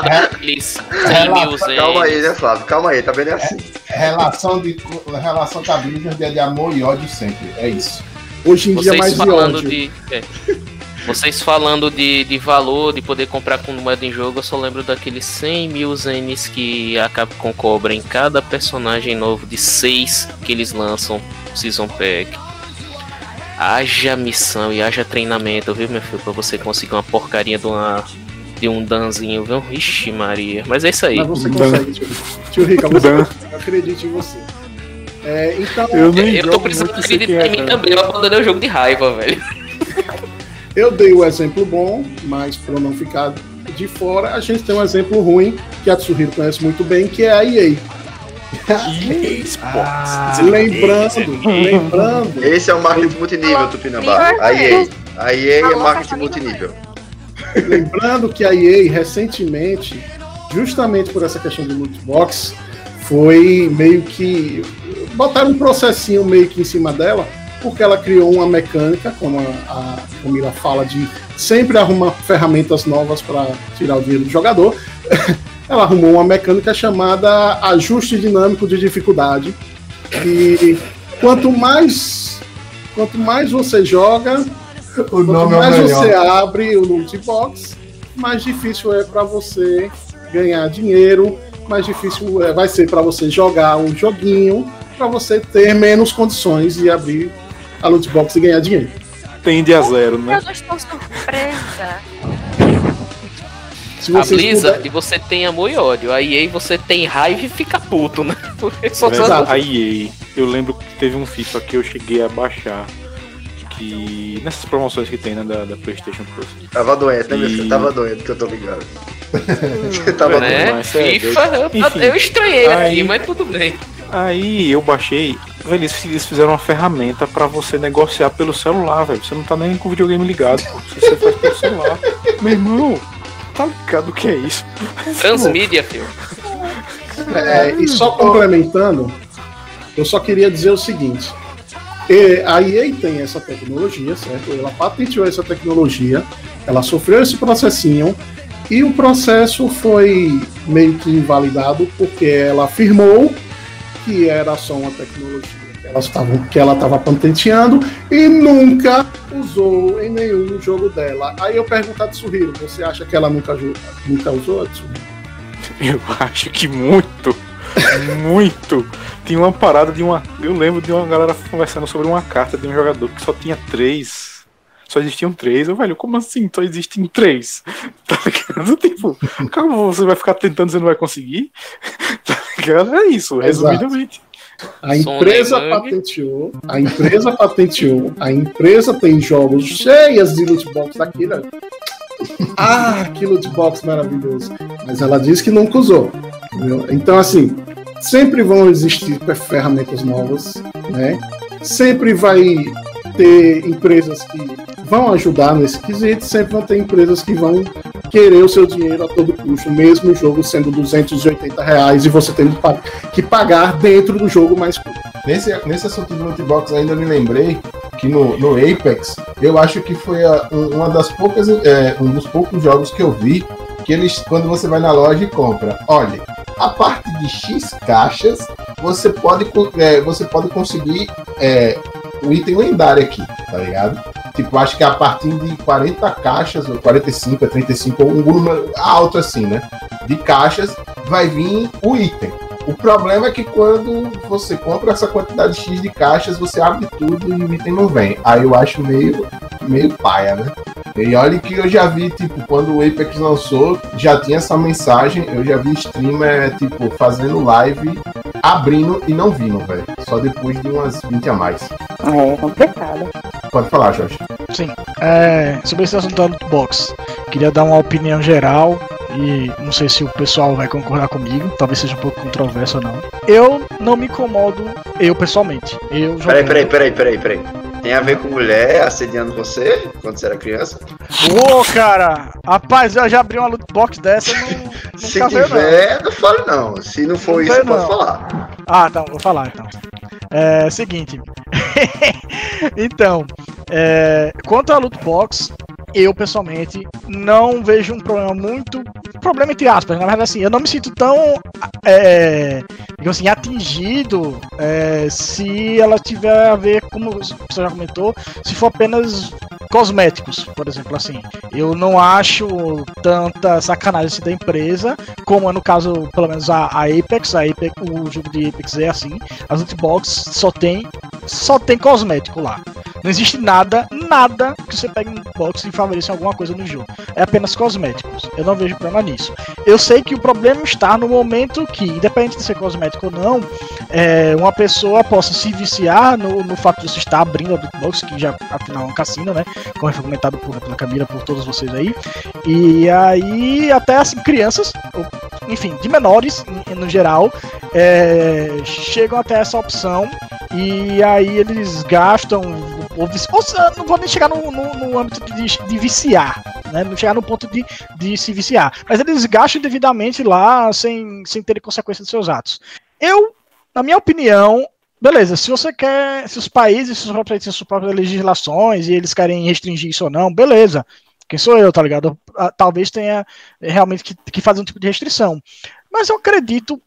100 mil Calma aí, né, Flávio? Calma aí, tá vendo é assim. Relação, de, relação com a Blizzard é de amor e ódio sempre. É isso. Hoje em Vocês dia mais de ódio. De, é. *laughs* Vocês falando de, de valor, de poder comprar com moeda em jogo, eu só lembro daqueles 100 mil zenes que a Capcom cobra em cada personagem novo de 6 que eles lançam Season Pack. Haja missão e haja treinamento, viu, meu filho? Pra você conseguir uma porcaria de uma, de um danzinho, viu? Ixi, Maria. Mas é isso aí. Mas você consegue, tio, tio Rica, você *laughs* consegue, acredite em você. É, então, eu, eu tô precisando acreditar em mim também, eu abandonei o jogo de raiva, velho. *laughs* Eu dei o exemplo bom, mas para não ficar de fora, a gente tem um exemplo ruim que a Tsuhiro conhece muito bem, que é a EA. Sports. lembrando, *laughs* lembrando. Esse é o marketing multinível, Tupinambá. A EA. A EA é marketing multinível. Lembrando que a EA recentemente, justamente por essa questão do loot box, foi meio que botaram um processinho meio que em cima dela, porque ela criou uma mecânica, como a, Camila fala, de sempre arrumar ferramentas novas para tirar o dinheiro do jogador. *laughs* ela arrumou uma mecânica chamada ajuste dinâmico de dificuldade. E quanto mais quanto mais você joga, *laughs* o quanto mais é você abre o loot box, mais difícil é para você ganhar dinheiro, mais difícil é, vai ser para você jogar um joguinho, para você ter menos condições de abrir a loot box e ganhar dinheiro. Tende a zero, né? Eu não estou surpresa. Se a Blizzard puder... você tem amor e ódio. A EA você tem raiva e fica puto, né? *laughs* Porque só Exato. A EA, eu lembro que teve um FIFA que eu cheguei a baixar. Que. Nessas promoções que tem, né? Da, da Playstation Plus. Tava doente, né, e... Tava doente, que eu tô ligado. Você *laughs* tava né? doente. FIFA, eu, eu estranhei aí, aqui, mas tudo bem. Aí eu baixei Velho, eles fizeram uma ferramenta para você negociar pelo celular, velho. Você não tá nem com o videogame ligado, pô. Você faz pelo celular. *laughs* Meu irmão, tá ligado o que é isso? Transmídia, filho. É, e só complementando, eu só queria dizer o seguinte. A EA tem essa tecnologia, certo? Ela patenteou essa tecnologia, ela sofreu esse processinho e o processo foi meio que invalidado porque ela afirmou que era só uma tecnologia que, elas tavam, que ela estava patenteando e nunca usou em nenhum jogo dela. Aí eu pergunto a Tsuhiro, você acha que ela nunca, nunca usou a Tsuhiro? Eu acho que muito. *laughs* muito. Tinha uma parada de uma. Eu lembro de uma galera conversando sobre uma carta de um jogador que só tinha três. Só existiam três. Eu, velho, como assim? Só existem três? *laughs* Tá ligado? Tipo, como você vai ficar tentando e você não vai conseguir? *laughs* Tá é isso, resumidamente. A empresa patenteou, a empresa patenteou, a empresa tem jogos cheias de loot box aqui, né? *laughs* Ah, que loot box maravilhoso. Mas ela disse que nunca usou. Entendeu? Então, assim, sempre vão existir ferramentas novas, né? Sempre vai ter empresas que vão ajudar nesse quesito, sempre vão ter empresas que vão querer o seu dinheiro a todo custo, mesmo o jogo sendo 280 reais e você tendo que pagar dentro do jogo mais curto. Nesse, nesse assunto do loot box ainda me lembrei que no, no Apex, eu acho que foi a, uma das poucas, é, um dos poucos jogos que eu vi que eles, quando você vai na loja e compra, olha, a parte de X caixas, você pode, é, você pode conseguir é, o item lendário aqui, tá ligado? Tipo, acho que a partir de 40 caixas, ou 45, 35, ou um número alto assim, né? De caixas, vai vir o item. O problema é que quando você compra essa quantidade X de caixas, você abre tudo e o item não vem. Aí eu acho meio, meio paia, né? E olha que eu já vi, tipo, quando o Apex lançou, já tinha essa mensagem. Eu já vi streamer, tipo, fazendo live, abrindo e não vindo, velho. Só depois de umas 20 a mais. É complicado. Pode falar, Jorge. Sim. É, sobre esse assunto da lootbox, queria dar uma opinião geral e não sei se o pessoal vai concordar comigo, talvez seja um pouco controverso ou não. Eu não me incomodo, eu pessoalmente. Eu. Peraí, peraí, peraí, peraí, peraí. Tem a ver com mulher assediando você quando você era criança? Ô, cara! Rapaz, eu já abri uma loot box dessa. *laughs* Não, Se tiver, não. não fale não. Se não for não isso, pode falar. Ah, então, vou falar então. É seguinte. *laughs* então, é, quanto à loot box, eu pessoalmente não vejo um problema muito. Problema entre aspas, na verdade, assim, eu não me sinto tão. É, assim, atingido é, se ela tiver a ver, como você já comentou, se for apenas cosméticos, por exemplo, assim. Eu não acho tanta sacanagem assim, da empresa, como é no caso, pelo menos a, a Apex, a Apex, o jogo de Apex é assim, as loot box só tem só tem cosmético lá. Não existe nada, nada que você pegue no box e favoreça alguma coisa no jogo. É apenas cosméticos. Eu não vejo problema nisso. Eu sei que o problema está no momento que, independente de ser cosmético ou não, é, uma pessoa possa se viciar no, no fato de você estar abrindo a box, que já afinal é um cassino, né? Como foi comentado por, pela Camila, por todos vocês aí. E aí, até assim, crianças, enfim, de menores no geral, é, chegam até essa opção e aí eles gastam. Ou, ou não vou nem chegar no, no, no âmbito de, de, viciar, né? Não chegar no ponto de, de se viciar. Mas eles gastam devidamente lá sem, sem ter consequência dos seus atos. Eu, na minha opinião, beleza, se você quer. Se os países, se os próprios próprias legislações e eles querem restringir isso ou não, beleza. Quem sou eu, tá ligado? Ah, talvez tenha realmente que, que fazer um tipo de restrição. Mas eu acredito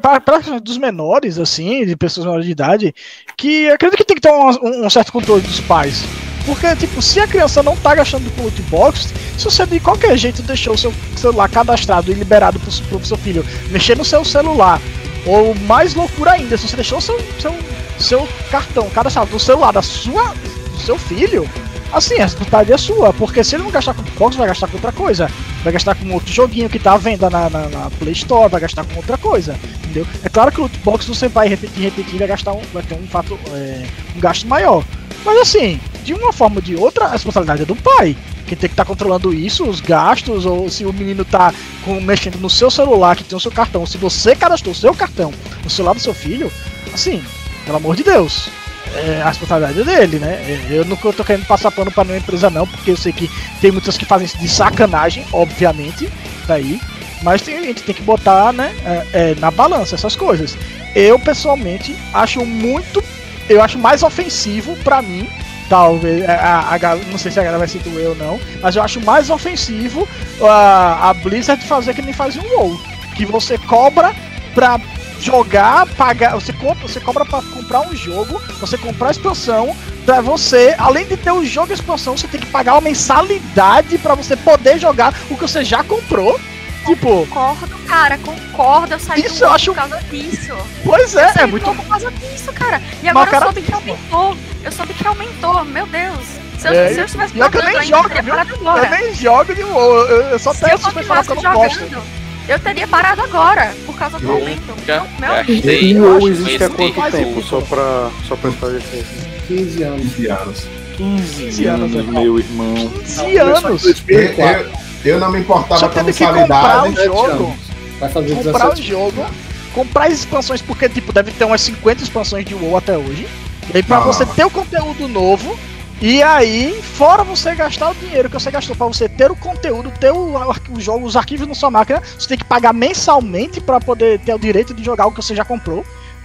para dos menores, assim, de pessoas menores de idade, que acredito que tem que ter um, um, certo controle dos pais. Porque, tipo, se a criança não tá gastando com loot box, se você de qualquer jeito deixou o seu celular cadastrado e liberado pro, pro seu filho mexer no seu celular, ou mais loucura ainda, se você deixou seu, seu, seu cartão cadastrado no celular da sua, do seu filho, Assim, a responsabilidade é sua, porque se ele não gastar com Xbox, vai gastar com outra coisa. Vai gastar com outro joguinho que tá à venda na, na, na, Play Store, vai gastar com outra coisa. Entendeu? É claro que o Xbox você vai repetir, repetir, vai gastar um, vai ter um fato, é, um gasto maior. Mas assim, de uma forma ou de outra, a responsabilidade é do pai. Que tem que estar tá controlando isso, os gastos, ou se o menino tá com, mexendo no seu celular, que tem o seu cartão, se você cadastrou o seu cartão no celular do seu filho, assim, pelo amor de Deus é, a responsabilidade dele, né? Eu não tô querendo passar pano pra nenhuma empresa, não, porque eu sei que tem muitas que fazem isso de sacanagem, obviamente, daí. Mas tem, a gente tem que botar, né, é, é, na balança essas coisas. Eu, pessoalmente, acho muito. Eu acho mais ofensivo para mim talvez é, a, a, não sei se a galera vai ser do eu ou não, mas eu acho mais ofensivo a, a Blizzard fazer que nem faz um WoW, que você cobra pra jogar, pagar, você compra, você cobra para comprar um jogo, você comprar a expansão, para você, além de ter o jogo e a expansão, você tem que pagar uma mensalidade para você poder jogar o que você já comprou. Tipo, concordo, cara, concordo, eu saí isso eu acho... por causa disso. Pois é, é muito por causa disso, cara. E agora eu soube que aumentou. Eu soube que aumentou, meu Deus. Se eu, é, se eu estivesse eu nem jogo, viu? Eu nem jogo de WoW, eu, eu só peço pra falar que eu não gosto. Eu teria parado agora, por causa do aumento. Já, meu E o existe há quanto tempo? Só pra, só pra esclarecer. 15 anos. 15 anos. 15 anos, meu irmão. 15 anos! Eu, não me importava com a mensalidade. Comprar o jogo. Vai fazer comprar o jogo. Comprar as expansões, porque tipo, deve ter umas 50 expansões de WoW até hoje. E aí, pra ah. você ter o conteúdo novo, e aí, fora você gastar o dinheiro que você gastou para você ter o conteúdo, ter o, o jogo, os arquivos na sua máquina, você tem que pagar mensalmente para poder ter o direito de jogar o que você já comprou.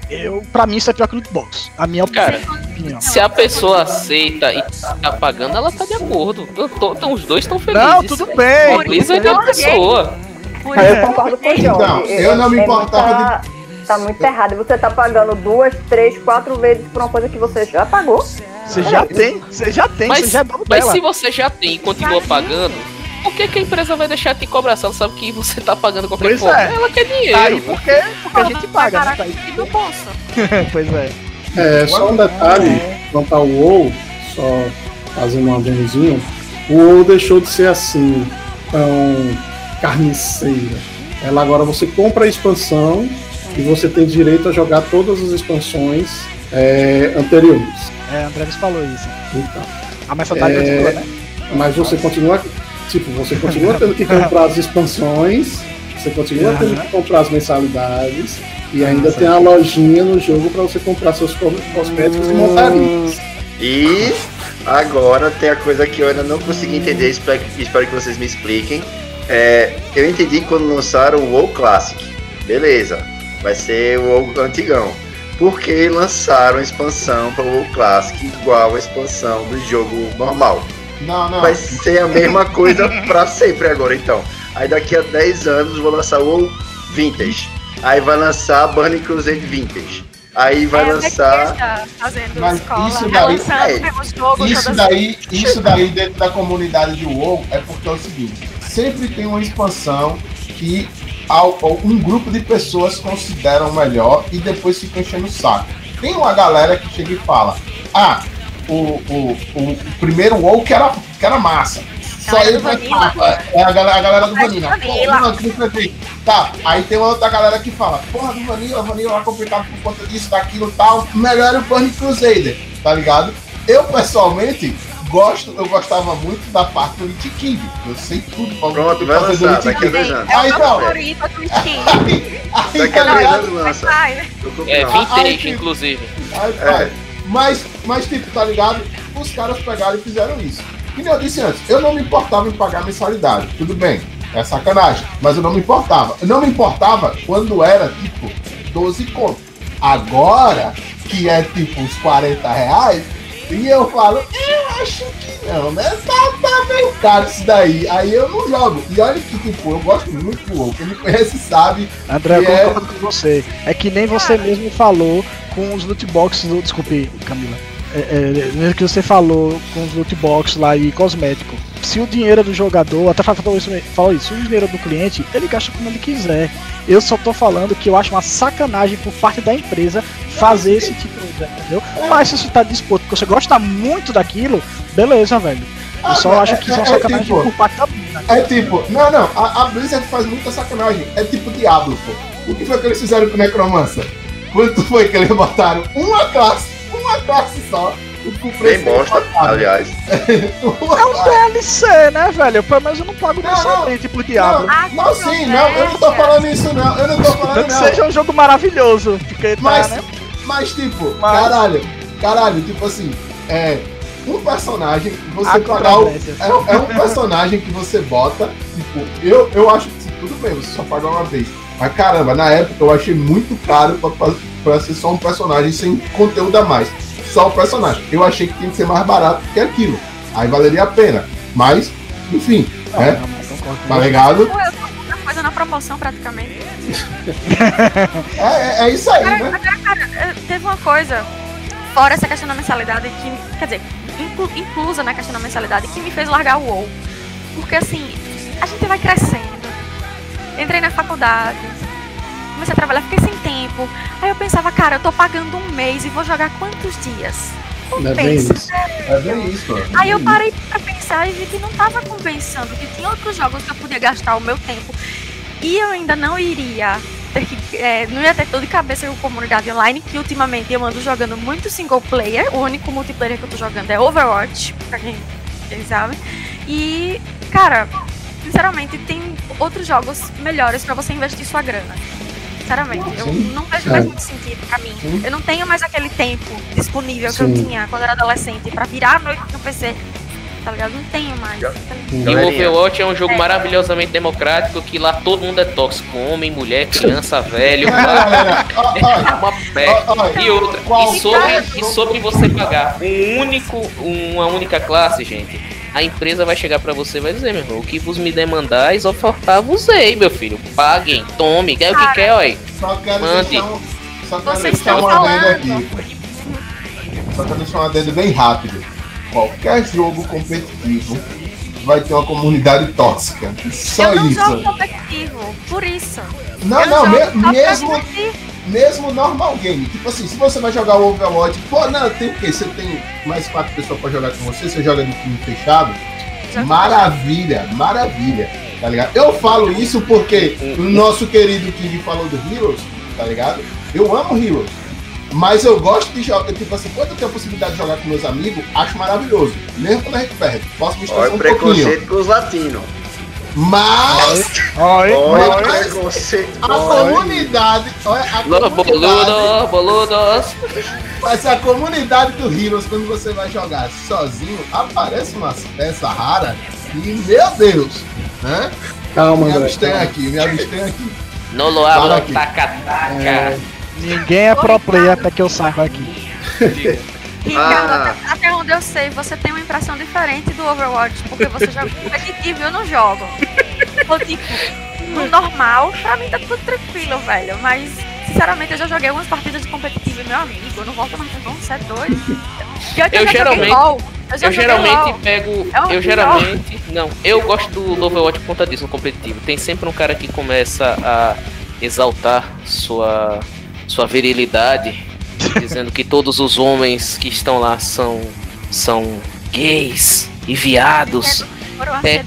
Eu, pra mim, isso é pior que o box. A minha Cara, opinião. Se a pessoa aceita e tá pagando, ela tá de acordo. Tô, então, os dois estão felizes. Não, tudo bem. Feliz é a pessoa. Aí eu concordo com o John. Então, eu não me importava de tá muito errado. Você tá pagando duas, três, quatro vezes por uma coisa que você já pagou. Você já tem, você já tem, mas, já é Mas dela. se você já tem e continua pagando, por que, que, a empresa vai deixar de cobrar se ela sabe que você tá pagando qualquer pois coisa? É. Ela quer dinheiro. Aí por quê? Porque a gente paga, né? Aí. do bolso. *laughs* pois é. É, só um detalhe, quanto ao WoW, só fazendo um adendozinho, o WoW deixou de ser assim, tão carniceira. Ela agora você compra a expansão e você tem direito a jogar todas as expansões é, anteriores. É, André falou isso. Então. A mais saudável é, né? Mas você continua. Tipo, você continua tendo que comprar as expansões, você continua uhum. tendo que comprar as mensalidades, e ainda tem a lojinha no jogo para você comprar seus cosméticos uhum. e montarias. E agora tem a coisa que eu ainda não consegui entender, espero, espero que vocês me expliquem. É, eu entendi quando lançaram o WoW Classic. Beleza, vai ser o WoW antigão porque lançaram a expansão para o Classic igual a expansão do jogo normal. Não, não. Vai ser a mesma coisa para sempre agora, então. Aí daqui a 10 anos vou lançar o Vintage. Aí vai lançar Burning Crusade Vintage. Aí vai é, lançar. Mas escola, isso daí, é, isso daí, isso daí dentro da comunidade de WoW é porque é o seguinte: sempre tem uma expansão que um grupo de pessoas consideram melhor e depois fica enchendo o saco. Tem uma galera que chega e fala: Ah, o, o, o primeiro WoW que era, que era massa. Só ele vai é a galera, a galera do Vanilla. Tá, aí tem uma outra galera que fala, porra do Vanilla, Vanilla é complicado por conta disso, daquilo tal. Melhor o Burning Crusader, tá ligado? Eu pessoalmente gosto, eu gostava muito da parte do Lich King. Eu sei tudo pra Pronto, vai lançar, daqui a dois anos. É o meu favorito, o Lich King. Daqui a dois anos lança. É, vintage, inclusive. Aí, é. Mas, mas, tipo, tá ligado? Os caras pegaram e fizeram isso. E eu disse antes, eu não me importava em pagar mensalidade. Tudo bem, é sacanagem. Mas eu não me importava. Eu não me importava quando era, tipo, 12 contos. Agora, que é tipo uns 40 reais, e eu falo, eu acho que não, né? Tá, tá meio caro isso daí. Aí eu não jogo. E olha que, tipo, eu gosto muito do WoW. Quem me conhece sabe. André, eu é concordo com você. É que nem você mesmo falou com os loot boxes. Do... Desculpe, Camila. É, é, que você falou com os loot boxes lá e cosmético. Se o dinheiro do jogador, até falou isso, falou isso, se o dinheiro do cliente, ele gasta como ele quiser. Eu só tô falando que eu acho uma sacanagem por parte da empresa fazer esse tipo de coisa, entendeu? Mas se você tá disposto, porque você gosta muito daquilo, beleza, velho. Eu ah, só acho que isso é, é sacanagem tipo, por parte da. É tipo, não, não, a, a Blizzard faz muita sacanagem. É tipo Diablo, pô. O que foi que eles fizeram com o Necromancer? Quanto foi que eles botaram? Uma classe, uma classe só Bem bosta, aliás. *laughs* é um DLC, né, velho? Pelo menos eu não pago mensalmente pro diabo. Não, não, não sim, não, eu não tô falando isso, não. Eu não tô falando não. Que seja um jogo maravilhoso. Fica, tá, mas, né? mas, tipo, mas... caralho, caralho, tipo assim, é. Um personagem que você pagar o, é, é, um personagem que você bota, tipo, eu, eu acho que tudo bem, você só paga uma vez. Mas caramba, na época eu achei muito caro pra, pra ser só um personagem sem conteúdo a mais só o personagem. Eu achei que tinha que ser mais barato que aquilo. Aí valeria a pena. Mas, enfim, não, né? Não, tá ligado? coisa na promoção praticamente. *laughs* é, é, é, isso aí, cara, né? Cara, cara, teve uma coisa, fora essa questão da mensalidade, que, quer dizer, inclu, inclusa na questão da mensalidade, que me fez largar o WoW. Porque assim, a gente vai crescendo. Entrei na faculdade, comecei a trabalhar, fiquei sem tempo. Aí eu pensava, cara, eu tô pagando um mês e vou jogar quantos dias? Não é bem isso. É. Aí eu parei pra pensar e vi que não tava compensando, que tinha outros jogos que eu podia gastar o meu tempo. E eu ainda não iria ter que. É, não ia ter todo de cabeça com comunidade online, que ultimamente eu ando jogando muito single player. O único multiplayer que eu tô jogando é Overwatch, pra quem, quem sabe. E, cara, sinceramente, tem outros jogos melhores para você investir sua grana. Sinceramente, eu não vejo mais muito sentido pra mim. Sim. Eu não tenho mais aquele tempo disponível Sim. que eu tinha quando era adolescente pra virar a noite no PC. Tá ligado? Não tenho mais. E o Overwatch é um jogo é. maravilhosamente democrático que lá todo mundo é tóxico. Homem, mulher, criança, *laughs* velho. é uma peste. E outra. E sobre, e sobre você pagar um único, uma única classe, gente a empresa vai chegar para você e vai dizer, meu irmão, o que vos me demandais, ofertar vos ei, meu filho. Paguem, tome, quer o que quer, olha. Só quero Mande. deixar um, só quero Vocês deixar um adendo aqui. Só quero deixar um adendo bem rápido. Qualquer jogo competitivo vai ter uma comunidade tóxica. Só eu não isso. jogo competitivo, por isso. Não, eu não, me mesmo mesmo normal game. Tipo assim, se você vai jogar o Overwatch, pô, não, tem o quê? Você tem mais quatro pessoas pra jogar com você, você joga no time fechado. Maravilha, maravilha, tá ligado? Eu falo isso porque o nosso querido King falou do Heroes, tá ligado? Eu amo Heroes. Mas eu gosto de jogar, tipo assim, quando eu tenho a possibilidade de jogar com meus amigos, acho maravilhoso. Mesmo quando a gente perde. Posso me estressar um pouquinho. com os latinos. Mas. Oi, oi, a comunidade. A comunidade boludos. Mas a comunidade do Heroes, quando você vai jogar sozinho, aparece umas peças raras. E meu Deus, né? Calma, Me abstenho aqui, me abstenho aqui. No lo abro, taca, taca. É... Ninguém é pro player até que eu saiba aqui. *laughs* Ricardo, ah. até onde eu sei, você tem uma impressão diferente do Overwatch, porque você joga competitivo e eu não jogo. Ou tipo, no normal, pra mim tá tudo tranquilo, velho. Mas, sinceramente, eu já joguei algumas partidas de competitivo, meu amigo. Eu não volto mais não, você é doido. Eu, eu, geralmente, eu, eu geralmente LOL. pego. É eu geralmente. Não, eu gosto do Overwatch por conta disso no competitivo. Tem sempre um cara que começa a exaltar sua, sua virilidade *laughs* dizendo que todos os homens que estão lá são são gays e viados. É.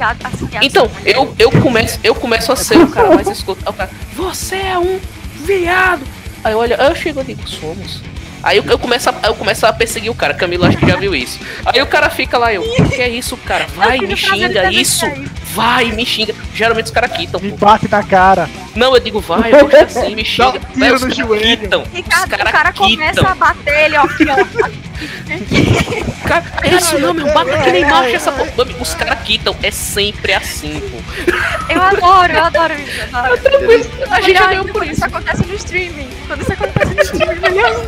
Então, eu, eu, começo, eu começo a ser o cara mais escutado. O cara, você é um viado. Aí olha, eu chego e digo, somos. Aí eu, eu, começo a, eu começo a perseguir o cara. Camilo acho que já viu isso. Aí o cara fica lá, eu, o que é isso, cara? Vai, me xinga, isso. Vai, me xinga. Geralmente os caras quitam. Me bate na cara. Não, eu digo, vai, eu gosto assim, me *laughs* xinga. Vai, os caras quitam. Ricardo, cara o cara quitam. começa a bater ele, ó, aqui, ó. Cara, é isso não, meu, bata que nem marcha essa porra. Os caras quitam, é sempre assim, pô. Eu adoro, eu adoro isso, eu adoro. Eu a gente já deu por isso. Isso acontece no streaming. Quando isso acontece no streaming, melhor.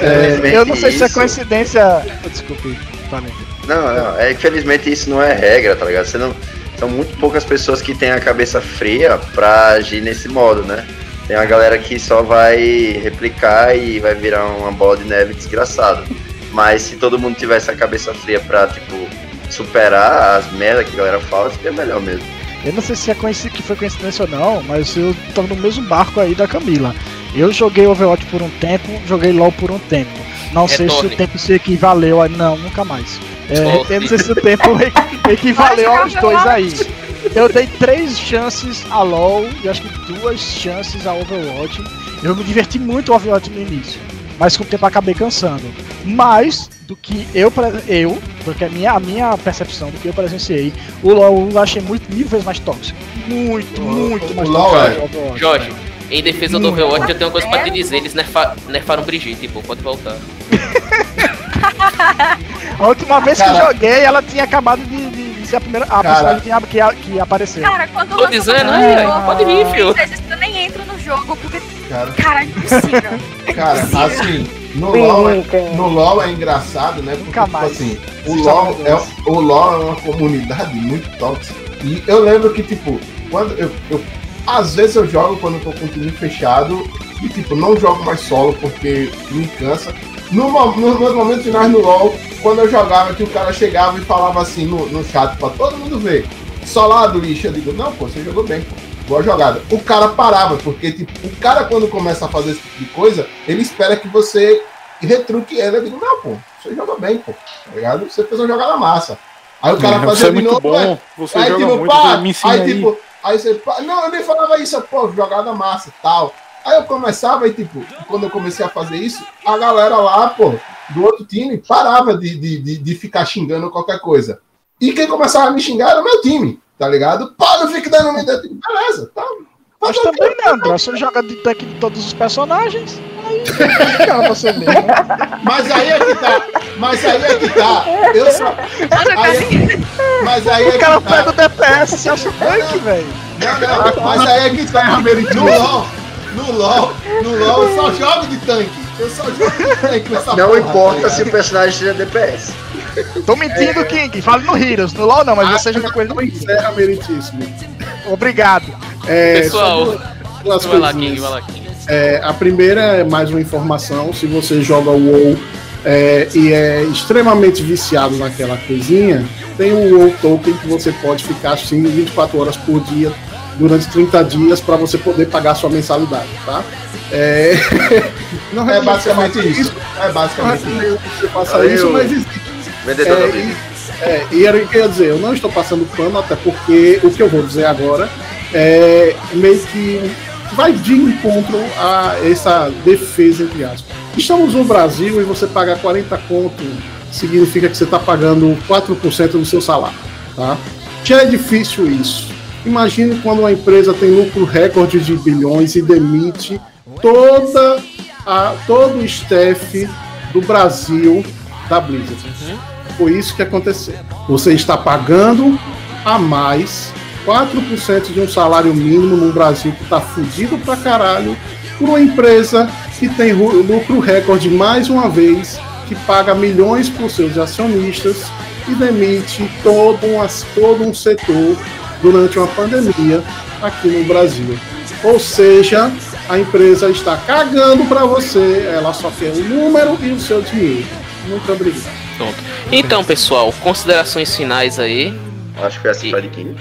É, eu não sei isso... se é coincidência. Desculpe, falei. Não, não, é infelizmente isso não é regra, tá ligado? Você não, são muito poucas pessoas que têm a cabeça fria pra agir nesse modo, né? Tem uma galera que só vai replicar e vai virar uma bola de neve desgraçada. Mas se todo mundo tivesse a cabeça fria pra, tipo, superar as merdas que a galera fala, seria melhor mesmo. Eu não sei se é que foi coincidência ou não, mas eu tô no mesmo barco aí da Camila. Eu joguei Overwatch por um tempo, joguei LoL por um tempo. Não Retorne. sei se o tempo se equivaleu a. Não, nunca mais. É, eu não sei se o tempo *laughs* equivaleu aos dois aí. Eu dei três chances a LoL e acho que duas chances a Overwatch. Eu me diverti muito o Overwatch no início. Mas com o tempo acabei cansando. Mais do que eu, eu porque a minha, a minha percepção do que eu presenciei, o LoL eu achei muito, mil vezes mais tóxico. Muito, muito mais tóxico. É. Jorge, em defesa do Overwatch, eu tenho uma coisa pra te dizer: eles nerfa, nerfaram Brigitte, pô, pode voltar. *laughs* a última vez Cara. que eu joguei, ela tinha acabado de, de ser a primeira a personagem que, que, que apareceu. Cara, quando Tô dizendo, aí, aí, pode vir, filho. Eu nem entro no jogo, porque. Cara, cara é impossível. *laughs* Cara, assim. No LoL, é, no LoL é engraçado, né? Porque, tipo assim, o LoL, é, o LoL é uma comunidade muito tóxica. E eu lembro que, tipo, quando eu, eu às vezes eu jogo quando eu tô com o time fechado e tipo, não jogo mais solo porque me cansa. No, nos meus momentos finais no LoL, quando eu jogava, que o cara chegava e falava assim no, no chat pra todo mundo ver. Solado, lixo, eu digo, não, pô, você jogou bem, pô. Boa jogada. O cara parava, porque tipo, o cara quando começa a fazer esse tipo de coisa, ele espera que você retruque ele. Eu digo, não, pô, você jogou bem, pô. Tá ligado? Você fez uma jogada massa. Aí o cara fazia é de novo. Bom. Você aí, joga tipo, muito, pá, me aí, aí, tipo, Aí você, não, eu nem falava isso, pô, jogada massa tal. Aí eu começava e, tipo, quando eu comecei a fazer isso, a galera lá, pô, do outro time parava de, de, de, de ficar xingando qualquer coisa. E quem começava a me xingar era o meu time, tá ligado? Pô, não fique dando me Beleza, tá. Mas também, né, André? Você joga de tanque de todos os personagens. Aí, você mesmo. Mas aí é que tá. Mas aí é que tá. Eu só. Aí, mas aí é que tá. O cara pega o DPS, você acha tanque, velho. Não, não, mas aí é que tá. No LOL, no LOL, no LOL eu só jogo de tanque. Eu só jogo de tanque nessa Não porra, importa tá se o personagem seja DPS. Tô mentindo, é... King. Fale no Heroes. No LOL não, mas ah, você joga com ele no Encerra, meritíssimo. Obrigado. É, Pessoal, vai lá, King, vai lá, King. É, a primeira é mais uma informação. Se você joga o WoW é, e é extremamente viciado naquela coisinha, tem um WoW Token que você pode ficar assim 24 horas por dia durante 30 dias para você poder pagar sua mensalidade, tá? É, *laughs* não é basicamente isso. isso. É basicamente isso. Você faça isso, mas existe. Vendedor é, e, é, e era o que eu ia dizer, eu não estou passando pano, até porque o que eu vou dizer agora é meio que vai de encontro a essa defesa, entre aspas. Estamos no Brasil e você pagar 40 conto significa que você está pagando 4% do seu salário, tá? Já é difícil isso. Imagine quando uma empresa tem lucro recorde de bilhões e demite toda a, todo o staff do Brasil da Blizzard. Uhum. Foi isso que aconteceu. Você está pagando a mais 4% de um salário mínimo no Brasil que está fudido pra caralho por uma empresa que tem lucro recorde mais uma vez, que paga milhões para os seus acionistas e demite todo um, todo um setor durante uma pandemia aqui no Brasil. Ou seja, a empresa está cagando para você, ela só quer o número e o seu dinheiro. Muito obrigado. Pronto. Então, pessoal, considerações finais aí. Acho que foi assim para *laughs* quem.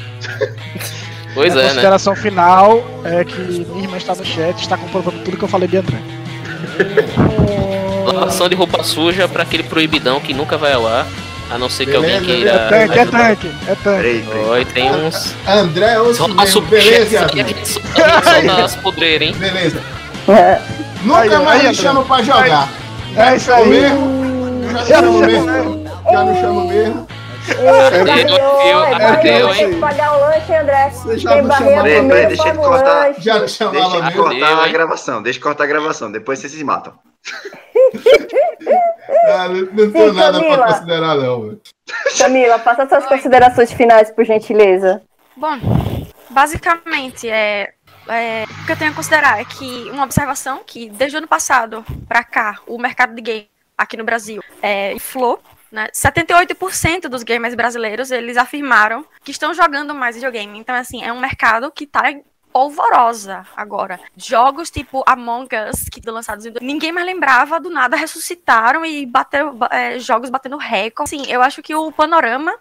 Pois a é, né? consideração né? final é que minha irmã está no chat está comprovando tudo que eu falei de André. Informação de roupa suja para aquele proibidão que nunca vai ao ar. A não ser que Beleza, alguém queira. É tanque, é tanque, é tanque. Oi, tem uns. André é outro Nossa, mesmo, beleza, aqui a Yasmin? gente só- só *laughs* podreiras, hein? Beleza. É. Nunca Aí, mais aí, me André. chama pra jogar. É isso O aí. mesmo? Já Já não chamo mesmo. Já não chamo mesmo. Oi, deu, vai, deu, tem hein? que pagar o lanche, André. Você já Tem barreira deixa paga ele cortar. lanche. Já Deixa eu cortar a gravação, deixa eu cortar a gravação, depois vocês se matam. *laughs* Ah, não, não tenho Sim, nada pra Camila. considerar, não. velho. Camila, faça suas considerações finais, por gentileza. Bom, basicamente, é, é, o que eu tenho a considerar é que uma observação que desde o ano passado para cá, o mercado de game aqui no Brasil é, inflou. Né? 78% dos gamers brasileiros eles afirmaram que estão jogando mais videogame. Então, assim, é um mercado que está polvorosa agora. Jogos tipo Among Us, que foram lançados em... Ninguém mais lembrava, do nada ressuscitaram e bateu, ba- é, jogos batendo recorde. Sim, eu acho que o panorama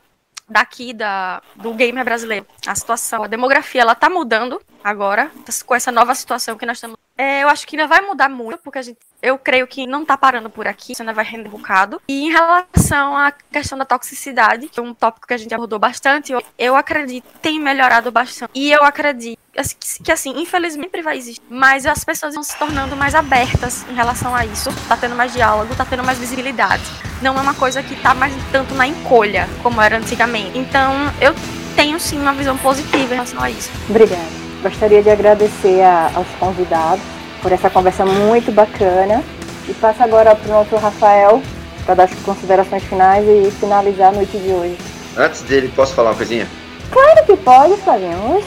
daqui da, do gamer brasileiro, a situação, a demografia, ela tá mudando agora, com essa nova situação que nós estamos. É, eu acho que ainda vai mudar muito, porque a gente, eu creio que não tá parando por aqui, isso ainda vai render um bocado. E em relação à questão da toxicidade, que é um tópico que a gente abordou bastante, eu, eu acredito que tem melhorado bastante. E eu acredito assim, que, que, assim, infelizmente sempre vai existir, mas as pessoas vão se tornando mais abertas em relação a isso. Tá tendo mais diálogo, tá tendo mais visibilidade. Não é uma coisa que tá mais tanto na encolha, como era antigamente. Então, eu tenho sim uma visão positiva em relação a isso. Obrigada. Gostaria de agradecer a- aos convidados por essa conversa muito bacana. E passo agora para o nosso Rafael para dar as considerações finais e finalizar a noite de hoje. Antes dele, posso falar uma coisinha? Claro que pode, Flavinho.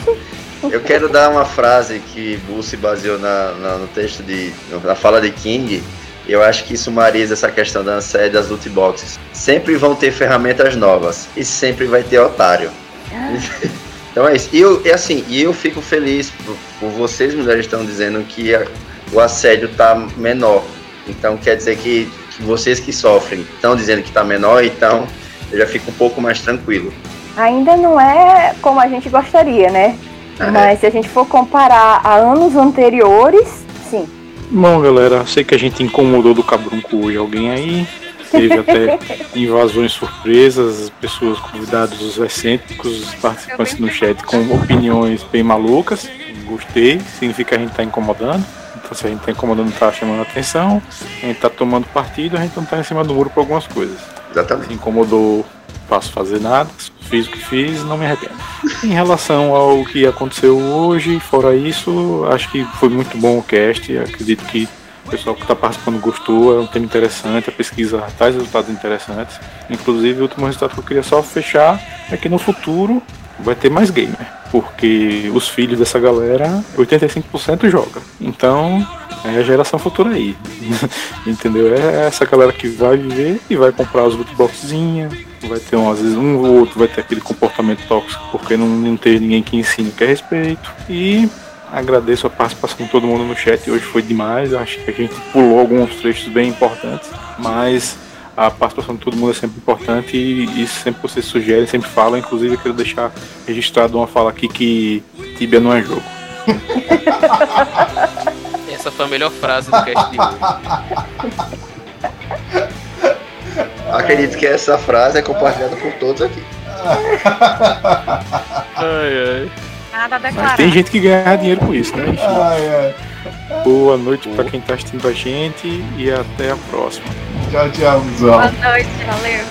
Eu quero dar uma frase que Bu se baseou na, na- no texto de. na fala de King. E eu acho que sumariza essa questão da série das loot boxes. Sempre vão ter ferramentas novas e sempre vai ter otário. *laughs* então é isso. E eu, e assim, e eu fico feliz por, por vocês, mulheres, estão dizendo que a- o assédio tá menor. Então quer dizer que, que vocês que sofrem estão dizendo que tá menor, então eu já fico um pouco mais tranquilo. Ainda não é como a gente gostaria, né? É. Mas se a gente for comparar a anos anteriores, sim. Bom, galera, sei que a gente incomodou do cabrunco hoje alguém aí. Teve até invasões surpresas, pessoas convidados, os excêntricos, os participantes no chat com opiniões bem malucas. Gostei, significa que a gente tá incomodando. Então se a gente tá incomodando, tá chamando atenção, a gente tá tomando partido, a gente não tá em cima do muro por algumas coisas. Exatamente. Se incomodou, não posso fazer nada, fiz o que fiz, não me arrependo. Em relação ao que aconteceu hoje, fora isso, acho que foi muito bom o cast. Acredito que o pessoal que está participando gostou, é um tema interessante, a pesquisa traz resultados interessantes. Inclusive, o último resultado que eu queria só fechar é que no futuro vai ter mais gamer, porque os filhos dessa galera, 85% joga. Então, é a geração futura aí. *laughs* Entendeu? É essa galera que vai viver e vai comprar os lootboxzinhas, vai ter um, às vezes um ou outro vai ter aquele comportamento tóxico porque não, não tem ninguém que ensine que é respeito. E agradeço a participação de todo mundo no chat, hoje foi demais, acho que a gente pulou alguns trechos bem importantes, mas a participação de todo mundo é sempre importante e, e sempre vocês sugerem, sempre falam, inclusive eu quero deixar registrado uma fala aqui que Tibia não é jogo. *laughs* Essa foi a melhor frase do cast de hoje. Acredito que essa frase é compartilhada por todos aqui. *laughs* Ai, ai. Nada a Mas declarar. tem gente que ganha dinheiro com isso, né? Enfim, Ai, ai. boa noite para quem tá assistindo a gente e até a próxima. Tchau, tchau, pessoal. Boa noite, valeu.